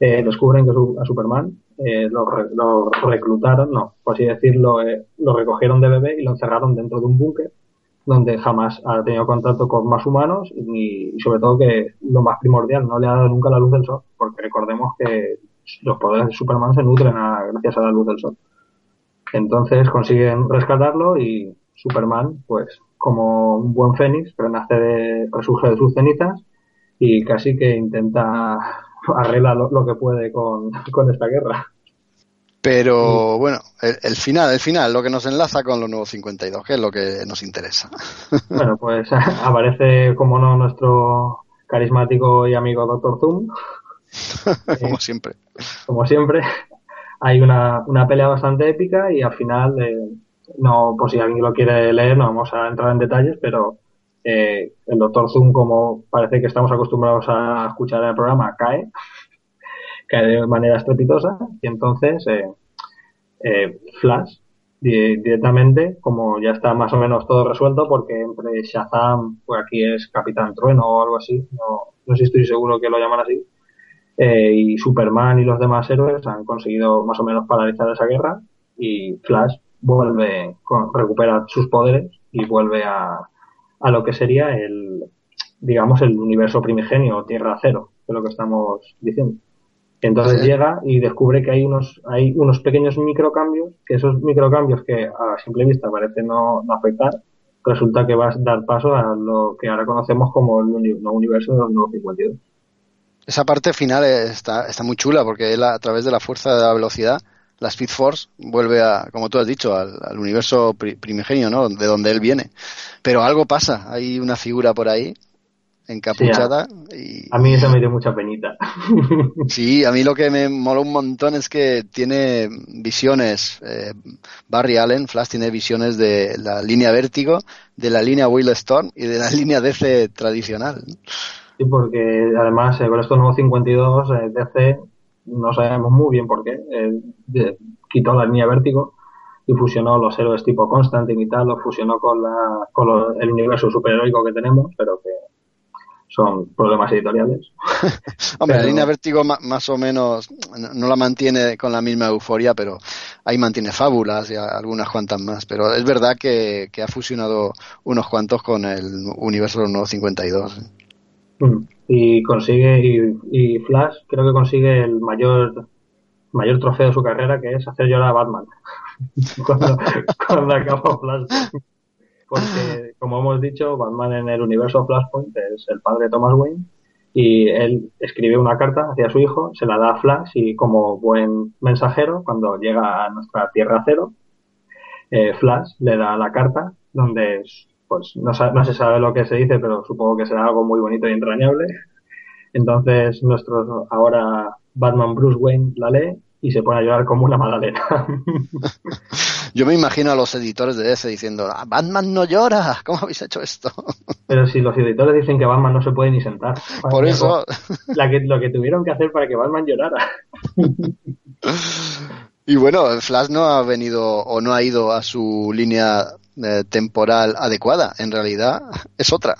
S5: eh, descubren que a Superman eh, lo, lo, reclutaron, no, por así decirlo, lo recogieron de bebé y lo encerraron dentro de un búnker donde jamás ha tenido contacto con más humanos y, sobre todo que lo más primordial, no le ha dado nunca la luz del sol, porque recordemos que los poderes de Superman se nutren gracias a la luz del sol. Entonces consiguen rescatarlo y Superman, pues como un buen fénix, renace de, resurge de sus cenizas y casi que intenta arreglar lo, que puede con esta guerra.
S3: Pero bueno, el, final, el final, lo que nos enlaza con los nuevos 52, que es lo que nos interesa.
S5: Bueno, pues aparece, como no, nuestro carismático y amigo Doctor Zoom.
S3: como eh, siempre.
S5: Como siempre. Hay una, una pelea bastante épica y al final, eh, no, por si alguien lo quiere leer, no vamos a entrar en detalles, pero eh, el Doctor Zoom, como parece que estamos acostumbrados a escuchar en el programa, cae cae de manera estrepitosa y entonces eh, eh, Flash directamente, como ya está más o menos todo resuelto, porque entre Shazam, pues aquí es Capitán Trueno o algo así, no, no sé si estoy seguro que lo llaman así, eh, y Superman y los demás héroes han conseguido más o menos paralizar esa guerra y Flash vuelve, recupera sus poderes y vuelve a, a lo que sería el, digamos, el universo primigenio, Tierra Cero, de lo que estamos diciendo. Entonces llega y descubre que hay unos, hay unos pequeños microcambios, que esos microcambios que a simple vista parece no, no afectar, resulta que va a dar paso a lo que ahora conocemos como el universo de los nuevos 52.
S3: Esa parte final está, está muy chula porque él a través de la fuerza de la velocidad, la Speed Force vuelve a, como tú has dicho, al, universo primigenio, ¿no? De donde él viene. Pero algo pasa, hay una figura por ahí encapuchada. y...
S5: A mí eso me dio mucha penita.
S3: Sí, a mí lo que me moló un montón es que tiene visiones, eh, Barry Allen, Flash tiene visiones de la línea Vértigo, de la línea Will Storm y de la línea DC tradicional.
S5: Sí, porque además eh, con estos nuevos 52, eh, DC, no sabemos muy bien por qué, quitó la línea Vértigo y fusionó los héroes tipo Constantine y tal, los fusionó con, la, con el universo superheroico que tenemos, pero que son problemas editoriales.
S3: Hombre, la línea Vértigo más o menos no la mantiene con la misma euforia, pero ahí mantiene fábulas y algunas cuantas más. Pero es verdad que, ha fusionado unos cuantos con el universo de los nuevos 52.
S5: Mm. Y consigue, y, Flash creo que consigue el mayor mayor trofeo de su carrera, que es hacer llorar a Batman. cuando, cuando acaba Flash porque como hemos dicho, Batman en el universo Flashpoint es el padre de Thomas Wayne y él escribe una carta hacia su hijo, se la da a Flash y como buen mensajero, cuando llega a nuestra Tierra Cero, eh, Flash le da la carta donde pues no, no se sabe lo que se dice, pero supongo que será algo muy bonito y entrañable. Entonces nuestro ahora Batman Bruce Wayne la lee y se pone a llorar como una magdalena.
S3: Yo me imagino a los editores de ese diciendo, ah, Batman no llora, ¿cómo habéis hecho esto?
S5: Pero si los editores dicen que Batman no se puede ni sentar.
S3: Por eso...
S5: La que, lo que tuvieron que hacer para que Batman llorara.
S3: Y bueno, Flash no ha venido o no ha ido a su línea eh, temporal adecuada. En realidad es otra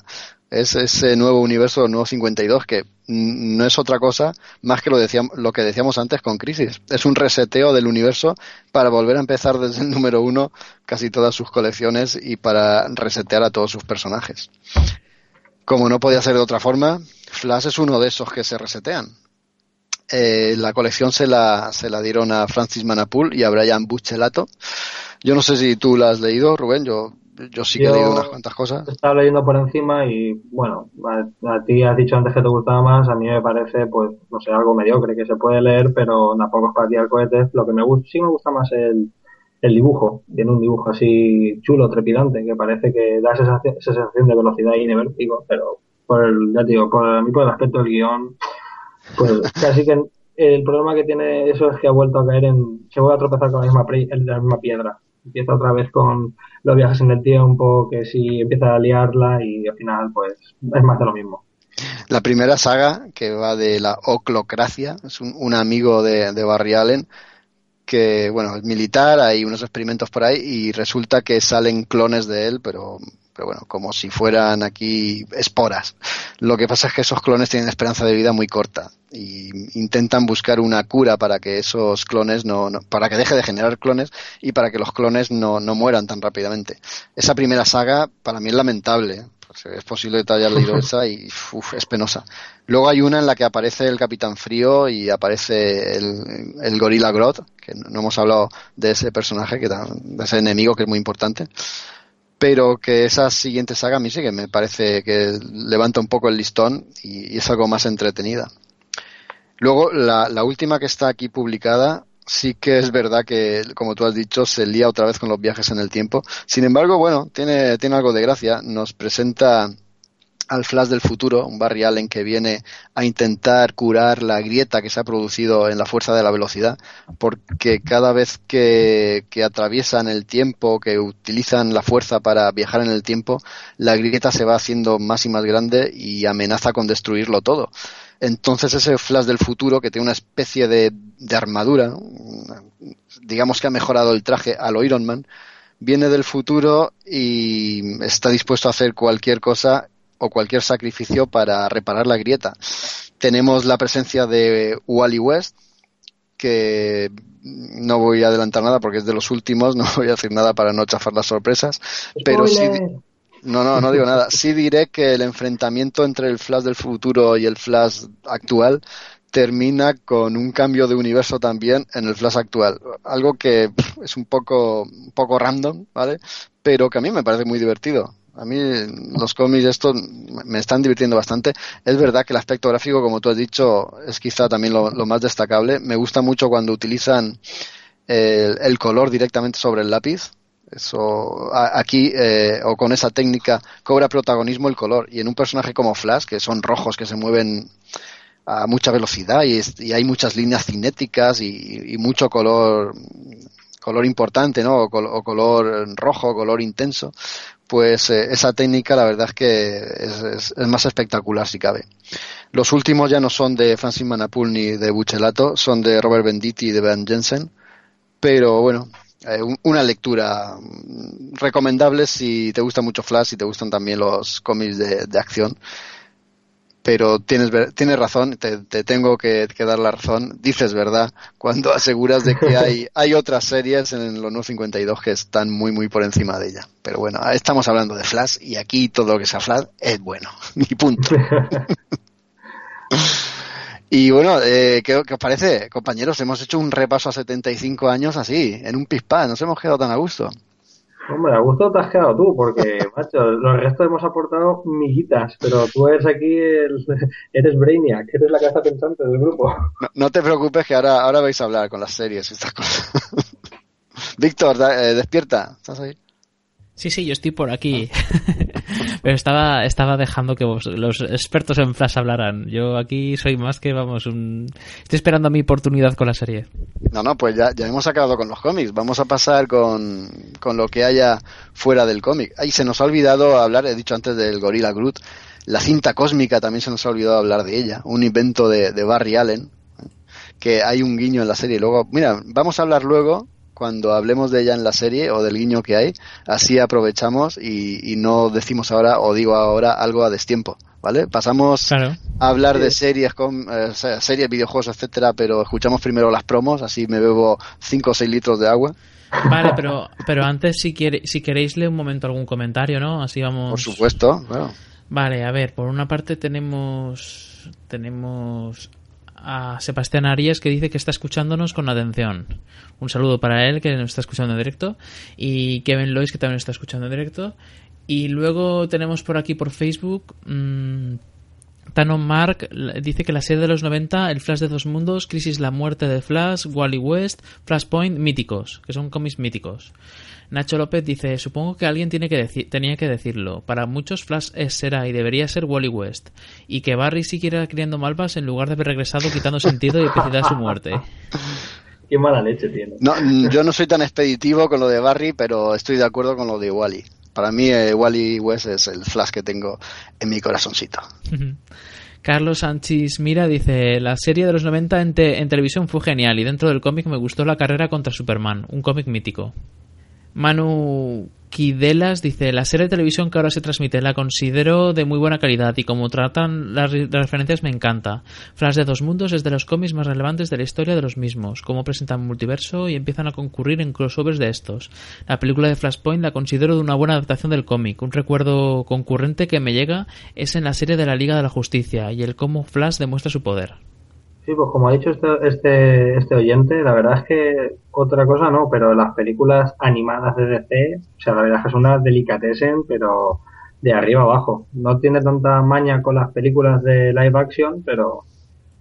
S3: es ese nuevo universo, el nuevo 52, que no es otra cosa más que lo, decíamos, lo que decíamos antes con Crisis. Es un reseteo del universo para volver a empezar desde el número uno casi todas sus colecciones y para resetear a todos sus personajes. Como no podía ser de otra forma, Flash es uno de esos que se resetean. Eh, la colección se la, se la dieron a Francis Manapul y a Brian Buchelato. Yo no sé si tú la has leído, Rubén. Yo yo sí que he leído unas cuantas cosas.
S5: Estaba leyendo por encima y, bueno, a, ti has dicho antes que te gustaba más, a mí me parece, pues, no sé, algo mediocre que se puede leer, pero tampoco es para tirar cohetes. Lo que me gusta, sí me gusta más el, el dibujo. Tiene un dibujo así chulo, trepidante, que parece que da esa, sensación de velocidad y de vértigo, pero por el, ya digo, por, a mí por el aspecto del guion, pues casi que el problema que tiene eso es que ha vuelto a caer en, se vuelve a tropezar con la misma, la misma piedra empieza otra vez con los viajes en el tiempo, que si empieza a liarla y al final pues es más de lo mismo.
S3: La primera saga, que va de la oclocracia, es un, amigo de, de, Barry Allen, que, bueno, es militar, hay unos experimentos por ahí y resulta que salen clones de él, pero pero bueno, como si fueran aquí esporas. Lo que pasa es que esos clones tienen esperanza de vida muy corta y intentan buscar una cura para que esos clones no, para que deje de generar clones y para que los clones no, no mueran tan rápidamente. Esa primera saga para mí es lamentable. Pues es posible que te leído esa y es penosa. Luego hay una en la que aparece el Capitán Frío y aparece el, el Gorilla Grodd, que no hemos hablado de ese personaje, que de ese enemigo que es muy importante pero que esa siguiente saga a mí sí que me parece que levanta un poco el listón y, es algo más entretenida. Luego, la, la, última que está aquí publicada, sí que es verdad que, como tú has dicho, se lía otra vez con los viajes en el tiempo. Sin embargo, bueno, tiene, tiene algo de gracia. Nos presenta al Flash del futuro, un Barry Allen que viene a intentar curar la grieta que se ha producido en la fuerza de la velocidad, porque cada vez que, atraviesan el tiempo, que utilizan la fuerza para viajar en el tiempo, la grieta se va haciendo más y más grande y amenaza con destruirlo todo. Entonces ese Flash del futuro, que tiene una especie de, de armadura, digamos que ha mejorado el traje a lo Iron Man, viene del futuro y está dispuesto a hacer cualquier cosa o cualquier sacrificio para reparar la grieta. Tenemos la presencia de Wally West, que no voy a adelantar nada porque es de los últimos, no voy a decir nada para no chafar las sorpresas, pero sí, no, no, no digo nada. Sí diré que el enfrentamiento entre el Flash del futuro y el Flash actual termina con un cambio de universo también en el Flash actual. Algo que es un poco, un poco random, ¿vale? Pero que a mí me parece muy divertido. A mí los cómics estos me están divirtiendo bastante. Es verdad que el aspecto gráfico, como tú has dicho, es quizá también lo, más destacable. Me gusta mucho cuando utilizan el, color directamente sobre el lápiz. Eso aquí eh, o con esa técnica cobra protagonismo el color y en un personaje como Flash que son rojos que se mueven a mucha velocidad y, hay muchas líneas cinéticas y, mucho color color importante, ¿no? O, color rojo, color intenso, pues eh, esa técnica la verdad es que es, más espectacular si cabe. Los últimos ya no son de Francis Manapul ni de Buchelato, son de Robert Benditti y de Ben Jensen, pero bueno, eh, una lectura recomendable si te gusta mucho Flash y te gustan también los cómics de acción pero tienes, tienes razón, te, tengo que, dar la razón, dices verdad, cuando aseguras de que hay, hay otras series en los 952 que están muy, muy por encima de ella. Pero bueno, estamos hablando de Flash y aquí todo lo que sea Flash es bueno, y punto. y bueno, eh, ¿qué, ¿qué, os parece, compañeros? Hemos hecho un repaso a 75 años así, en un pispá, nos hemos quedado tan a gusto.
S5: Hombre, a gusto te has quedado tú, porque, macho, los restos hemos aportado miguitas, pero tú eres aquí, el, eres Brainiac, eres la cabeza pensante del grupo.
S3: No, te preocupes que ahora, ahora vais a hablar con las series y estas cosas. Víctor, eh, despierta, ¿estás ahí?
S4: Sí, sí, yo estoy por aquí. Pero estaba, estaba dejando que los expertos en Flash hablaran. Yo aquí soy más que, vamos, un... estoy esperando a mi oportunidad con la serie.
S3: No, no, pues ya, ya hemos acabado con los cómics. Vamos a pasar con, con lo que haya fuera del cómic. Ahí se nos ha olvidado hablar, he dicho antes del Gorilla Groot. La cinta cósmica también se nos ha olvidado hablar de ella. Un invento de, de Barry Allen. Que hay un guiño en la serie. Luego, mira, vamos a hablar luego cuando hablemos de ella en la serie o del guiño que hay, así aprovechamos y, no decimos ahora o digo ahora algo a destiempo, ¿vale? Pasamos a hablar de series, con, eh, series, videojuegos, etcétera, pero escuchamos primero las promos, así me bebo 5 o 6 litros de agua.
S4: Vale, pero, pero antes si, quiere, si queréis leer un momento algún comentario, ¿no? Así vamos...
S3: Por supuesto, claro.
S4: Vale, a ver, por una parte tenemos tenemos a Sebastián Arias que dice que está escuchándonos con atención. Un saludo para él que nos está escuchando en directo y Kevin Lois que también está escuchando en directo. Y luego tenemos por aquí por Facebook mmm, Mark dice que la serie de los 90, El Flash de dos mundos, Crisis la muerte de Flash, Wally West, Flashpoint, míticos, que son cómics míticos. Nacho López dice, supongo que alguien tiene que tenía que decirlo. Para muchos Flash es, será y debería ser Wally West. Y que Barry siguiera criando malvas en lugar de haber regresado quitando sentido y epicidad a su muerte.
S5: Qué mala leche tiene.
S3: No, yo no soy tan expeditivo con lo de Barry, pero estoy de acuerdo con lo de Wally. Para mí eh, Wally West es el Flash que tengo en mi corazoncito.
S4: Carlos Sánchez Mira dice, la serie de los 90 en, en televisión fue genial y dentro del cómic me gustó la carrera contra Superman, un cómic mítico. Manu Quidelas dice, la serie de televisión que ahora se transmite la considero de muy buena calidad y como tratan las, referencias me encanta. Flash de dos mundos es de los cómics más relevantes de la historia de los mismos, cómo presentan multiverso y empiezan a concurrir en crossovers de estos. La película de Flashpoint la considero de una buena adaptación del cómic. Un recuerdo concurrente que me llega es en la serie de la Liga de la Justicia y el cómo Flash demuestra su poder.
S5: Sí, pues como ha dicho este, este, este, oyente, la verdad es que otra cosa no, pero las películas animadas de DC, o sea, la verdad es que son una delicatessen, pero de arriba abajo. No tiene tanta maña con las películas de live action, pero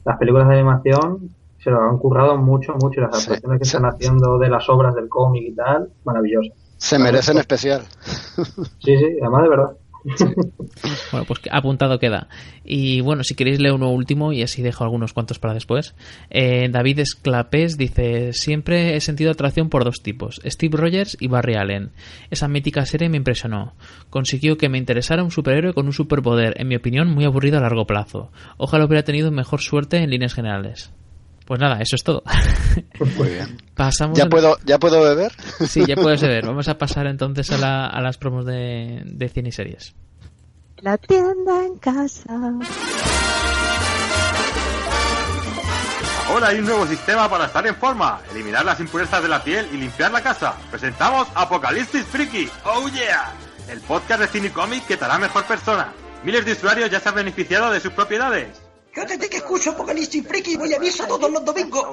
S5: las películas de animación se lo han currado mucho, mucho. Y las adaptaciones que están haciendo de las obras del cómic y tal, maravillosas.
S3: Se merecen especial.
S5: Sí, sí, además de verdad.
S4: Bueno, pues apuntado queda. Y bueno, si queréis leer uno último y así dejo algunos cuantos para después. Eh, David Esclapés dice, siempre he sentido atracción por dos tipos, Steve Rogers y Barry Allen. Esa mítica serie me impresionó. Consiguió que me interesara un superhéroe con un superpoder, en mi opinión muy aburrido a largo plazo. Ojalá hubiera tenido mejor suerte en líneas generales. Pues nada, eso es todo.
S3: Muy bien. Pasamos ¿Ya, puedo, ¿Ya puedo beber?
S4: Sí, ya puedes beber. Vamos a pasar entonces a, la, a las promos de, de cine y series.
S6: La tienda en casa.
S7: Ahora hay un nuevo sistema para estar en forma, eliminar las impurezas de la piel y limpiar la casa. Presentamos Apocalipsis Freaky. Oh yeah. El podcast de cine y cómic que te hará mejor persona. Miles de usuarios ya se han beneficiado de sus propiedades.
S8: Yo desde que escucho Apocalipsis Friki voy a misa todos los domingos.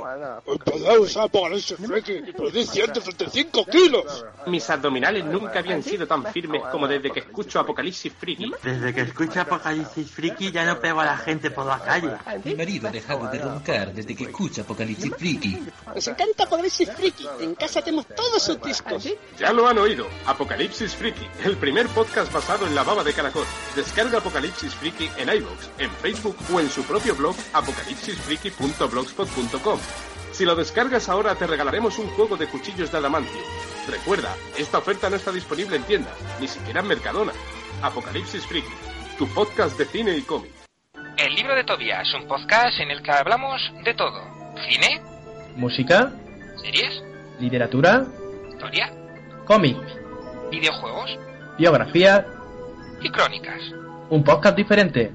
S9: Empezamos a Apocalipsis Friki y perdí 135 kilos.
S10: Mis abdominales nunca habían sido tan firmes como desde que escucho Apocalipsis Friki.
S11: Desde que escucho Apocalipsis Friki ya no pego a la gente por la calle.
S12: Mi marido ha dejado de roncar desde que escucha Apocalipsis Friki.
S13: Nos encanta Apocalipsis Friki. En casa tenemos todos sus discos.
S10: Ya lo han oído. Apocalipsis Friki, el primer podcast basado en la baba de caracol. Descarga Apocalipsis Friki en iVoox, en Facebook o en su propio blog apocalipsisfriki.blogspot.com. Si lo descargas ahora te regalaremos un juego de cuchillos de adamantio. Recuerda, esta oferta no está disponible en tiendas, ni siquiera en Mercadona. Apocalipsis Friki, tu podcast de cine y cómic.
S14: El libro de Tobias, un podcast en el que hablamos de todo. Cine,
S15: música,
S14: series,
S15: literatura,
S14: historia,
S15: cómic,
S14: videojuegos,
S15: biografía
S14: y crónicas.
S15: Un podcast diferente.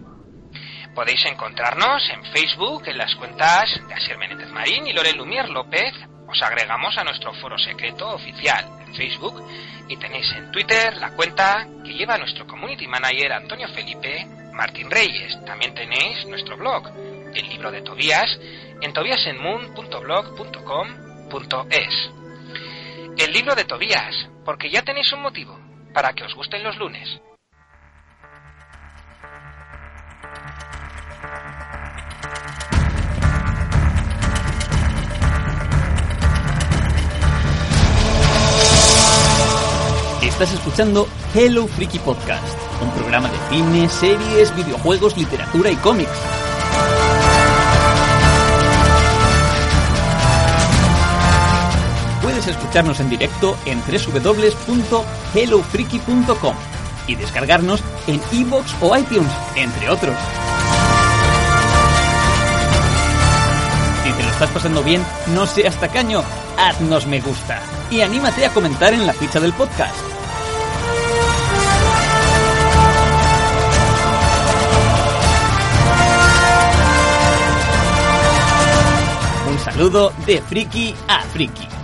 S14: Podéis encontrarnos en Facebook en las cuentas de Asier Menéndez Marín y Lorel Lumier López. Os agregamos a nuestro foro secreto oficial en Facebook y tenéis en Twitter la cuenta que lleva nuestro community manager Antonio Felipe Martín Reyes. También tenéis nuestro blog, el libro de Tobías, en tobiasenmoon.blog.com.es. El libro de Tobías, porque ya tenéis un motivo para que os gusten los lunes.
S2: Estás escuchando Hello Freaky Podcast, un programa de cine, series, videojuegos, literatura y cómics. Puedes escucharnos en directo en www.hellofreaky.com y descargarnos en iVoox o iTunes, entre otros. Si te lo estás pasando bien, no seas tacaño, haznos me gusta y anímate a comentar en la ficha del podcast. Saludo de friki a friki.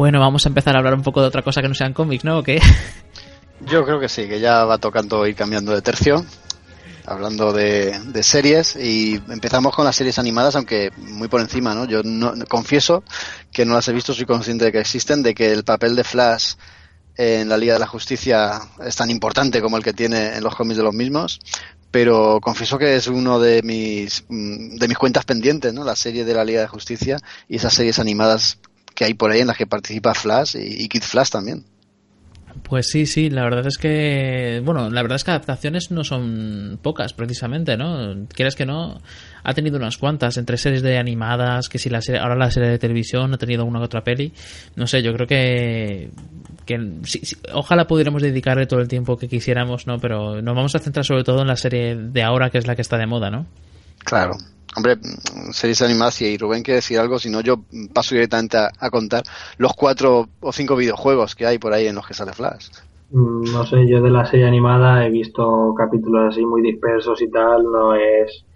S4: Bueno, vamos a empezar a hablar un poco de otra cosa que no sean cómics, ¿no? ¿O?
S3: Yo creo que sí, que ya va tocando ir cambiando de tercio, hablando de, de series y empezamos con las series animadas, aunque muy por encima, ¿no? Yo no, confieso que no las he visto, soy consciente de que existen, de que el papel de Flash en la Liga de la Justicia es tan importante como el que tiene en los cómics de los mismos, pero confieso que es uno de mis mm, de mis cuentas pendientes, ¿no? La serie de la Liga de Justicia y esas series animadas que hay por ahí en las que participa Flash y, y Kid Flash también.
S4: Pues sí, sí, la verdad es que, bueno, la verdad es que adaptaciones no son pocas, precisamente, ¿no? Quieres que no, ha tenido unas cuantas, entre series de animadas, que si la serie, ahora la serie de televisión ha tenido una que otra peli, no sé, yo creo que, que sí, sí, ojalá pudiéramos dedicarle todo el tiempo que quisiéramos, ¿no? Pero nos vamos a centrar sobre todo en la serie de ahora, que es la que está de moda, ¿no?
S3: Claro. Hombre, series animadas y Rubén quiere decir algo, si no yo paso directamente a, a, contar los cuatro o cinco videojuegos que hay por ahí en los que sale Flash.
S5: No sé, yo de la serie animada he visto capítulos así muy dispersos y tal, no es,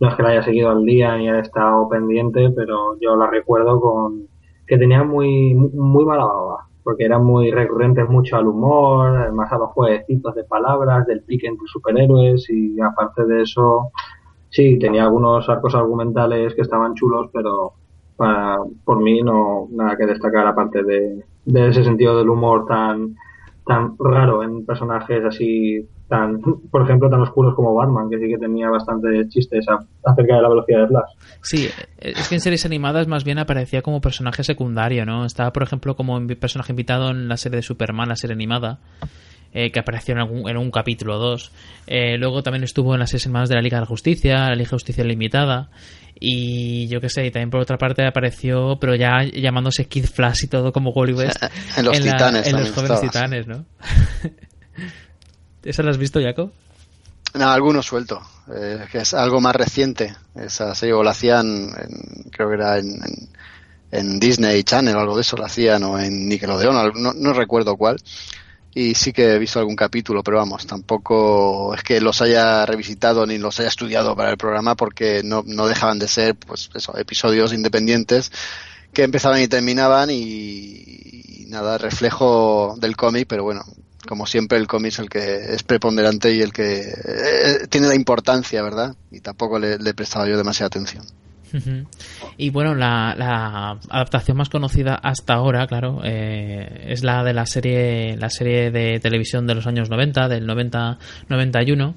S5: no es que la haya seguido al día ni haya estado pendiente, pero yo la recuerdo con que tenía muy, muy mala baba, porque eran muy recurrentes mucho al humor, además a los jueguecitos de palabras, del pique entre superhéroes y aparte de eso sí, tenía algunos arcos argumentales que estaban chulos, pero para, por mí no nada que destacar aparte de, ese sentido del humor tan tan raro en personajes así tan por ejemplo tan oscuros como Batman que sí que tenía bastantes chistes acerca de la velocidad de Flash.
S4: Sí es que en series animadas más bien aparecía como personaje secundario no estaba por ejemplo como personaje invitado en la serie de Superman la serie animada eh, que apareció en, algún, en, un capítulo o dos. Eh, luego también estuvo en las seis semanas de la Liga de la Justicia, la Liga de Justicia Limitada. Y yo qué sé, y también por otra parte apareció, pero ya llamándose Kid Flash y todo como Wally West.
S3: En los
S4: la-
S3: Titanes
S4: En los jóvenes titanes, ¿no? ¿Eso lo has visto, Jaco?
S3: No, alguno suelto. Eh, que es algo más reciente. Esa serie o la hacían, en- creo que era en, en- en Disney Channel o algo de eso, la hacían, o en Nickelodeon, no, no recuerdo cuál. Y sí que he visto algún capítulo, pero vamos, tampoco es que los haya revisitado ni los haya estudiado para el programa porque no, no dejaban de ser, pues eso, episodios independientes que empezaban y terminaban y, nada, reflejo del cómic, pero bueno, como siempre el cómic es el que es preponderante y el que eh, tiene la importancia, ¿verdad? Y tampoco le, le he prestado yo demasiada atención.
S4: Y bueno, la, la adaptación más conocida hasta ahora, claro, eh, es la de la serie, la serie de televisión de los años 90, del 90-91,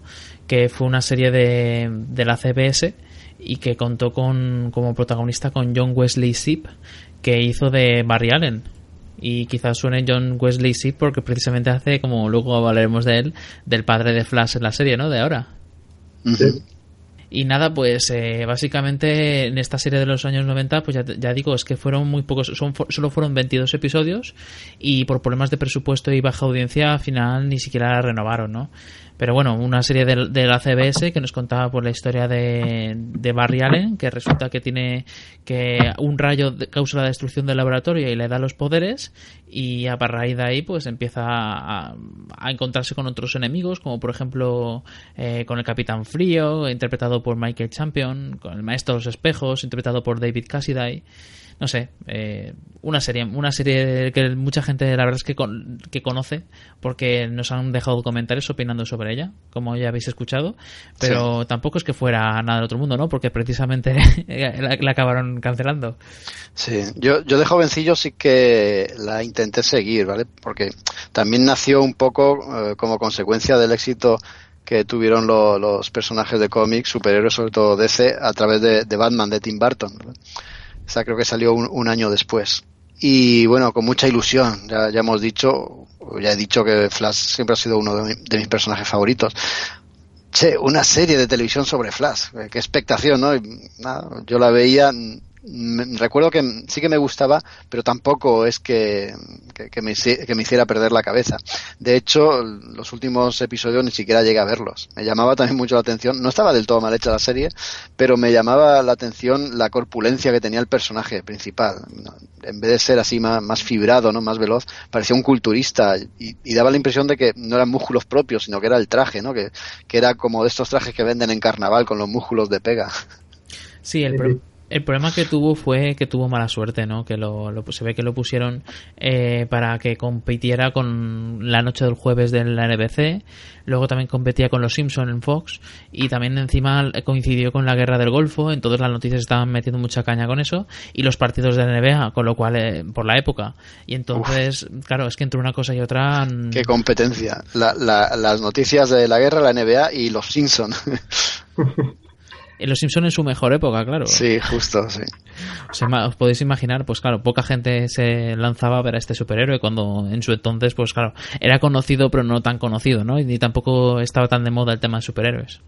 S4: que fue una serie de, de la CBS y que contó con como protagonista con John Wesley Shipp, que hizo de Barry Allen. Y quizás suene John Wesley Shipp porque precisamente hace, como luego hablaremos de él, del padre de Flash en la serie, ¿no? De ahora. Y nada, pues eh, básicamente en esta serie de los años 90, pues ya, ya digo, es que fueron muy pocos, son, solo fueron 22 episodios y por problemas de presupuesto y baja audiencia al final ni siquiera la renovaron, ¿no? Pero bueno, una serie de, de la CBS que nos contaba por la historia de, de Barry Allen, que resulta que tiene que un rayo causa la destrucción del laboratorio y le da los poderes y a raíz de ahí pues empieza a, a encontrarse con otros enemigos, como por ejemplo eh, con el Capitán Frío, interpretado por Michael Champion, con el Maestro de los Espejos, interpretado por David Cassidy. No sé, eh, una serie, una serie que mucha gente la verdad es que, con- que conoce porque nos han dejado comentarios opinando sobre ella, como ya habéis escuchado, pero tampoco es que fuera nada del otro mundo, ¿no? Porque precisamente la, la acabaron cancelando.
S3: Sí, yo, yo de jovencillo sí que la intenté seguir, ¿vale? Porque también nació un poco eh, como consecuencia del éxito que tuvieron lo- los personajes de cómics, superhéroes, sobre todo DC, a través de, de Batman, de Tim Burton. ¿verdad? Esa creo que salió un, un año después. Y bueno, con mucha ilusión, ya, ya hemos dicho, o ya he dicho que Flash siempre ha sido uno de, mi- de mis personajes favoritos. Che, una serie de televisión sobre Flash, eh, qué expectación, ¿no? Yo la veía, me- recuerdo que sí que me gustaba, pero tampoco es que, que, que me, que me hiciera perder la cabeza. De hecho, los últimos episodios ni siquiera llegué a verlos. Me llamaba también mucho la atención, no estaba del todo mal hecha la serie, pero me llamaba la atención la corpulencia que tenía el personaje principal. En vez de ser así más, más fibrado, ¿no? Más veloz, parecía un culturista y, y daba la impresión de que no eran músculos propios, sino que era el traje, ¿no? Que, que era como de estos trajes que venden en carnaval con los músculos de pega.
S4: Sí, el, pro- el problema que tuvo fue que tuvo mala suerte, ¿no? Que lo, lo- se ve que lo pusieron eh, para que compitiera con la noche del jueves de la NBC, luego también competía con los Simpson en Fox y también encima coincidió con la guerra del Golfo, entonces las noticias estaban metiendo mucha caña con eso y los partidos de la NBA, con lo cual eh, por la época y entonces, claro, es que entre una cosa y otra
S3: Qué competencia. La- la- las noticias de la guerra, la NBA y los Simpson.
S4: los Simpson en su mejor época, claro.
S3: sí, justo, sí.
S4: O sea, os podéis imaginar, pues claro, poca gente se lanzaba a ver a este superhéroe cuando en su entonces, pues claro, era conocido pero no tan conocido, ¿no? Y ni tampoco estaba tan de moda el tema de superhéroes.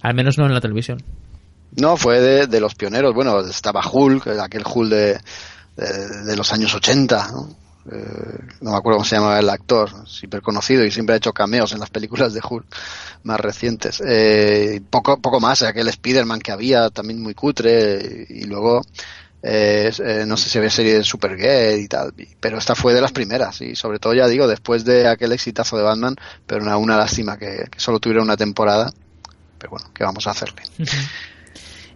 S4: Al menos no en la televisión.
S3: No, fue de, de los pioneros. Bueno, estaba Hulk, aquel Hulk de, de, de los años 80, ¿no? Eh, no me acuerdo cómo se llamaba el actor, súper conocido y siempre ha hecho cameos en las películas de Hulk más recientes. Eh, poco, poco más, aquel Spider-Man que había, también muy cutre, y luego, eh, eh, no sé si había serie de Supergirl y tal, pero esta fue de las primeras, y sobre todo, ya digo, después de aquel exitazo de Batman, pero una, una lástima que, que solo tuviera una temporada, pero bueno, ¿qué vamos a hacerle?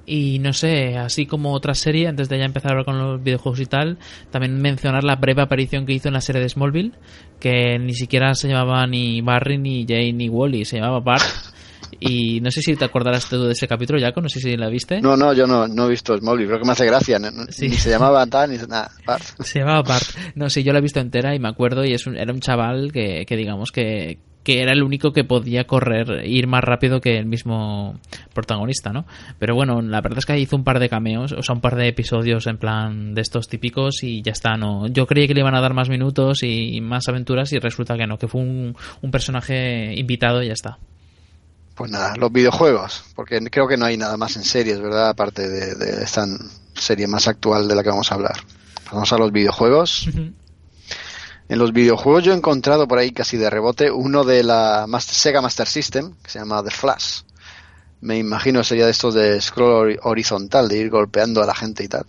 S4: Y no sé, así como otra serie, antes de ya empezar a hablar con los videojuegos y tal, también mencionar la breve aparición que hizo en la serie de Smallville, que ni siquiera se llamaba ni Barry, ni Jane, ni Wally, se llamaba Bart. Y no sé si te acordarás tú de ese capítulo, Jaco, no sé si la viste.
S3: No, no, yo no, no he visto Smallville, creo que me hace gracia. no- no- Ni se llamaba tal, ni nada. Bart.
S4: Se llamaba Bart. No, sí, yo la he visto entera y me acuerdo y es un- era un chaval que, que digamos que, que era el único que podía correr, ir más rápido que el mismo protagonista, ¿no? Pero bueno, la verdad es que hizo un par de cameos, o sea, un par de episodios en plan de estos típicos y ya está, ¿no? Yo creí que le iban a dar más minutos y más aventuras y resulta que no, que fue un, un personaje invitado y ya está.
S3: Pues nada, los videojuegos, porque creo que no hay nada más en series, ¿verdad? Aparte de, de esta serie más actual de la que vamos a hablar. Vamos a los videojuegos. En los videojuegos yo he encontrado por ahí casi de rebote uno de la Sega Master System, que se llama The Flash. Me imagino sería de estos de scroll hori- horizontal, de ir golpeando a la gente y tal.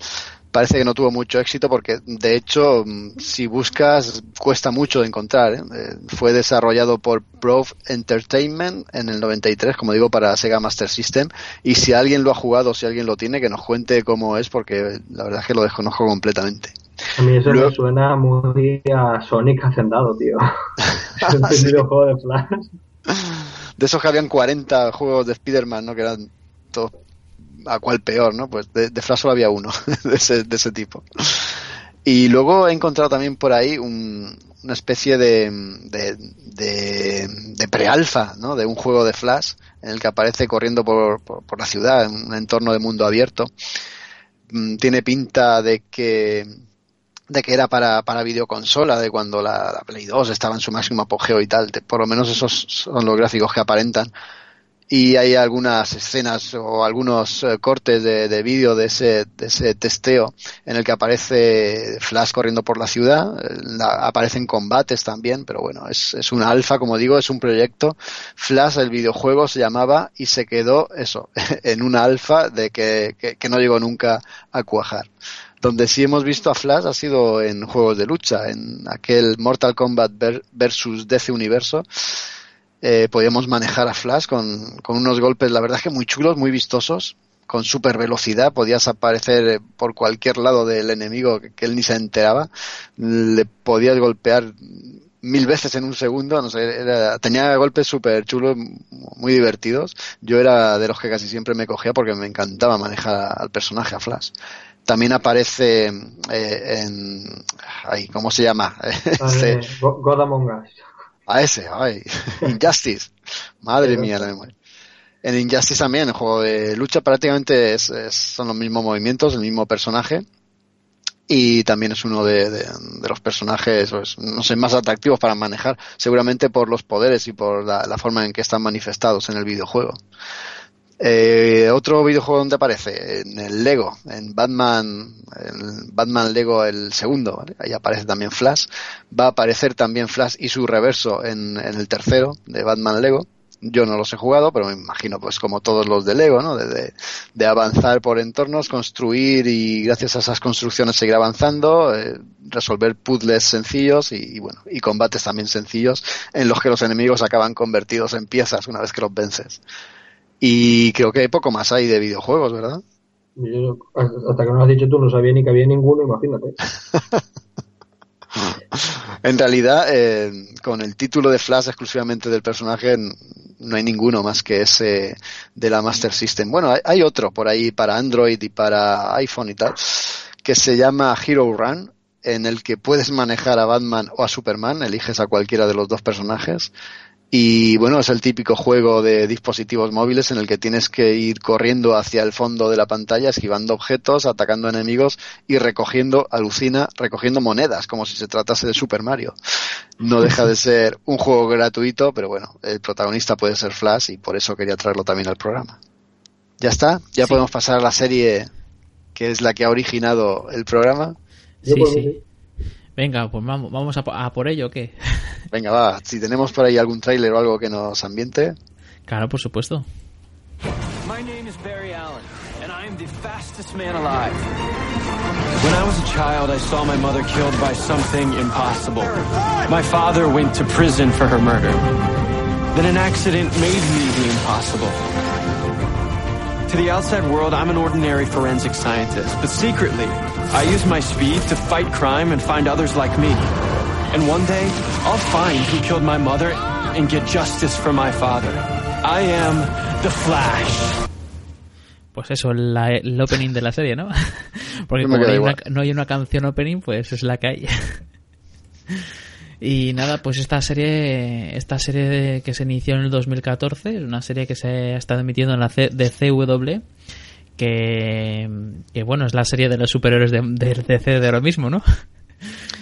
S3: Parece que no tuvo mucho éxito porque, de hecho, mm, si buscas, cuesta mucho de encontrar. ¿eh? Eh, Fue desarrollado por Prov Entertainment en el 93, como digo, para Sega Master System. Y si alguien lo ha jugado, si alguien lo tiene, que nos cuente cómo es, porque la verdad es que lo desconozco completamente.
S5: A mí eso
S3: Luego-
S5: me suena muy a Sonic hacendado, tío. El videojuego de Flash.
S3: de esos que habían 40 juegos de Spider-Man, ¿no? Que eran todos a cuál peor, ¿no? Pues de, de Flash solo había uno de ese, de ese tipo. Y luego he encontrado también por ahí un- una especie de, de, de, de pre-alfa, ¿no? De un juego de Flash en el que aparece corriendo por, por, por la ciudad, en un entorno de mundo abierto. Mm, Tiene pinta de que de que era para, para videoconsola, de cuando la, la Play 2 estaba en su máximo apogeo y tal. Por lo menos esos son los gráficos que aparentan. Y hay algunas escenas o algunos eh, cortes de, de vídeo de ese, de ese testeo en el que aparece Flash corriendo por la ciudad. eh, la- aparecen combates también, pero bueno, es, es una alfa, como digo, es un proyecto. Flash, el videojuego, se llamaba y se quedó eso, en una alfa de que, que, que no llegó nunca a cuajar. Donde sí hemos visto a Flash ha sido en juegos de lucha, en aquel Mortal Kombat ver- versus DC Universo. Eh, podíamos manejar a Flash con, con unos golpes, la verdad es que muy chulos, muy vistosos, con super velocidad, podías aparecer eh, por cualquier lado del enemigo que, él ni se enteraba, le podías golpear mil veces en un segundo, no sé, era- tenía golpes súper chulos, muy divertidos. Yo era de los que casi siempre me cogía porque me encantaba manejar al personaje, a Flash. También aparece eh, en... Ay, ¿Cómo se llama? Este-
S5: Eh, Go- God Among Us.
S3: a ese, ay. Injustice. Madre mía la memoria. En Injustice también, el juego de lucha prácticamente es, es- son los mismos movimientos, el mismo personaje. Y también es uno de, de- de los personajes, pues, no sé, más atractivos para manejar, seguramente por los poderes y por la, la forma en que están manifestados en el videojuego. Eh, otro videojuego donde aparece, en el Lego, en Batman, el Batman Lego el segundo, ahí aparece también Flash, va a aparecer también Flash y su reverso en, el tercero de Batman Lego. Yo no los he jugado, pero me imagino, pues como todos los de Lego, ¿no? De, de- de avanzar por entornos, construir y gracias a esas construcciones seguir avanzando, eh, resolver puzzles sencillos y, y bueno, y combates también sencillos en los que los enemigos acaban convertidos en piezas una vez que los vences. Y creo que poco más hay de videojuegos, ¿verdad?
S5: Yo, hasta que no lo has dicho tú, no sabía ni que había ninguno, imagínate.
S3: En realidad, eh, con el título de Flash exclusivamente del personaje, no hay ninguno más que ese de la Master System. Bueno, hay, hay otro por ahí para Android y para iPhone y tal, que se llama Hero Run, en el que puedes manejar a Batman o a Superman, eliges a cualquiera de los dos personajes. Y bueno, es el típico juego de dispositivos móviles en el que tienes que ir corriendo hacia el fondo de la pantalla, esquivando objetos, atacando enemigos y recogiendo, alucina, recogiendo monedas, como si se tratase de Super Mario. No deja de ser un juego gratuito, pero bueno, el protagonista puede ser Flash y por eso quería traerlo también al programa. ¿Ya está? ¿Ya podemos pasar a la serie que es la que ha originado el programa?
S4: Sí, sí. Venga, pues vamos, vamos a, a por ello, ¿o ¿qué?
S3: Venga, va, si tenemos por ahí algún tráiler o algo que nos ambiente.
S4: Claro, por supuesto.
S16: My name is Barry Allen, and I am the fastest man alive. When I was a child, I saw my mother killed by something impossible. My father went to prison for her murder. Then an accident made me the impossible. To the outside world, I'm an ordinary forensic scientist, but secretly, I use my speed to fight crime and find others like me. And one day, I'll find who killed my mother and get justice for my father. I am the Flash.
S4: Pues eso, la- el opening de la serie, ¿no? Porque como no hay, una, no hay una canción opening, pues es la que hay. y nada, pues esta serie, esta serie que se inició en el 2014, es una serie que se ha estado emitiendo en la C- de CW, que, que bueno, es la serie de los superhéroes de, de DC de ahora mismo, ¿no?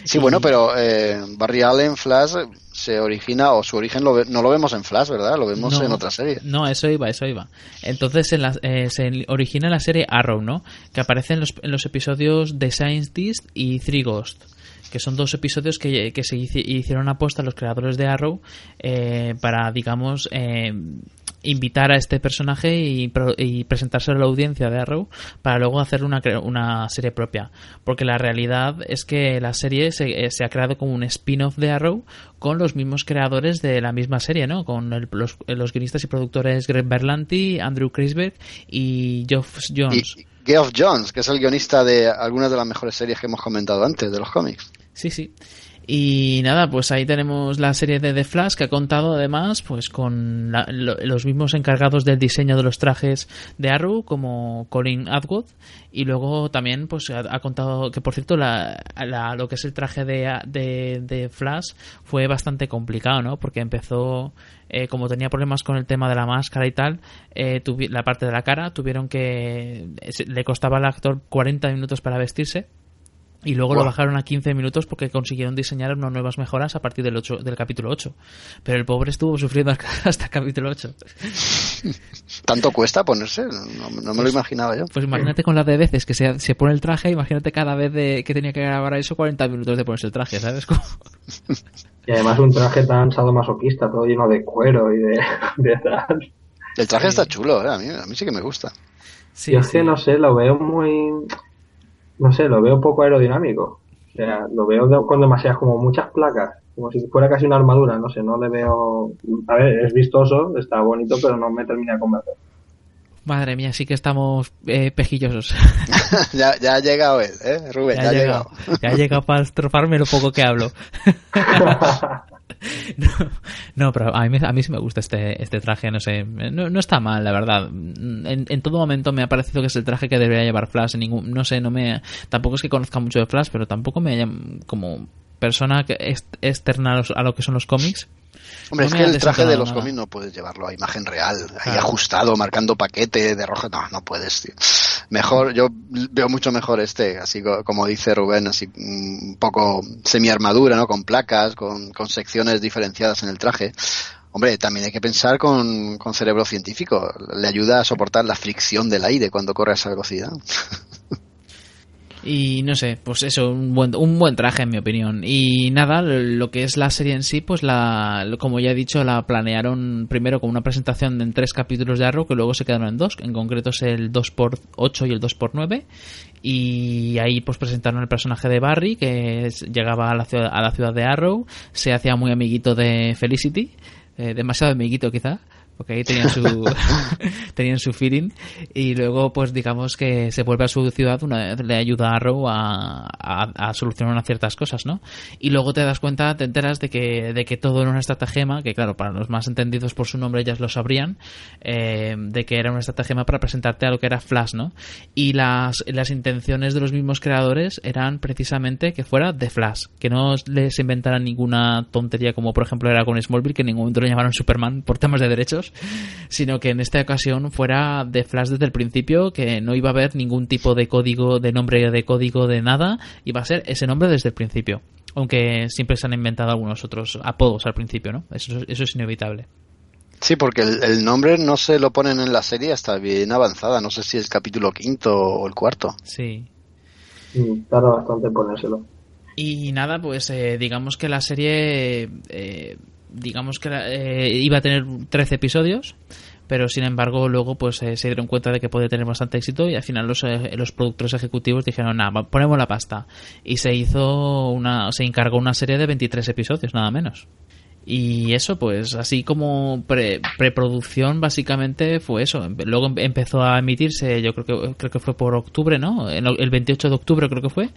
S3: Sí, bueno, pero eh, Barry Allen, Flash, se origina o su origen lo ve- no lo vemos en Flash, ¿verdad? Lo vemos
S4: No.
S3: en otra serie.
S4: No, eso iba, eso iba. Entonces en la- eh, se origina la serie Arrow, ¿no? Que aparece en los, en los episodios The Scientist y Three Ghost. Que son dos episodios que, que se hici- hicieron aposta los creadores de Arrow eh, para, digamos, eh, invitar a este personaje y, y presentárselo a la audiencia de Arrow para luego hacer una, una serie propia. Porque la realidad es que la serie se, eh, se ha creado como un spin-off de Arrow con los mismos creadores de la misma serie, ¿no? Con el- los, los guionistas y productores Greg Berlanti, Andrew Kreisberg y Geoff Jones.
S3: Y Geoff Jones, que es el guionista de algunas de las mejores series que hemos comentado antes, de los cómics.
S4: Sí, sí. Y nada, pues ahí tenemos la serie de The Flash que ha contado además pues con la- lo- los mismos encargados del diseño de los trajes de Arrow como Colin Atwood y luego también pues ha, contado que por cierto la, lo que es el traje de, de, Flash fue bastante complicado, ¿no? Porque empezó eh, como tenía problemas con el tema de la máscara y tal, eh, la parte de la cara tuvieron que le costaba al actor 40 minutos para vestirse y luego lo bajaron a 15 minutos porque consiguieron diseñar unas nuevas mejoras a partir del, 8, del capítulo 8. Pero el pobre estuvo sufriendo hasta el capítulo 8.
S3: ¿Tanto cuesta ponerse? No, no me lo imaginaba yo.
S4: Pues imagínate con las de veces que se, se pone el traje, imagínate cada vez de, que tenía que grabar eso 40 minutos de ponerse el traje, ¿sabes? Como-
S5: Y además un traje tan sadomasoquista, todo lleno de cuero y de, de tal.
S3: El traje está chulo, ¿eh? a, mí, a mí sí que me gusta.
S5: Yo es que no sé, lo veo muy. No sé, lo veo poco aerodinámico. O sea, lo veo con demasiadas, como muchas placas. Como si fuera casi una armadura, no sé, no le veo. A ver, es vistoso, está bonito, pero no me termina de convencer.
S4: Madre mía, sí que estamos eh, pejillosos.
S3: ya, ya ha llegado él, ¿eh? Rubén, ya, ha llegado.
S4: Ya ha llegado para estrofarme lo poco que hablo. no, no, pero a mí, a mí sí me gusta este, este traje, no sé. No, no está mal, la verdad. En, en todo momento me ha parecido que es el traje que debería llevar Flash. En ningún, no sé, no me. Tampoco es que conozca mucho de Flash, pero tampoco me como persona que es externa a, a lo que son los cómics.
S3: Hombre,
S4: no
S3: es que el traje de los
S4: nada.
S3: cómics no puedes llevarlo a imagen real, ahí
S4: Claro.
S3: ajustado, marcando paquete de rojo. No, no puedes, tío. Mejor, yo veo mucho mejor este, así co- como dice Rubén, así mm, un poco semi-armadura, ¿no? Con placas, con, con secciones diferenciadas en el traje. Hombre, también hay que pensar con, con cerebro científico. Le ayuda a soportar la fricción del aire cuando corre a esa velocidad.
S4: Y no sé, pues eso, un buen, un buen traje en mi opinión. Y nada, lo que es la serie en sí, pues la, como ya he dicho, la planearon primero con una presentación en tres capítulos de Arrow que luego se quedaron en dos. En concreto es el 2x8 y el 2x9. Y ahí pues presentaron el personaje de Barry que llegaba a la, ciudad, a la ciudad de Arrow, se hacía muy amiguito de Felicity, eh, demasiado amiguito quizá. Porque ahí tenían su, tenían su feeling. Y luego, pues digamos que se vuelve a su ciudad, una vez le ayuda a Arrow a, a, a solucionar unas ciertas cosas, ¿no? Y luego te das cuenta, te enteras de que, de que todo era una estratagema, que claro, para los más entendidos por su nombre ya lo sabrían, eh, de que era una estratagema para presentarte a lo que era Flash, ¿no? Y las, las intenciones de los mismos creadores eran precisamente que fuera de Flash, que no les inventaran ninguna tontería como por ejemplo era con Smallville, que en ningún momento lo llamaron Superman por temas de derechos, sino que en esta ocasión fuera de Flash desde el principio, que no iba a haber ningún tipo de código, de nombre de código, de nada, iba a ser ese nombre desde el principio. Aunque siempre se han inventado algunos otros apodos al principio, ¿no? Eso, eso es inevitable.
S3: Sí, porque el, el nombre no se lo ponen en la serie hasta bien avanzada. No sé si es capítulo quinto o el cuarto.
S4: Sí.
S5: Tarda bastante en ponérselo.
S4: Y nada, pues eh, digamos que la serie, eh, digamos que eh, iba a tener 13 episodios, pero sin embargo luego pues eh, se dieron cuenta de que podía tener bastante éxito y al final los, eh, los productores ejecutivos dijeron, nada, ponemos la pasta. Y se hizo una, se encargó una serie de 23 episodios, nada menos. Y eso, pues así como pre- preproducción, básicamente fue eso. Luego em- empezó a emitirse, yo creo que creo que fue por octubre, ¿no? El 28 de octubre creo que fue.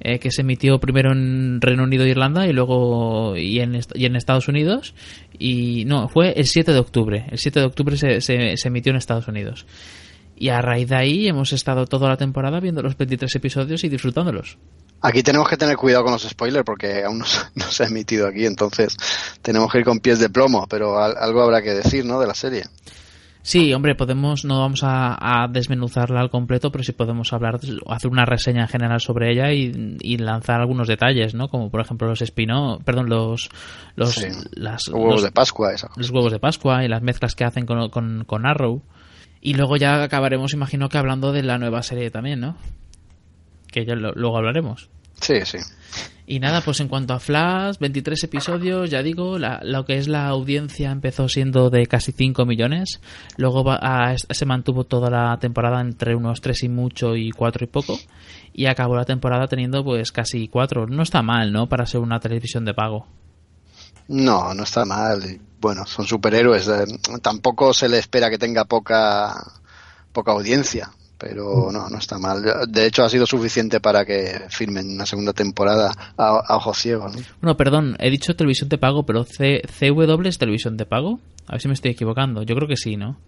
S4: Eh, que se emitió primero en Reino Unido e Irlanda y luego y en, y en Estados Unidos. Y no, fue el 7 de octubre. El 7 de octubre se, se, emitió en Estados Unidos. Y a raíz de ahí hemos estado toda la temporada viendo los 23 episodios y disfrutándolos.
S3: Aquí tenemos que tener cuidado con los spoilers porque aún no, se- no se ha emitido aquí, entonces tenemos que ir con pies de plomo, pero al- algo habrá que decir, ¿no? De la serie.
S4: Sí, hombre, podemos, no vamos a, a desmenuzarla al completo, pero sí podemos hablar, hacer una reseña en general sobre ella y, y lanzar algunos detalles, ¿no? Como por ejemplo los espino, perdón, los, los,
S3: Sí.
S4: las,
S3: huevos
S4: los-
S3: de Pascua, esa.
S4: los huevos de Pascua y las mezclas que hacen con, con, con Arrow. Y luego ya acabaremos, imagino que hablando de la nueva serie también, ¿no? Que ya lo- luego hablaremos.
S3: Sí, sí.
S4: Y nada, pues en cuanto a Flash, 23 episodios, ya digo, la- lo que es la audiencia empezó siendo de casi 5 millones, luego va a- se mantuvo toda la temporada entre unos 3 y mucho y 4 y poco, y acabó la temporada teniendo pues casi 4. No está mal, ¿no? Para ser una televisión de pago.
S3: No, no está mal. Bueno, son superhéroes. eh, Tampoco se le espera que tenga poca, poca audiencia. Pero no, no está mal. De hecho, ha sido suficiente para que firmen una segunda temporada a, a ojos ciegos. ¿no?
S4: Bueno, perdón, he dicho televisión de pago, pero C CW es televisión de pago. A ver si me estoy equivocando. Yo creo que sí, ¿no?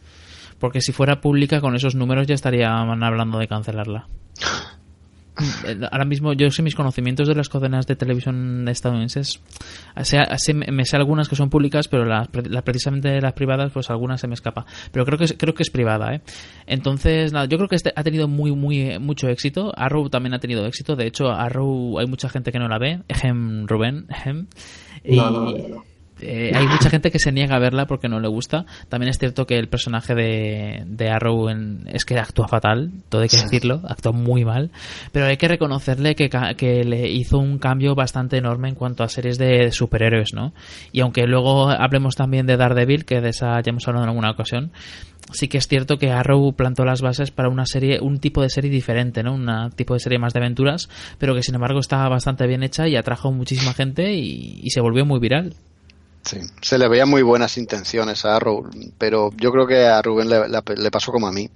S4: Porque si fuera pública con esos números ya estarían hablando de cancelarla. Eh, Ahora mismo yo sé mis conocimientos de las cadenas de televisión estadounidenses. Me sé algunas que son públicas, pero las, pre- las- precisamente las privadas, pues algunas se me escapa. Pero creo que es, creo que es privada, ¿eh? Entonces, nada, yo creo que este ha tenido muy, muy, mucho éxito. Arrow también ha tenido éxito. De hecho, Arrow hay mucha gente que no la ve. Ejem, Rubén, ejem. Y,
S5: No, no, no.
S4: Eh, hay mucha gente que se niega a verla porque no le gusta. También es cierto que el personaje de, de Arrow en- es que actúa fatal, todo hay que decirlo, actúa muy mal. Pero hay que reconocerle que, que le hizo un cambio bastante enorme en cuanto a series de superhéroes, ¿no? Y aunque luego hablemos también de Daredevil, que de esa ya hemos hablado en alguna ocasión, sí que es cierto que Arrow plantó las bases para una serie, un tipo de serie diferente, ¿no? Un tipo de serie más de aventuras, pero que sin embargo estaba bastante bien hecha y atrajo muchísima gente y- y se volvió muy viral.
S3: Sí, se le veían muy buenas intenciones a Arrow, pero yo creo que a Rubén le, pasó como a mí.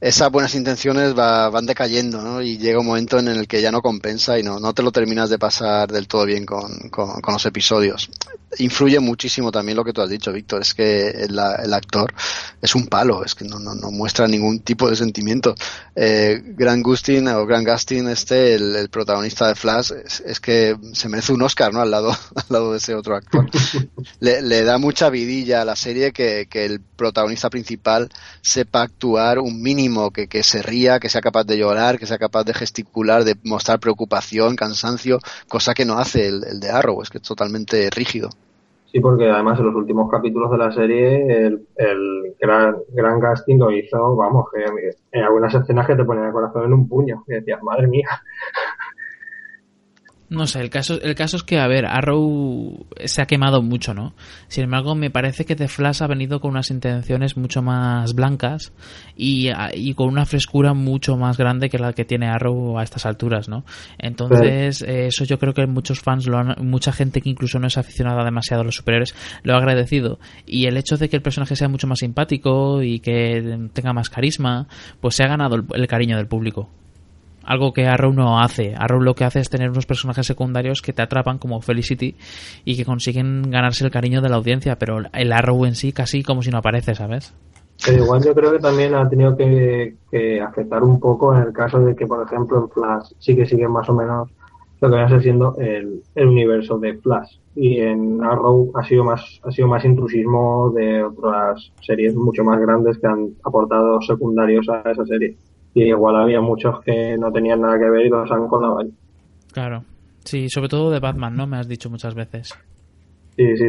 S3: Esas buenas intenciones va- van decayendo, ¿no? Y llega un momento en el que ya no compensa y no, no te lo terminas de pasar del todo bien con- con los episodios. Influye muchísimo también lo que tú has dicho, Víctor, es que el, el actor es un palo, es que no, no, no muestra ningún tipo de sentimiento. Eh, Grant Gustin o Grant Gustin, este, el, protagonista de Flash, es, es que se merece un Oscar, ¿no? Al lado, al lado de ese otro actor. le, le da mucha vidilla a la serie que, que el protagonista principal sepa actuar un mínimo, que, que se ría, que sea capaz de llorar, que sea capaz de gesticular, de mostrar preocupación, cansancio, cosa que no hace el, el de Arrow, es que es totalmente rígido.
S5: Sí, porque además en los últimos capítulos de la serie el, el gran, gran casting lo hizo, vamos, que en algunas escenas que te ponían el corazón en un puño. Y decías, madre mía.
S4: No sé, el caso, el caso es que, a ver, Arrow se ha quemado mucho, ¿no? Sin embargo, me parece que The Flash ha venido con unas intenciones mucho más blancas y, y con una frescura mucho más grande que la que tiene Arrow a estas alturas, ¿no? Entonces, eh, eso yo creo que muchos fans, lo han, mucha gente que incluso no es aficionada demasiado a los superhéroes, lo ha agradecido. Y el hecho de que el personaje sea mucho más simpático y que tenga más carisma, pues se ha ganado el, el cariño del público algo que Arrow no hace. Arrow lo que hace es tener unos personajes secundarios que te atrapan como Felicity y que consiguen ganarse el cariño de la audiencia, pero el Arrow en sí casi como si no aparece, ¿sabes?
S5: Pero igual yo creo que también ha tenido que, que afectar un poco en el caso de que, por ejemplo, en Flash sí que sigue más o menos lo que viene siendo el, el universo de Flash. Y en Arrow ha sido más ha sido más intrusismo de otras series mucho más grandes que han aportado secundarios a esa serie. Y igual había muchos que no tenían nada que ver y los han colado ahí.
S4: Claro. Sí, sobre todo de Batman, ¿no? Me has dicho muchas veces.
S5: Sí, sí,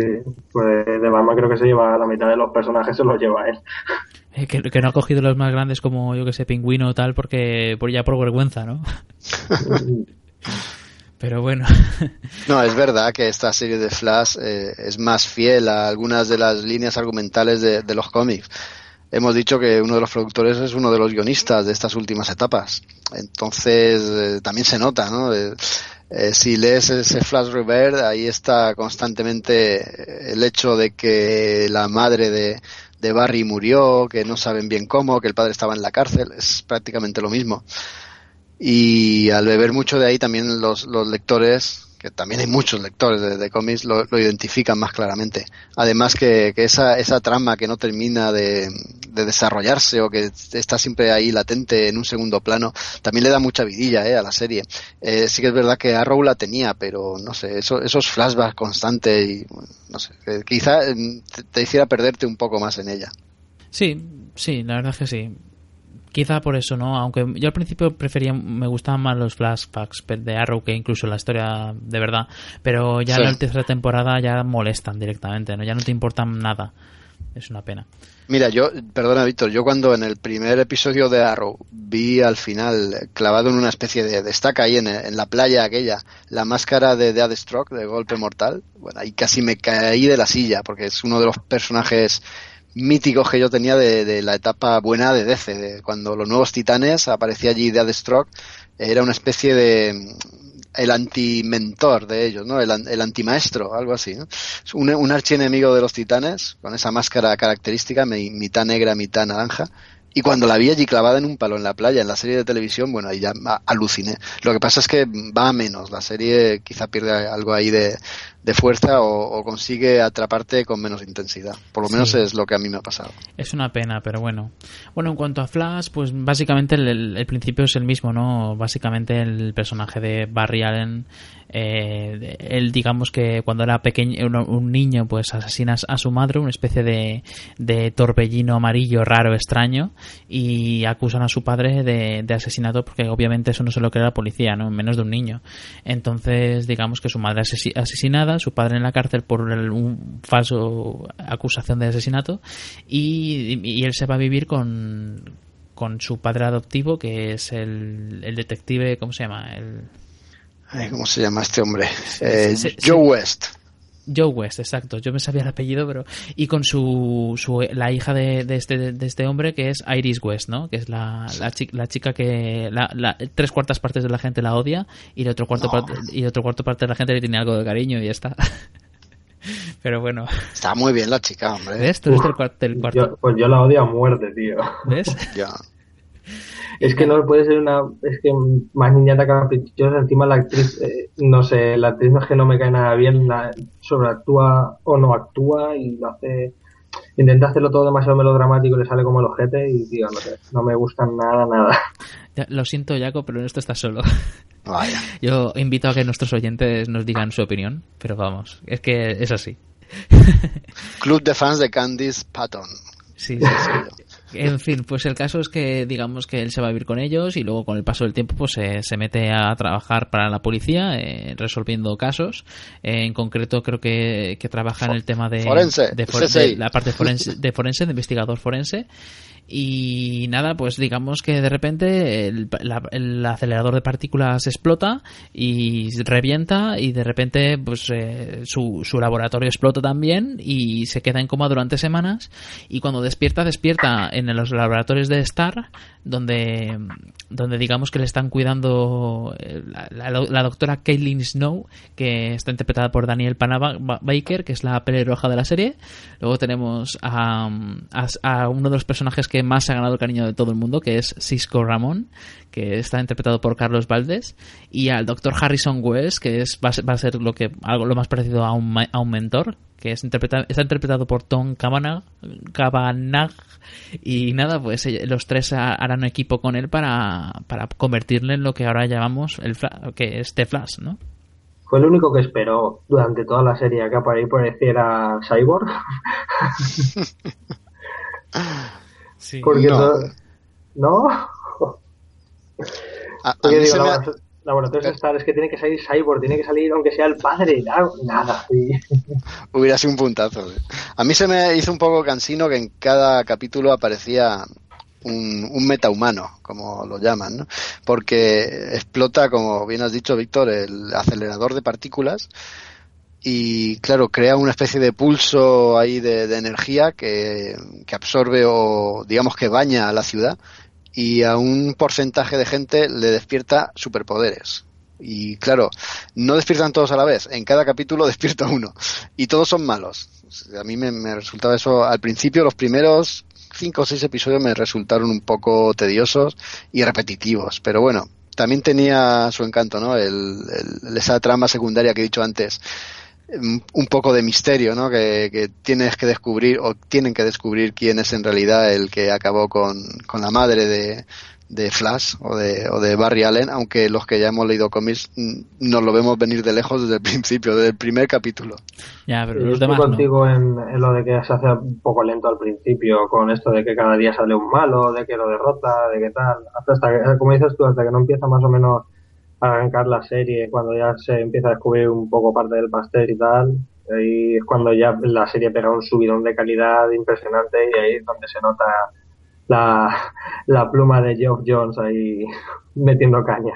S5: pues de Batman creo que se lleva la mitad de los personajes, se los lleva él.
S4: Eh, que, que, no ha cogido los más grandes como, yo que sé, Pingüino o tal, porque por ya por vergüenza, ¿no? Pero bueno.
S3: no, es verdad que esta serie de Flash eh, es más fiel a algunas de las líneas argumentales de, de los cómics hemos dicho que uno de los productores es uno de los guionistas de estas últimas etapas. Entonces, eh, también se nota, ¿no? Eh, eh, si lees ese Flash Revert, ahí está constantemente el hecho de que la madre de, Barry murió, que no saben bien cómo, que el padre estaba en la cárcel, es prácticamente lo mismo. Y al beber mucho de ahí también los, los lectores que también hay muchos lectores de, de cómics, lo, lo, identifican más claramente. Además que, esa, esa, trama que no termina de, de, desarrollarse o que está siempre ahí latente en un segundo plano, también le da mucha vidilla eh, a la serie. Eh, sí que es verdad que Arrow la tenía, pero no sé, eso, esos flashbacks constantes y no sé, quizá te, te hiciera perderte un poco más en ella.
S4: Sí, sí, la verdad es que sí. Quizá por eso, ¿no? Aunque yo al principio prefería, me gustaban más los flashbacks de Arrow que incluso la historia de verdad. Pero ya
S3: Sí.
S4: en la tercera temporada ya molestan directamente, ¿no? Ya no te importan nada. Es una pena.
S3: Mira, yo, perdona Víctor, yo cuando en el primer episodio de Arrow vi al final clavado en una especie de, de estaca ahí en, en la playa aquella, la máscara de Deathstroke, de Golpe Mortal, bueno, ahí casi me caí de la silla porque es uno de los personajes míticos que yo tenía de, de la etapa buena de DC, de cuando los nuevos titanes aparecía allí Deathstroke, era una especie de el anti-mentor de ellos, ¿no? El, el antimaestro, algo así, ¿no? Un, un archienemigo de los titanes, con esa máscara característica, mi- mitad negra, mitad naranja. Y cuando la vi allí clavada en un palo en la playa, en la serie de televisión, bueno, ahí ya aluciné. Lo que pasa es que va a menos. La serie quizá pierde algo ahí de, de fuerza o, o consigue atraparte con menos intensidad. Por lo menos
S4: Sí.
S3: es lo que a mí me ha pasado.
S4: Es una pena, pero bueno. Bueno, en cuanto a Flash, pues básicamente el, el- principio es el mismo, ¿no? Básicamente el personaje de Barry Allen, eh, él digamos que cuando era pequeño, un, un niño, pues asesina a su madre, una especie de, de torbellino amarillo raro, extraño, y acusan a su padre de, de asesinato porque obviamente eso no se lo cree la policía, ¿no? Menos de un niño. Entonces, digamos que su madre asesi- asesinada, su padre en la cárcel por el- un falso acusación de asesinato y, y él se va a vivir con, con su padre adoptivo que es el, el detective, ¿cómo se llama? El,
S3: Ay, ¿Cómo se llama este hombre? Eh,
S4: sí, sí.
S3: Joe West.
S4: Joe West, exacto. Yo me sabía el apellido, pero y con su, su la hija de, de este de este hombre que es Iris West, ¿no? Que es la, la, chi- la chica que la, la- tres cuartas partes de la gente la odia y el otro cuarto parte, y el otro cuarto parte de la gente le tiene algo de cariño y ya está. pero bueno,
S3: Está muy bien la chica, hombre.
S4: ¿ves? Tú eres del cuarto.
S5: Yo- pues yo la odio a muerte, tío.
S4: ¿Ves?
S3: Ya.
S5: Es que no puede ser una. Es que más niñata caprichosa. Encima la actriz, eh, no sé, la actriz no es que no me cae nada bien. La, sobreactúa o no actúa y lo hace. Intenta hacerlo todo demasiado melodramático y le sale como el ojete. Y, tío, no sé, no me gusta nada, nada.
S4: Ya, lo siento, Jaco, pero en esto estás solo.
S3: Vaya.
S4: Yo invito a que nuestros oyentes nos digan su opinión, pero vamos, es que es así.
S3: Club de fans de Candice Patton.
S4: Sí, sí, sí. En fin, pues el caso es que digamos que él se va a vivir con ellos y luego con el paso del tiempo pues se- se mete a trabajar para la policía eh, resolviendo casos. Eh, en concreto creo que, que trabaja en el tema de,
S3: Forense,
S4: de, for-
S3: CSI.
S4: de la parte forense, de forense, de investigador forense. Y nada, pues digamos que de repente el, acelerador de partículas explota y revienta y de repente pues eh, su, su laboratorio explota también y se queda en coma durante semanas y cuando despierta, despierta en los laboratorios de Star donde, donde digamos que le están cuidando eh, la, doctora Caitlin Snow que está interpretada por Daniel Baker que es la pelirroja de la serie. Luego tenemos a, a, a uno de los personajes que más ha ganado el cariño de todo el mundo que es Cisco Ramón que está interpretado por Carlos Valdés y al doctor Harrison Wells que es va a ser, va a ser lo que algo lo más parecido a un, a un mentor que es interpreta- está interpretado por Tom Cavanagh, Cavanagh y nada pues eh, los tres ha- harán equipo con él para, para convertirle en lo que ahora llamamos el que es The Flash ¿no?
S5: Fue el único que esperó durante toda la serie que por ahí pareciera Cyborg.
S4: Sí.
S5: Porque
S3: No.
S5: todo- ¿No?
S3: A, a
S5: Porque
S3: mí
S5: digo,
S3: se me ha-
S5: labora- laboratorios Star, es que tiene que salir Cyborg, tiene que salir aunque sea el padre, nada. nada sí.
S3: Hubiera sido un puntazo. sí. A mí se me hizo un poco cansino que en cada capítulo aparecía un, un metahumano, como lo llaman, ¿no? Porque explota, como bien has dicho, Víctor, el acelerador de partículas y, claro, crea una especie de pulso ahí de, energía que, absorbe o, digamos, que baña a la ciudad y a un porcentaje de gente le despierta superpoderes. Y claro, no despiertan todos a la vez. En cada capítulo despierta uno. Y todos son malos. A mí me, me resultaba eso. Al principio, los primeros cinco o seis episodios me resultaron un poco tediosos y repetitivos. Pero bueno, también tenía su encanto, ¿no? El, el- esa trama secundaria que he dicho antes. Un poco de misterio, ¿no? Que, que tienes que descubrir o tienen que descubrir quién es en realidad el que acabó con, con la madre de, de Flash o de, o de Barry Allen, aunque los que ya hemos leído cómics mm, nos lo vemos venir de lejos desde el principio, desde el primer capítulo.
S4: Ya, pero
S5: Yo
S4: los
S5: estoy
S4: demás no.
S5: contigo en, en lo de que se hace un poco lento al principio, con esto de que cada día sale un malo, de que lo derrota, de que tal. Hasta, hasta que, como dices tú, hasta que no empieza más o menos arrancar la serie, cuando ya se empieza a descubrir un poco parte del pastel y tal, ahí es cuando ya la serie pega un subidón de calidad impresionante y ahí es donde se nota la, la pluma de Geoff Jones ahí metiendo caña.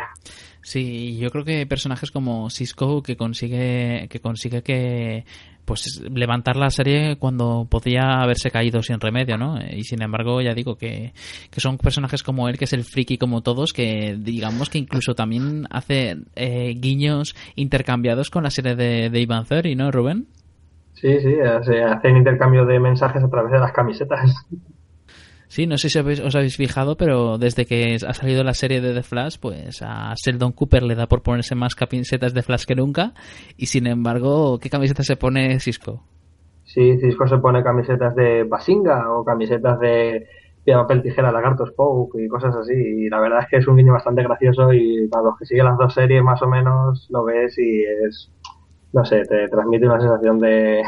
S4: Sí, yo creo que personajes como Cisco que consigue que consigue que pues levantar la serie cuando podía haberse caído sin remedio, ¿no? Y sin embargo, ya digo que, que son personajes como él, que es el friki como todos, que digamos que incluso también hace eh, guiños intercambiados con la serie de, de Ivan Theory, ¿no, Rubén?
S5: Sí, sí, hacen intercambio de mensajes a través de las camisetas.
S4: Sí, no sé si os habéis fijado, pero desde que ha salido la serie de The Flash, pues a Sheldon Cooper le da por ponerse más camisetas de Flash que nunca. Y sin embargo, ¿qué camiseta se pone Cisco?
S5: Sí, Cisco se pone camisetas de Basinga o camisetas de piedra, papel, tijera, lagarto, Spoke y cosas así. Y la verdad es que es un guiño bastante gracioso y para los que siguen las dos series más o menos lo ves y es, no sé, te transmite una sensación de,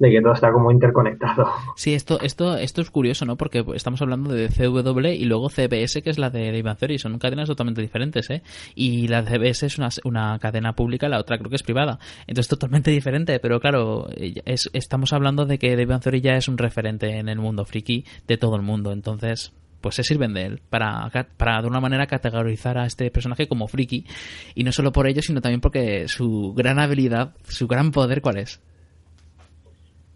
S5: de que todo está como interconectado.
S4: Sí, esto, esto, esto es curioso, ¿no? Porque estamos hablando de CW y luego CBS, que es la de Ivan Theory. Son cadenas totalmente diferentes, ¿eh? Y la CBS es una, una cadena pública, la otra creo que es privada. Entonces, totalmente diferente. Pero claro, es, estamos hablando de que Ivan Theory ya es un referente en el mundo friki de todo el mundo. Entonces, pues se sirven de él para, para de una manera categorizar a este personaje como friki. Y no solo por ello, sino también porque su gran habilidad, su gran poder, ¿cuál es?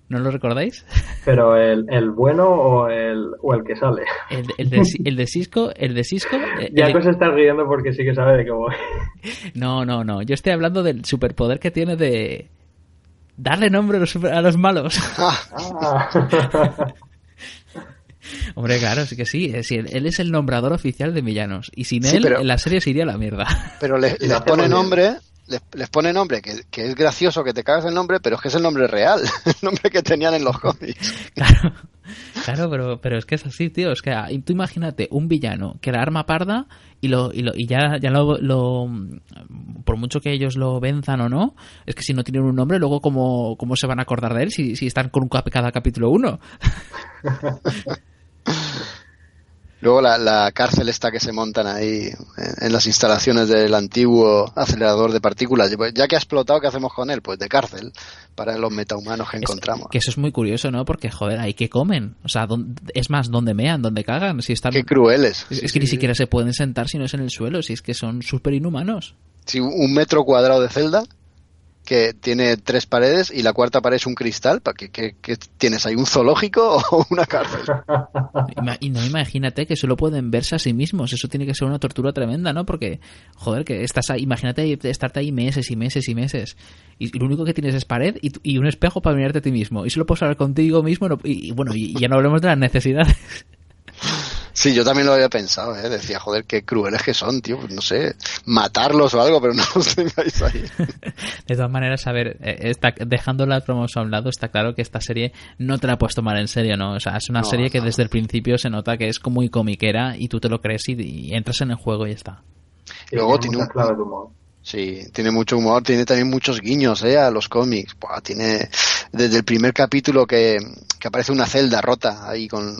S4: ¿No lo recordáis?
S5: Pero el, el bueno o el, o el que sale.
S4: El, el de, el de Cisco, el de Cisco. el
S5: Ya que se está riendo porque sí que sabe de qué voy.
S4: No, no, no. Yo estoy hablando del superpoder que tiene de darle nombre a los, super- a los malos. Hombre, claro, sí que sí. Es decir, él es el nombrador oficial de villanos. Y sin
S3: Sí,
S4: él,
S3: pero-
S4: la serie se iría a la mierda.
S3: Pero le- pone nombre, les, les pone nombre, que, que es gracioso que te cagas el nombre, pero es que es el nombre real, el nombre que tenían en los cómics.
S4: Claro, claro, pero, pero es que es así, tío. Es que ah, tú imagínate un villano que la arma parda y lo y, lo, y ya, ya lo, lo- por mucho que ellos lo venzan o no, es que si no tienen un nombre, luego cómo, cómo se van a acordar de él si, si están con un cap cada capítulo uno.
S3: Luego la, la cárcel esta que se montan ahí en, en las instalaciones del antiguo acelerador de partículas. Ya que ha explotado, ¿qué hacemos con él? Pues de cárcel para los metahumanos que encontramos.
S4: Que eso es muy curioso, ¿no? Porque, joder, ahí que comen. O sea, ¿dónde- es más, ¿dónde mean? ¿Dónde cagan? Si están...
S3: Qué crueles.
S4: Es, es que ni siquiera se pueden sentar si no es en el suelo, si es que son súper inhumanos.
S3: Sí, un metro cuadrado de celda que tiene tres paredes y la cuarta pared es un cristal. ¿Para qué, qué- qué tienes ahí? ¿Un zoológico o una cárcel?
S4: Y no imagínate que solo pueden verse a sí mismos. Eso tiene que ser una tortura tremenda, ¿no? Porque, joder, que estás ahí, imagínate estarte ahí meses y meses y meses. Y lo único que tienes es pared y, y un espejo para mirarte a ti mismo. Y solo puedes hablar contigo mismo. y, y bueno, y ya no hablemos de las necesidades.
S3: Sí, yo también lo había pensado, ¿eh? Decía, joder, qué crueles que son, tío. Pues no sé, matarlos o algo, pero no los tengáis ahí.
S4: De todas maneras, a ver, eh, está, dejando las promos a un lado, está claro que esta serie no te la puedes tomar en serio, ¿no? O sea, es una
S3: No,
S4: serie que
S3: no.
S4: desde el principio se nota que es como muy comiquera y tú te lo crees y, y entras en el juego y ya está.
S5: Y
S3: Luego
S5: tiene
S3: tiene
S5: muchas
S3: un-
S5: claves de humor.
S3: Sí, tiene mucho humor, tiene también muchos guiños ¿eh? a los cómics. Buah, tiene desde el primer capítulo que, que aparece una celda rota ahí con,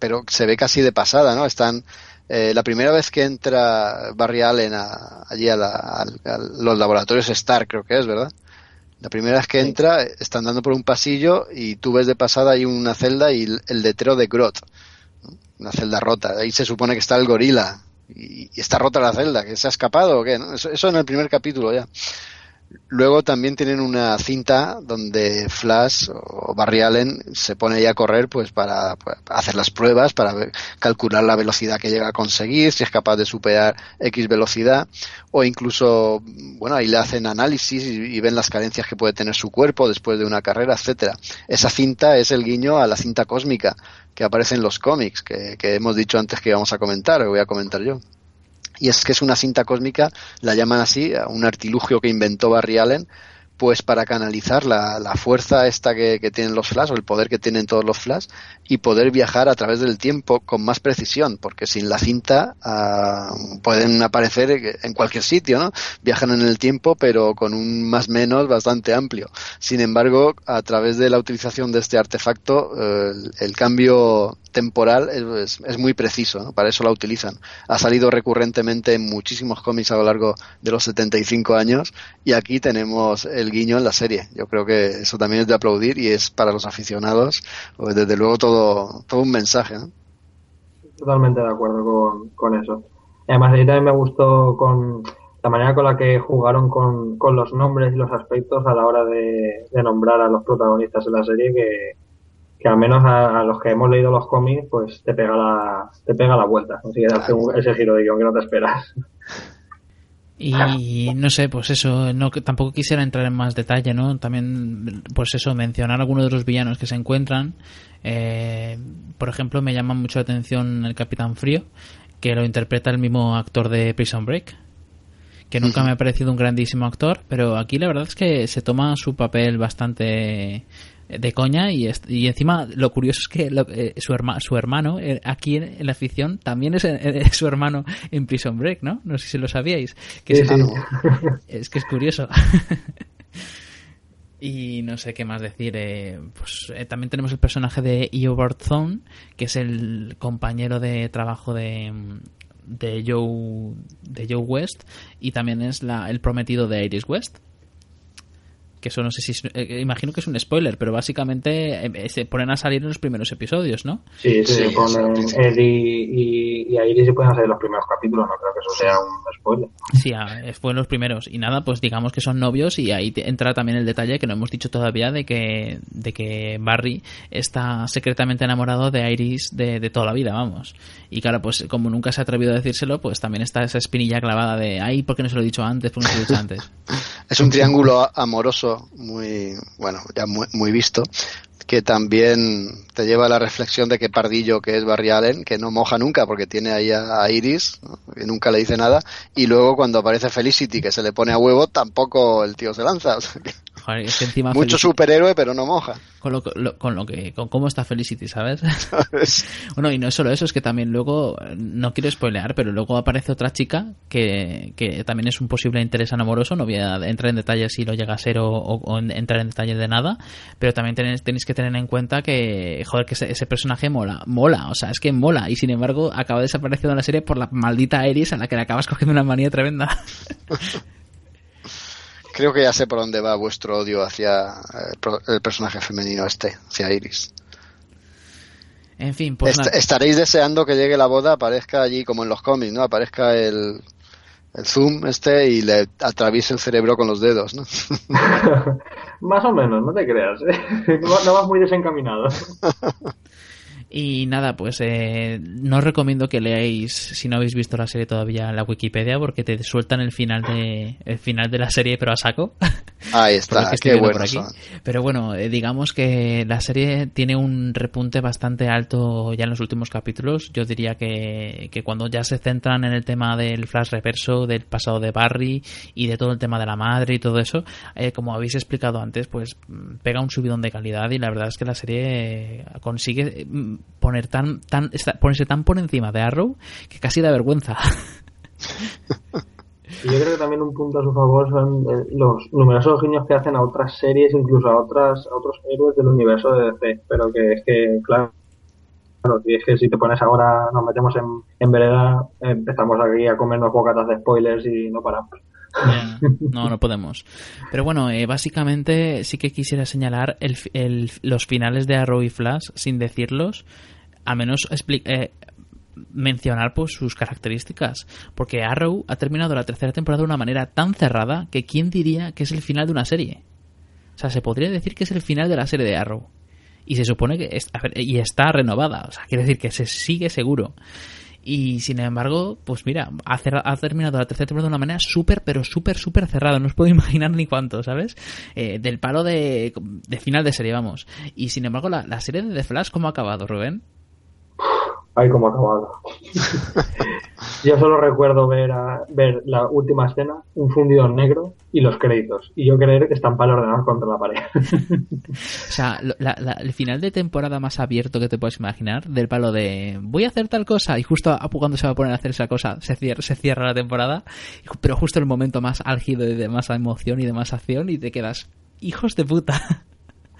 S3: pero se ve casi de pasada, ¿no? Están eh, la primera vez que entra Barry Allen a- allí a, la- a los laboratorios Star, creo que es, ¿verdad? La primera vez que entra, está andando por un pasillo y tú ves de pasada ahí una celda y el, el letrero de Grot, ¿no? una celda rota. Ahí se supone que está el gorila y, y está rota la celda, que se ha escapado o qué, ¿no? Eso, eso en el primer capítulo ya. Luego también tienen una cinta donde Flash o Barry Allen se pone ahí a correr pues para, pues, hacer las pruebas, para calcular la velocidad que llega a conseguir, si es capaz de superar X velocidad, o incluso, bueno, ahí le hacen análisis y, ven las carencias que puede tener su cuerpo después de una carrera, etcétera. Esa cinta es el guiño a la cinta cósmica que aparece en los cómics, que, que hemos dicho antes que íbamos a comentar, o voy a comentar yo. Y es que es una cinta cósmica, la llaman así, un artilugio que inventó Barry Allen pues para canalizar la, la fuerza esta que, que, tienen los Flash o el poder que tienen todos los Flash y poder viajar a través del tiempo con más precisión, porque sin la cinta uh, pueden aparecer en cualquier sitio, ¿no? Viajan en el tiempo, pero con un más menos bastante amplio. Sin embargo, a través de la utilización de este artefacto, el, el, cambio temporal es, es muy preciso, para eso la utilizan. Ha salido recurrentemente en muchísimos cómics a lo largo de los 75 años y aquí tenemos el guiño en la serie. Yo creo que eso también es de aplaudir y es para los aficionados, pues desde luego todo, todo un mensaje.
S5: Totalmente de acuerdo con, con eso. Además, a mí también me gustó con la manera con la que jugaron con, con los nombres y los aspectos a la hora de, de, nombrar a los protagonistas de la serie, que, que al menos a, a, los que hemos leído los cómics, pues te pega la, te pega la vuelta. Consigue darte un, ese giro de guion que no te esperas.
S4: Y no sé, pues eso, no tampoco quisiera entrar en más detalle, ¿no? También, pues eso, mencionar algunos de los villanos que se encuentran. Eh, por ejemplo, me llama mucho la atención el Capitán Frío, que lo interpreta el mismo actor de Prison Break, que nunca me ha parecido un grandísimo actor, pero aquí la verdad es que se toma su papel bastante de coña y, y encima lo curioso es que lo, eh, su, herma, su hermano eh, aquí en, en, la ficción también es, eh, su hermano en Prison Break, ¿no? No sé si lo sabíais. Que
S5: sí,
S4: es,
S5: sí.
S4: es que es curioso. y no sé qué más decir. Eh, pues eh, también tenemos el personaje de Eobard que es el compañero de trabajo de de Joe de Joe West y también es la, el prometido de Iris West que eso no sé si eh, imagino que es un spoiler, pero básicamente eh, se ponen a salir en los primeros episodios, ¿no?
S5: Sí, sí, sí ponen y, y, y Iris se pueden salir en los primeros capítulos, no creo que eso sea un spoiler.
S4: Sí, fue en los primeros y nada, pues digamos que son novios y ahí entra también el detalle que no hemos dicho todavía de que de que Barry está secretamente enamorado de Iris de, de toda la vida, vamos. Y claro, pues como nunca se ha atrevido a decírselo, pues también está esa espinilla clavada de, ay, ¿por qué no se lo he dicho antes? ¿Por qué no se lo he dicho antes?
S3: es un triángulo amoroso muy, bueno, ya muy, muy, visto, que también te lleva a la reflexión de que Pardillo, que es Barry Allen, que no moja nunca porque tiene ahí a, Iris, ¿no? que nunca le dice nada, y luego cuando aparece Felicity, que se le pone a huevo, tampoco el tío se lanza. O sea que...
S4: Joder, es que encima
S3: Mucho
S4: Felicity,
S3: superhéroe, pero no moja.
S4: Con lo, lo, con lo que, con cómo está Felicity, ¿sabes? bueno, y no es solo eso, es que también luego, no quiero spoilear, pero luego aparece otra chica que, que también es un posible interés amoroso, no voy a entrar en detalles si lo llega a ser o, o, o entrar en detalles de nada, pero también tenéis, tenéis que tener en cuenta que, joder, que ese, ese, personaje mola, mola, o sea, es que mola, y sin embargo acaba desapareciendo en la serie por la maldita Iris a la que le acabas cogiendo una manía tremenda.
S3: Creo que ya sé por dónde va vuestro odio hacia el, el personaje femenino este, hacia Iris.
S4: En fin, pues
S3: Est estaréis deseando que llegue la boda, aparezca allí como en los cómics, ¿no? Aparezca el, el zoom este y le atraviese el cerebro con los dedos, ¿no?
S5: Más o menos, no te creas, ¿eh? no, no vas muy desencaminado.
S4: Y nada, pues eh, no os recomiendo que leáis, si no habéis visto la serie todavía, la Wikipedia, porque te sueltan el final de el final de la serie, pero a saco.
S3: Ahí está, qué bueno.
S4: Pero bueno, eh, digamos que la serie tiene un repunte bastante alto ya en los últimos capítulos. Yo diría que, que cuando ya se centran en el tema del flash reverso, del pasado de Barry y de todo el tema de la madre y todo eso, eh, como habéis explicado antes, pues pega un subidón de calidad y la verdad es que la serie consigue poner tan, tan ponerse tan por encima de Arrow que casi da vergüenza.
S5: Yo creo que también un punto a su favor son eh, los numerosos guiños que hacen a otras series, incluso a otras a otros héroes del universo de DC. Pero que es que, claro, claro y es que si te pones ahora, nos metemos en, en vereda, empezamos aquí a comernos bocatas de spoilers y no paramos.
S4: Yeah. No, no podemos. Pero bueno, eh, básicamente sí que quisiera señalar el, el, los finales de Arrow y Flash sin decirlos, a menos eh, mencionar pues sus características. Porque Arrow ha terminado la tercera temporada de una manera tan cerrada que quién diría que es el final de una serie. O sea, se podría decir que es el final de la serie de Arrow. Y se supone que es, ver, y está renovada. O sea, quiere decir que se sigue seguro. Y sin embargo, pues mira, ha, ha terminado la tercera temporada de una manera súper, pero súper, súper cerrada. No os puedo imaginar ni cuánto, ¿sabes? Eh, del palo de, de, final de serie, vamos. Y sin embargo, la, la serie de The Flash, ¿cómo ha acabado, Rubén?
S5: Ay, cómo ha acabado. Yo solo recuerdo ver a, ver la última escena, un fundido en negro y los créditos. Y yo creer que están para ordenados contra la pared.
S4: O sea, la- la- el final de temporada más abierto que te puedes imaginar, del palo de voy a hacer tal cosa, y justo a cuando se va a poner a hacer esa cosa, se cierra, se cierra la temporada, pero justo el momento más álgido y de más emoción y de más acción, y te quedas, hijos de puta.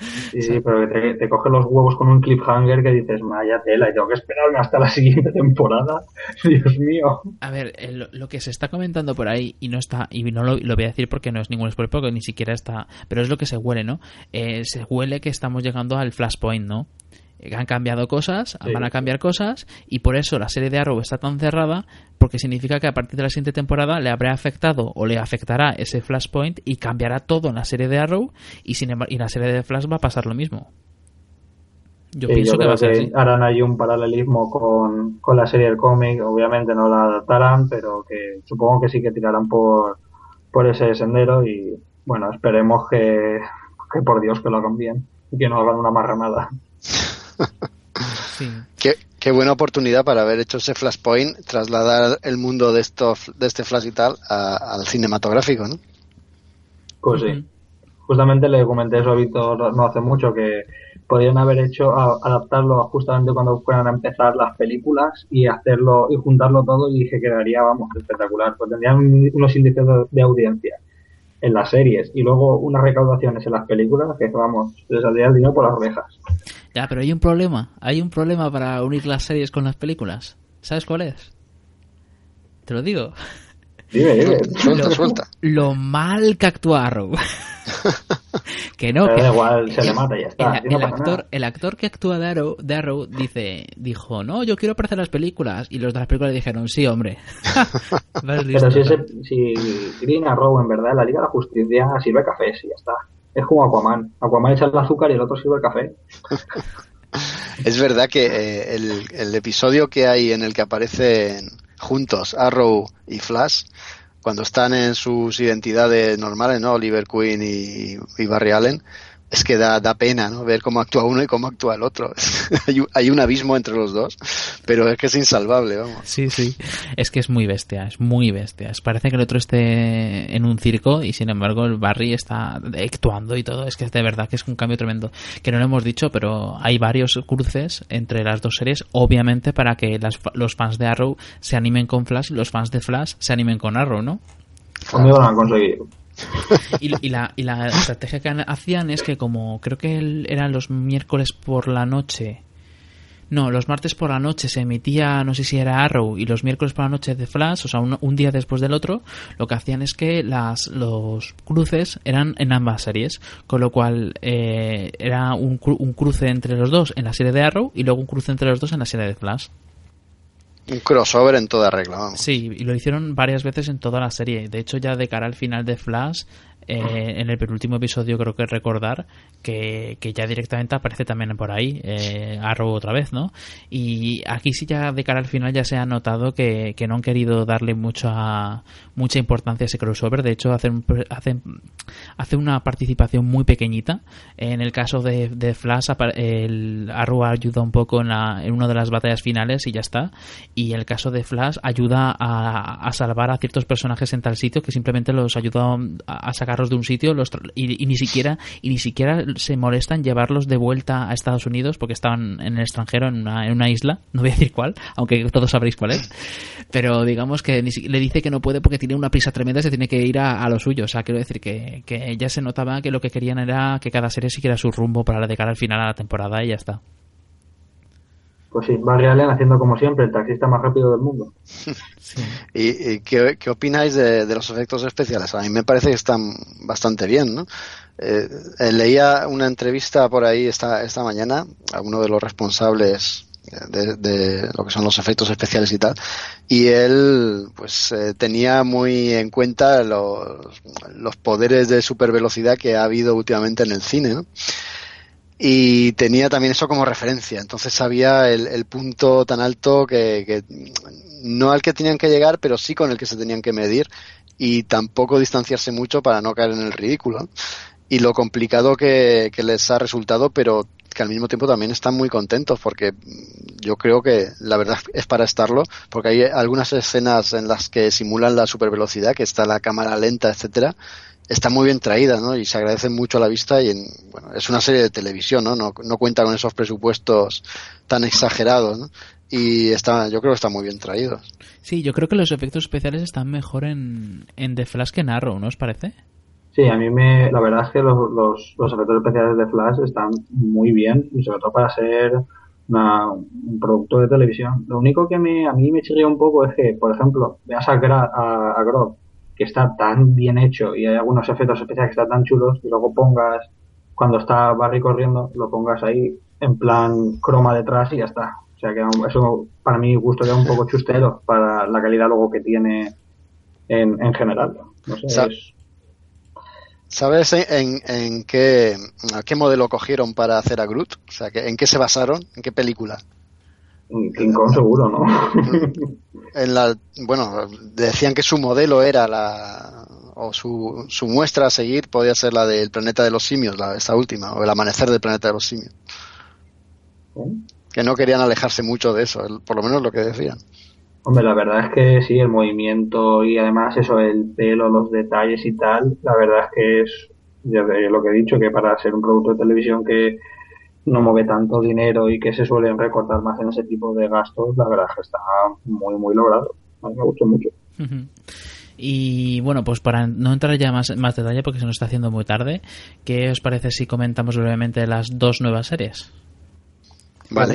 S5: Sí, sí, pero que te, te coge los huevos con un cliffhanger que dices, vaya tela, y tengo que esperarme hasta la siguiente temporada. Dios mío.
S4: A ver, eh, lo, lo que se está comentando por ahí, y no está, y no lo, lo voy a decir porque no es ningún spoiler, porque ni siquiera está, pero es lo que se huele, ¿no? Eh, se huele que estamos llegando al flashpoint, ¿no? Eh, Han cambiado cosas,
S5: Sí.
S4: van a cambiar cosas, y por eso la serie de Arrow está tan cerrada, porque significa que a partir de la siguiente temporada le habrá afectado o le afectará ese flashpoint y cambiará todo en la serie de Arrow, y sin embargo, y en la serie de Flash va a pasar lo mismo. Yo
S5: Sí,
S4: pienso que va a ser así.
S5: harán ahí un paralelismo con, con la serie del cómic. Obviamente no la adaptarán, pero que supongo que sí que tirarán por, por ese sendero. Y bueno, esperemos que, que por Dios que lo hagan bien y que no hagan una marranada.
S3: Qué, qué buena oportunidad para haber hecho ese Flashpoint, trasladar el mundo de, estos, de este Flash y tal a- al cinematográfico, ¿no?
S5: Pues sí. Justamente le comenté eso a Víctor no hace mucho, que podrían haber hecho a- adaptarlo justamente cuando fueran a empezar las películas y hacerlo y juntarlo todo y dije que quedaría, vamos, espectacular. Pues tendrían un- unos índices de, de audiencia en las series y luego unas recaudaciones en las películas que, vamos, les saldría el dinero por las orejas.
S4: Ya, pero hay un problema. Hay un problema para unir las series con las películas. ¿Sabes cuál es? Te lo digo.
S5: Dime, dime.
S3: Suelta,
S4: Lo-
S3: suelta.
S4: Lo mal que actúa Arrow. que no,
S5: Pero
S4: que
S5: da igual, se le mata y ya está.
S4: el,
S5: no
S4: actor,
S5: nada.
S4: el actor que actúa de Arrow, de Arrow dice, dijo, no, yo quiero aparecer en las películas. Y los de las películas dijeron, sí, hombre.
S5: Pero si, ese, si Green Arrow en verdad en la Liga de la Justicia sirve café, sí, ya está. Es como Aquaman. Aquaman echa el azúcar y el otro sirve el café.
S3: Es verdad que eh, el, el episodio que hay en el que aparecen juntos Arrow y Flash, cuando están en sus identidades normales, ¿no? Oliver Queen y, y Barry Allen, es que da, da pena, ¿no? Ver cómo actúa uno y cómo actúa el otro. hay, un, hay un abismo entre los dos, pero es que es insalvable, vamos.
S4: Sí, sí. Es que es muy bestia, es muy bestia. Es- Parece que el otro esté en un circo y sin embargo el Barry está actuando y todo. Es que es de verdad que es un cambio tremendo. Que no lo hemos dicho, pero hay varios cruces entre las dos series, obviamente para que las los fans de Arrow se animen con Flash y los fans de Flash se animen con Arrow, ¿no?
S5: Conmigo lo han conseguido.
S4: Y, y la, y la estrategia que hacían es que como creo que eran los miércoles por la noche, no, los martes por la noche se emitía, no sé si era Arrow, y los miércoles por la noche de Flash, o sea, un, un día después del otro, lo que hacían es que las, los cruces eran en ambas series, con lo cual eh, era un, un cruce entre los dos en la serie de Arrow y luego un cruce entre los dos en la serie de Flash.
S3: Un crossover en toda regla.
S4: Sí, y lo hicieron varias veces en toda la serie. De hecho, ya de cara al final de Flash, eh, en el penúltimo episodio creo que recordar que, que ya directamente aparece también por ahí eh, Arrow otra vez, ¿no? Y aquí sí ya de cara al final ya se ha notado que, que no han querido darle mucha mucha importancia a ese crossover. De hecho, hace una participación muy pequeñita. En el caso de, de Flash, el Arrow ayuda un poco en, la, en una de las batallas finales y ya está. Y el caso de Flash ayuda a, a salvar a ciertos personajes en tal sitio que simplemente los ayuda a, a sacarlos de un sitio los y, y ni siquiera y ni siquiera se molesta en llevarlos de vuelta a Estados Unidos porque estaban en el extranjero en una, en una isla no voy a decir cuál aunque todos sabréis cuál es. Pero digamos que ni si- le dice que no puede porque tiene una prisa tremenda y se tiene que ir a, a lo suyo. O sea quiero decir que, que ya se notaba que lo que querían era que cada serie siguiera su rumbo para de cara al final a la temporada y ya está
S5: Pues sí, Barry Allen haciendo como siempre, el taxista más rápido del mundo.
S3: ¿Y, y qué, qué opináis de, de los efectos especiales? A mí me parece que están bastante bien, ¿no? Eh, eh, leía una entrevista por ahí esta, esta mañana a uno de los responsables de, de lo que son los efectos especiales y tal, y él pues eh, tenía muy en cuenta los, los poderes de supervelocidad que ha habido últimamente en el cine, ¿no? Y tenía también eso como referencia. Entonces sabía el, el punto tan alto que, que no al que tenían que llegar, pero sí con el que se tenían que medir y tampoco distanciarse mucho para no caer en el ridículo. Y lo complicado que, que les ha resultado, pero que al mismo tiempo también están muy contentos porque yo creo que la verdad es para estarlo, porque hay algunas escenas en las que simulan la supervelocidad, que está la cámara lenta, etcétera, está muy bien traída, ¿no? Y se agradece mucho a la vista y en, bueno, es una serie de televisión, ¿no? No, no cuenta con esos presupuestos tan exagerados, ¿no? Y está, yo creo que está muy bien traído.
S4: Sí, yo creo que los efectos especiales están mejor en, en The Flash que en Arrow, ¿no os parece?
S5: Sí, a mí me, la verdad es que los, los, los efectos especiales de Flash están muy bien y sobre todo para ser una, un producto de televisión. Lo único que me, a mí me chirría un poco es que, por ejemplo, veas a, Gra, a, a Grodd, que está tan bien hecho y hay algunos efectos especiales que están tan chulos y luego pongas, cuando está Barry corriendo, lo pongas ahí en plan croma detrás y ya está. O sea que eso para mi gusto queda un poco chustero para la calidad luego que tiene en, en general. No sé,
S3: Sa-
S5: es-
S3: ¿Sabes en, en, qué, a qué modelo cogieron para hacer a Groot? O sea, ¿en qué se basaron? ¿En qué película?
S5: King Kong seguro, ¿no?
S3: En la, bueno, decían que su modelo era la, o su, su muestra a seguir podía ser la del planeta de los simios, la, esta última, o el amanecer del planeta de los simios. Que no querían alejarse mucho de eso, por lo menos lo que decían.
S5: Hombre, la verdad es que sí, el movimiento y además eso, el pelo, los detalles y tal, la verdad es que es ya lo que he dicho, que para ser un producto de televisión que no mueve tanto dinero y que se suelen recortar más en ese tipo de gastos, la verdad es que está muy, muy logrado. A mí me gustó mucho.
S4: Y bueno, pues para no entrar ya más, más detalle porque se nos está haciendo muy tarde, ¿qué os parece si comentamos brevemente las dos nuevas series?
S3: Vale.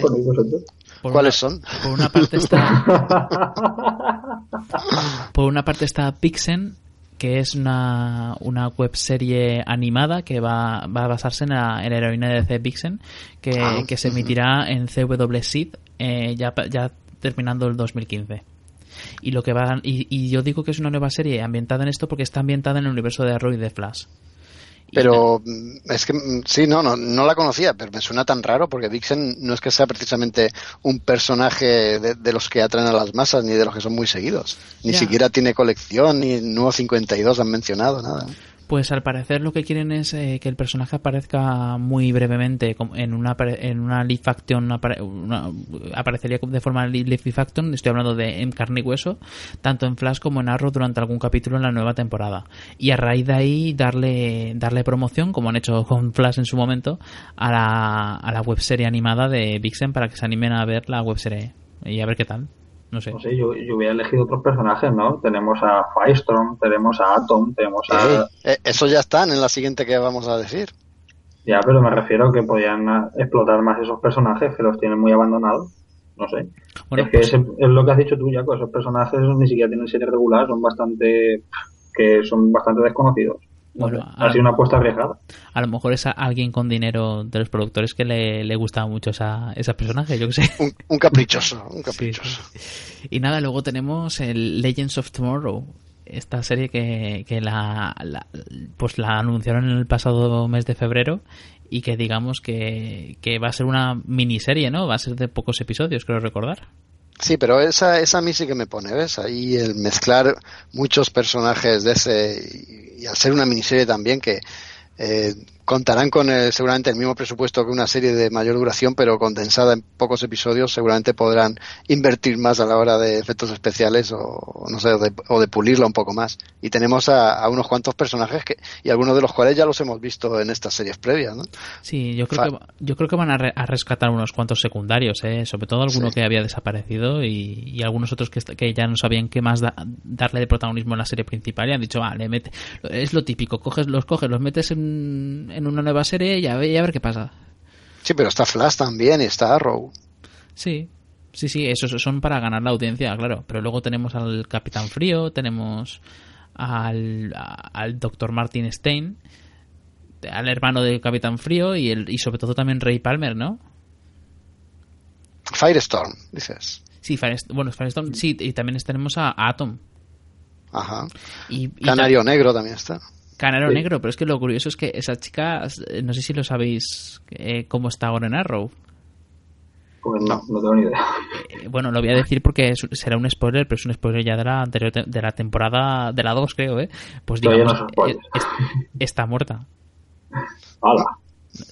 S4: Por
S3: ¿Cuáles
S4: una-
S3: son?
S4: Por una parte está. por una parte está Pixen, que es una, una webserie animada que va, va a basarse en la, en la heroína de DC Pixen, que,
S3: Ah,
S4: que se emitirá en CW Seed eh, ya, ya terminando el 2015. Y lo que va y, y yo digo que es una nueva serie ambientada en esto porque está ambientada en el universo de Arrow y de Flash.
S3: Pero mm, es que mm, sí, no, no, no la conocía, pero me suena tan raro porque Vixen no es que sea precisamente un personaje de, de los que atraen a las masas ni de los que son muy seguidos. Ni siquiera tiene colección, ni Nuevo 52 han mencionado, nada.
S4: Pues al parecer lo que quieren es eh, que el personaje aparezca muy brevemente en una en una live action aparecería de forma live action estoy hablando de en carne y hueso tanto en Flash como en Arrow durante algún capítulo en la nueva temporada. Y a raíz de ahí darle darle promoción como han hecho con Flash en su momento a la, a la webserie animada de Vixen para que se animen a ver la webserie y a ver qué tal no sé
S5: No sé, yo, yo hubiera elegido otros personajes, ¿no? Tenemos a Firestorm, tenemos a Atom, tenemos a...
S3: Eh, eso ya están en la siguiente que vamos a decir.
S5: Ya, pero me refiero a que podían explotar más esos personajes que los tienen muy abandonados. No sé.
S4: Bueno,
S5: es que
S4: pues-
S5: ese- es lo que has dicho tú, Jaco. Esos personajes ni siquiera tienen serie regular, son bastante. que son bastante desconocidos. No
S4: Bueno,
S5: sé, ha sido una apuesta arriesgada.
S4: A lo mejor es a- alguien con dinero de los productores que le, le gusta mucho esa, ese personaje, yo que sé.
S3: Un, un caprichoso, un caprichoso.
S4: Y nada, luego tenemos el Legends of Tomorrow, esta serie que, que la, la- pues la anunciaron en el pasado mes de febrero y que digamos que, que va a ser una miniserie, ¿no? Va a ser de pocos episodios, creo recordar.
S3: Sí, pero esa, esa a mí sí que me pone, ¿ves? Ahí el mezclar muchos personajes de ese y, ser una miniserie también que eh, contarán con el- seguramente el mismo presupuesto que una serie de mayor duración, pero condensada en pocos episodios, seguramente podrán invertir más a la hora de efectos especiales o no sé, o de, o de pulirla un poco más. Y tenemos a, a unos cuantos personajes que y algunos de los cuales ya los hemos visto en estas series previas, ¿no?
S4: Sí, yo creo,
S3: Fa-
S4: que, yo creo que van a, re- a rescatar unos cuantos secundarios, ¿eh? sobre todo alguno
S3: Sí.
S4: que había desaparecido y, y algunos otros que, que ya no sabían qué más da- darle de protagonismo en la serie principal y han dicho, vale, mete, es lo típico, coges, los coges, los metes en, en una nueva serie y a, ver, y a ver qué pasa.
S3: Sí, pero está Flash también y está Arrow.
S4: Sí, sí, sí, esos son para ganar la audiencia, claro. Pero luego tenemos al Capitán Frío, tenemos al, al Dr. Martin Stein, al hermano del Capitán Frío y, el, y sobre todo también Ray Palmer, ¿no?
S3: Firestorm, dices.
S4: Sí, Firest- bueno, Firestorm, sí, y también tenemos a Atom.
S3: Ajá.
S4: Y, y
S3: Canario Negro también está.
S4: Canario
S3: Sí.
S4: Negro, pero es que lo curioso es que esa chica, eh, no sé si lo sabéis eh, cómo está ahora en Arrow.
S5: Pues no, no tengo ni idea.
S4: Eh, bueno, lo voy a decir porque es- será un spoiler, pero es un spoiler ya de la anterior te- de la temporada de la 2, creo, ¿eh? Pues digamos,
S5: no
S4: eh, es- está muerta.
S5: ¡Hala!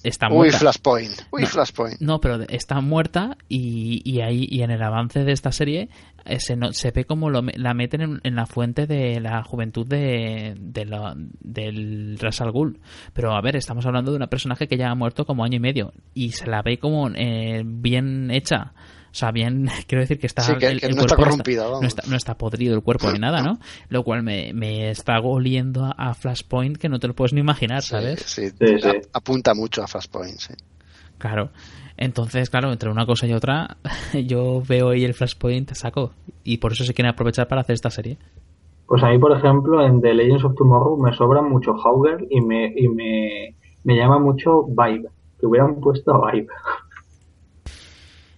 S4: Está
S3: Uy,
S4: muerta.
S3: Flashpoint. Uy,
S4: No.
S3: Flashpoint.
S4: No, pero está muerta y, y ahí y en el avance de esta serie eh, se, no- se ve como lo la meten en, en la fuente de la juventud de, de del Ras al Ghul. Pero a ver, estamos hablando de una personaje que ya ha muerto como año y medio y se la ve como eh, bien hecha. O sea, bien, quiero decir que está.
S3: Sí, que- que no está
S4: cuerpo
S3: corrompida, vamos.
S4: no, está, no está podrido el cuerpo ni nada, ¿no? Lo cual me, me está oliendo a, a Flashpoint que no te lo puedes ni imaginar, ¿sabes?
S3: Sí, a- apunta mucho a Flashpoint, sí.
S4: Claro. Entonces, claro, entre una cosa y otra, yo veo ahí el Flashpoint a saco. Y por eso se quieren aprovechar para hacer esta serie.
S5: Pues a mí, por ejemplo, en The Legends of Tomorrow me sobra mucho Hauger y me, y me, me llama mucho Vibe. Que hubieran puesto a Vibe.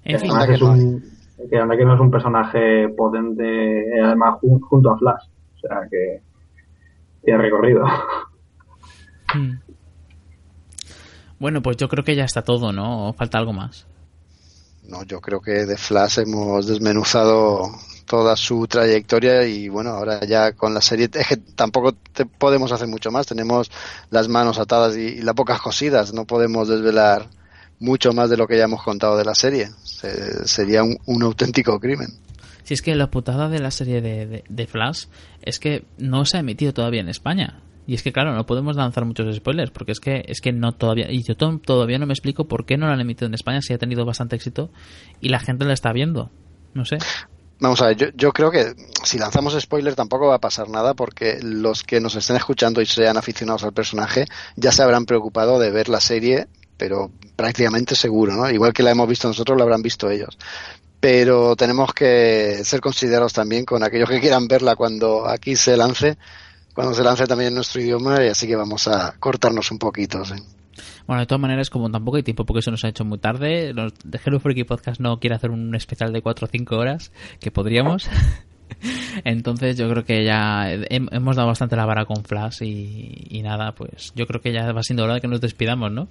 S4: En
S5: Que
S4: fin.
S5: además es un, que anda que no es un personaje potente, eh, además jun- junto a Flash. O sea que tiene recorrido.
S4: Mm. Bueno, pues yo creo que ya está todo, ¿no? ¿O falta algo más?
S3: No, yo creo que de Flash hemos desmenuzado toda su trayectoria y bueno, ahora ya con la serie es que tampoco te podemos hacer mucho más, tenemos las manos atadas y, y las pocas cosidas, no podemos desvelar mucho más de lo que ya hemos contado de la serie, Se- sería un, un auténtico crimen.
S4: Si es que la putada de la serie de, de- de Flash es que no se ha emitido todavía en España. Y es que, claro, no podemos lanzar muchos spoilers, porque es que, es que no todavía. Y yo to- todavía no me explico por qué no la han emitido en España si ha tenido bastante éxito y la gente la está viendo. No sé.
S3: Vamos a ver, yo, yo creo que si lanzamos spoiler tampoco va a pasar nada porque los que nos estén escuchando y sean aficionados al personaje ya se habrán preocupado de ver la serie, pero prácticamente seguro, ¿no? Igual que la hemos visto nosotros, la habrán visto ellos. Pero tenemos que ser considerados también con aquellos que quieran verla cuando aquí se lance, cuando se lance también en nuestro idioma, y así que vamos a cortarnos un poquito, sí.
S4: Bueno, de todas maneras, como tampoco hay tiempo porque eso nos ha hecho muy tarde, los de Hello Freaky Podcast no quiere hacer un especial de 4 o 5 horas, que podríamos. Entonces yo creo que ya hem- hemos dado bastante la vara con Flash y, y nada, pues yo creo que ya va siendo hora de que nos despidamos, ¿no?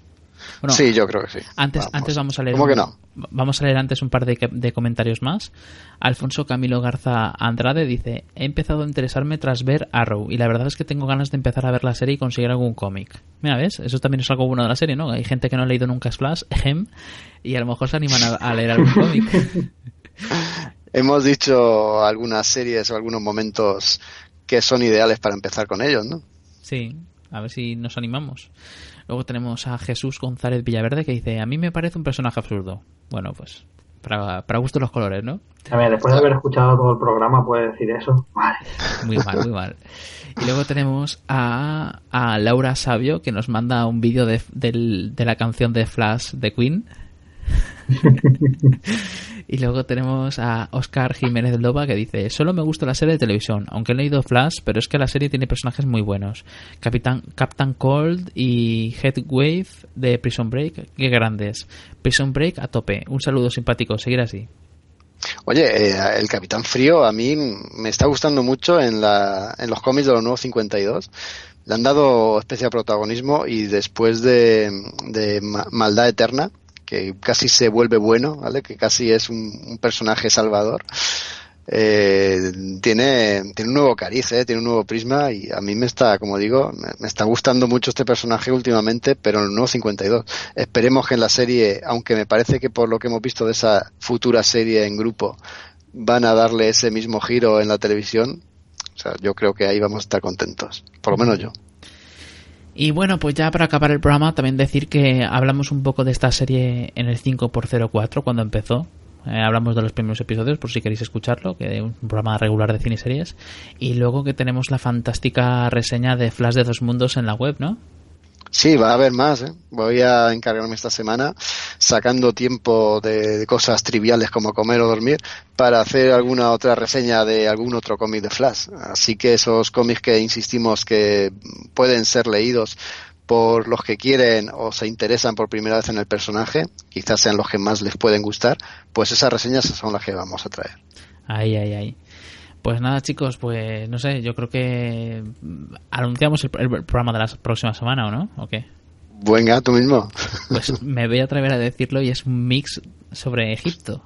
S4: Bueno,
S3: sí, yo creo que sí.
S4: Antes
S3: Vamos.
S4: antes vamos a leer
S3: ¿Cómo que no?
S4: Vamos a leer antes un par de, de comentarios más. Alfonso Camilo Garza Andrade dice, he empezado a interesarme tras ver Arrow y la verdad es que tengo ganas de empezar a ver la serie y conseguir algún cómic. Mira, ¿ves? Eso también es algo bueno de la serie, ¿no? Hay gente que no ha leído nunca Flash, ejem, y a lo mejor se animan a, a leer algún cómic.
S3: Hemos dicho algunas series o algunos momentos que son ideales para empezar con ellos, ¿no?
S4: Sí, a ver si nos animamos. Luego tenemos a Jesús González Villaverde que dice, a mí me parece un personaje absurdo. Bueno, pues para, para gusto los colores, ¿no?
S5: A ver, después de haber escuchado todo el programa, puede decir eso. Vale.
S4: Muy mal, muy mal. Y luego tenemos a, a Laura Sabio que nos manda un vídeo de, del- de la canción de Flash de Queen. y luego tenemos a Oscar Jiménez Loba que dice, solo me gusta la serie de televisión, aunque he leído Flash, pero es que la serie tiene personajes muy buenos. Capitán, Captain Cold y Headwave de Prison Break, qué grandes. Prison Break a tope. Un saludo simpático, seguir así.
S3: Oye, eh, el Capitán Frío a mí me está gustando mucho en, la, en los cómics de los nuevos 52. Le han dado especial protagonismo y después de, de Ma- Maldad Eterna, que casi se vuelve bueno, ¿vale? Que casi es un, personaje salvador. eh, tiene, tiene un nuevo cariz, ¿eh? tiene un nuevo prisma y a mí me está, como digo, me, me está gustando mucho este personaje últimamente, pero en el nuevo 52. Esperemos que en la serie, aunque me parece que por lo que hemos visto de esa futura serie en grupo, van a darle ese mismo giro en la televisión. O sea, yo creo que ahí vamos a estar contentos, por lo menos yo.
S4: Y bueno, pues ya para acabar el programa, también decir que hablamos un poco de esta serie en el 5x04 cuando empezó. Eh, hablamos de los primeros episodios por si queréis escucharlo, que es un programa regular de cine series. Y luego que tenemos la fantástica reseña de Flash de dos mundos en la web, ¿no?
S3: Sí, va a haber más. ¿eh? Voy a encargarme esta semana sacando tiempo de, de cosas triviales como comer o dormir para hacer alguna otra reseña de algún otro cómic de Flash. Así que esos cómics que insistimos que pueden ser leídos por los que quieren o se interesan por primera vez en el personaje, quizás sean los que más les pueden gustar, pues esas reseñas son las que vamos a traer.
S4: Ahí, ahí, ahí. Pues nada, chicos, pues no sé, yo creo que mm, anunciamos el, el programa de la próxima semana, ¿o no? ¿O qué?
S3: Venga, tú mismo.
S4: Pues me voy a atrever a decirlo y es un mix sobre Egipto.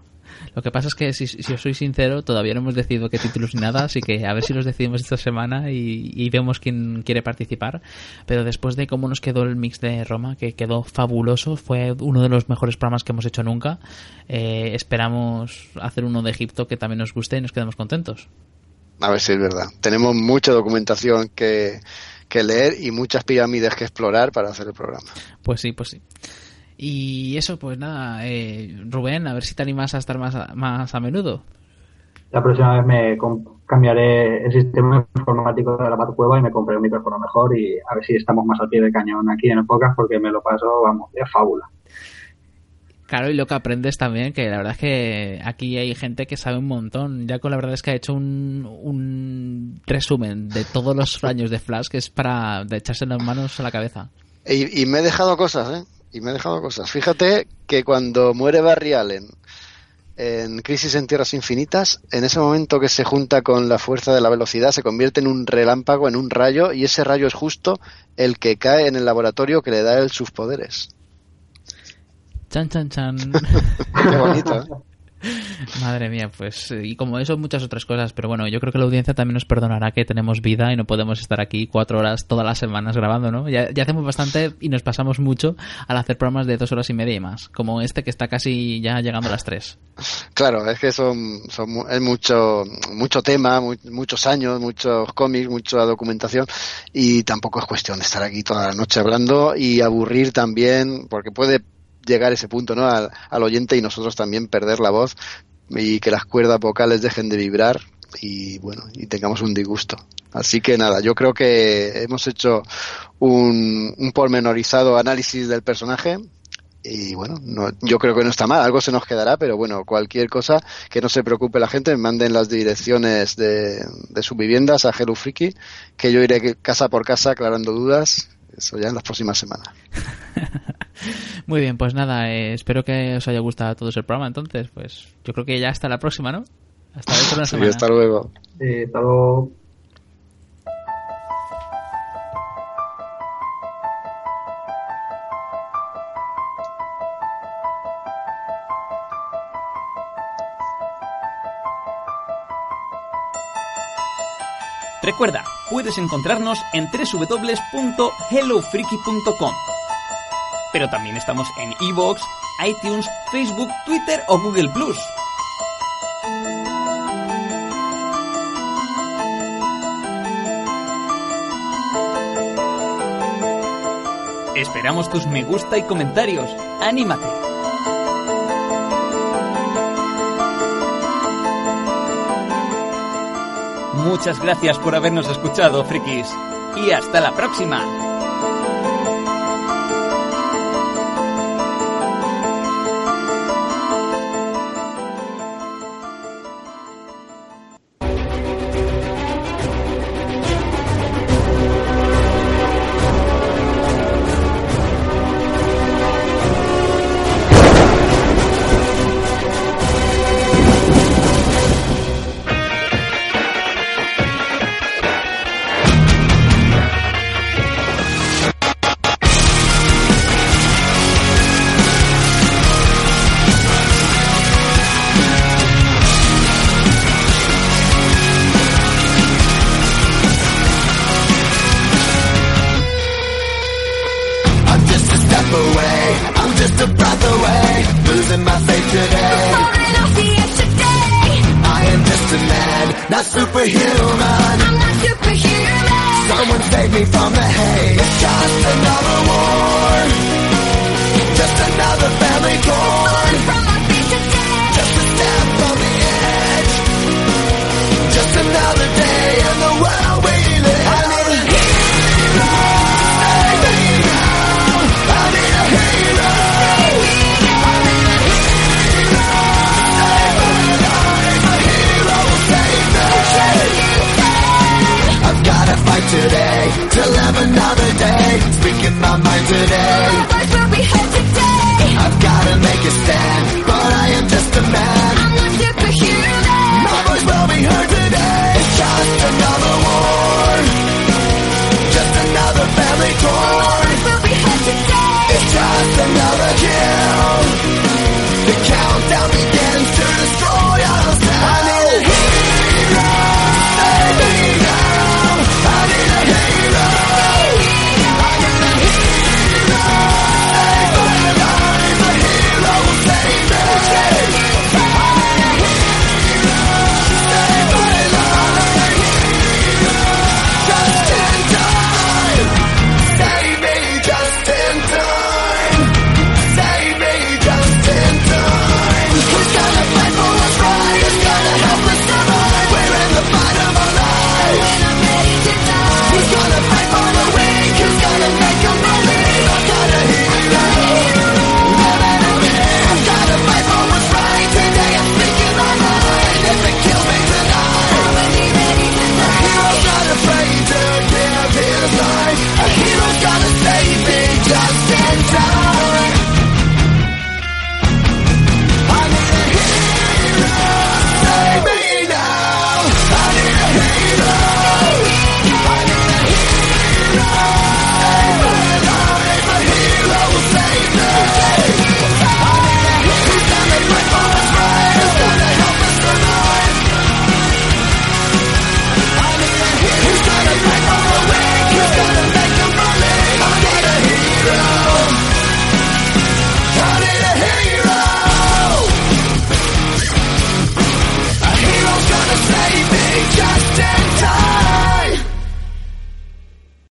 S4: Lo que pasa es que, si, si os soy sincero, todavía no hemos decidido qué títulos ni nada, así que a ver si los decidimos esta semana y, y vemos quién quiere participar. Pero después de cómo nos quedó el mix de Roma, que quedó fabuloso, fue uno de los mejores programas que hemos hecho nunca, eh, esperamos hacer uno de Egipto que también nos guste y nos quedemos contentos.
S3: A ver si es verdad. Tenemos mucha documentación que, que leer y muchas pirámides que explorar para hacer el programa.
S4: Pues sí, pues sí. Y eso, pues nada, eh, Rubén, a ver si te animas a estar más a, más a menudo.
S5: La próxima vez me cambiaré el sistema informático de la Batcueva y me compraré un micrófono mejor y a ver si estamos más al pie de cañón aquí en el podcast porque me lo paso, vamos, de fábula.
S4: Claro, y lo que aprendes también, que la verdad es que aquí hay gente que sabe un montón. Jaco, la verdad es que ha hecho un, un resumen de todos los años de Flash que es para de echarse las manos a la cabeza.
S3: Y, y me he dejado cosas, ¿eh? Y me he dejado cosas. Fíjate que cuando muere Barry Allen en Crisis en Tierras Infinitas, en ese momento que se junta con la fuerza de la velocidad, se convierte en un relámpago, en un rayo, y ese rayo es justo el que cae en el laboratorio que le da él sus poderes.
S4: Chan, chan, chan.
S3: Qué bonito, ¿eh?
S4: Madre mía, pues y como eso muchas otras cosas, pero bueno, yo creo que la audiencia también nos perdonará que tenemos vida y no podemos estar aquí cuatro horas todas las semanas grabando, ¿no? Ya, hacemos bastante y nos pasamos mucho al hacer programas de dos horas y media y más, como este que está casi ya llegando a las tres.
S3: Claro, es que son, es mucho, mucho tema, mu- muchos años, muchos cómics, mucha documentación y tampoco es cuestión de estar aquí toda la noche hablando y aburrir también, porque puede llegar ese punto, ¿no? Al, al oyente y nosotros también perder la voz y que las cuerdas vocales dejen de vibrar y bueno, y tengamos un disgusto. Así que nada, yo creo que hemos hecho un, un pormenorizado análisis del personaje y bueno, no, yo creo que no está mal, algo se nos quedará, pero bueno, cualquier cosa que no se preocupe la gente, manden las direcciones de, de sus viviendas a Hello que yo iré casa por casa aclarando dudas, eso ya en las próximas semanas.
S4: Muy bien, pues nada, eh, espero que os haya gustado todo el programa, entonces, pues yo creo que ya hasta la próxima, ¿no? Hasta dentro de una
S3: Sí,
S4: semana.
S3: hasta luego.
S5: Sí, hasta luego.
S2: Recuerda, puedes encontrarnos en www.hellofreaky.com. Pero también estamos en iVoox, iTunes, Facebook, Twitter o Google. Esperamos tus me gusta y comentarios. ¡Anímate! Muchas gracias por habernos escuchado, frikis. Y hasta la próxima.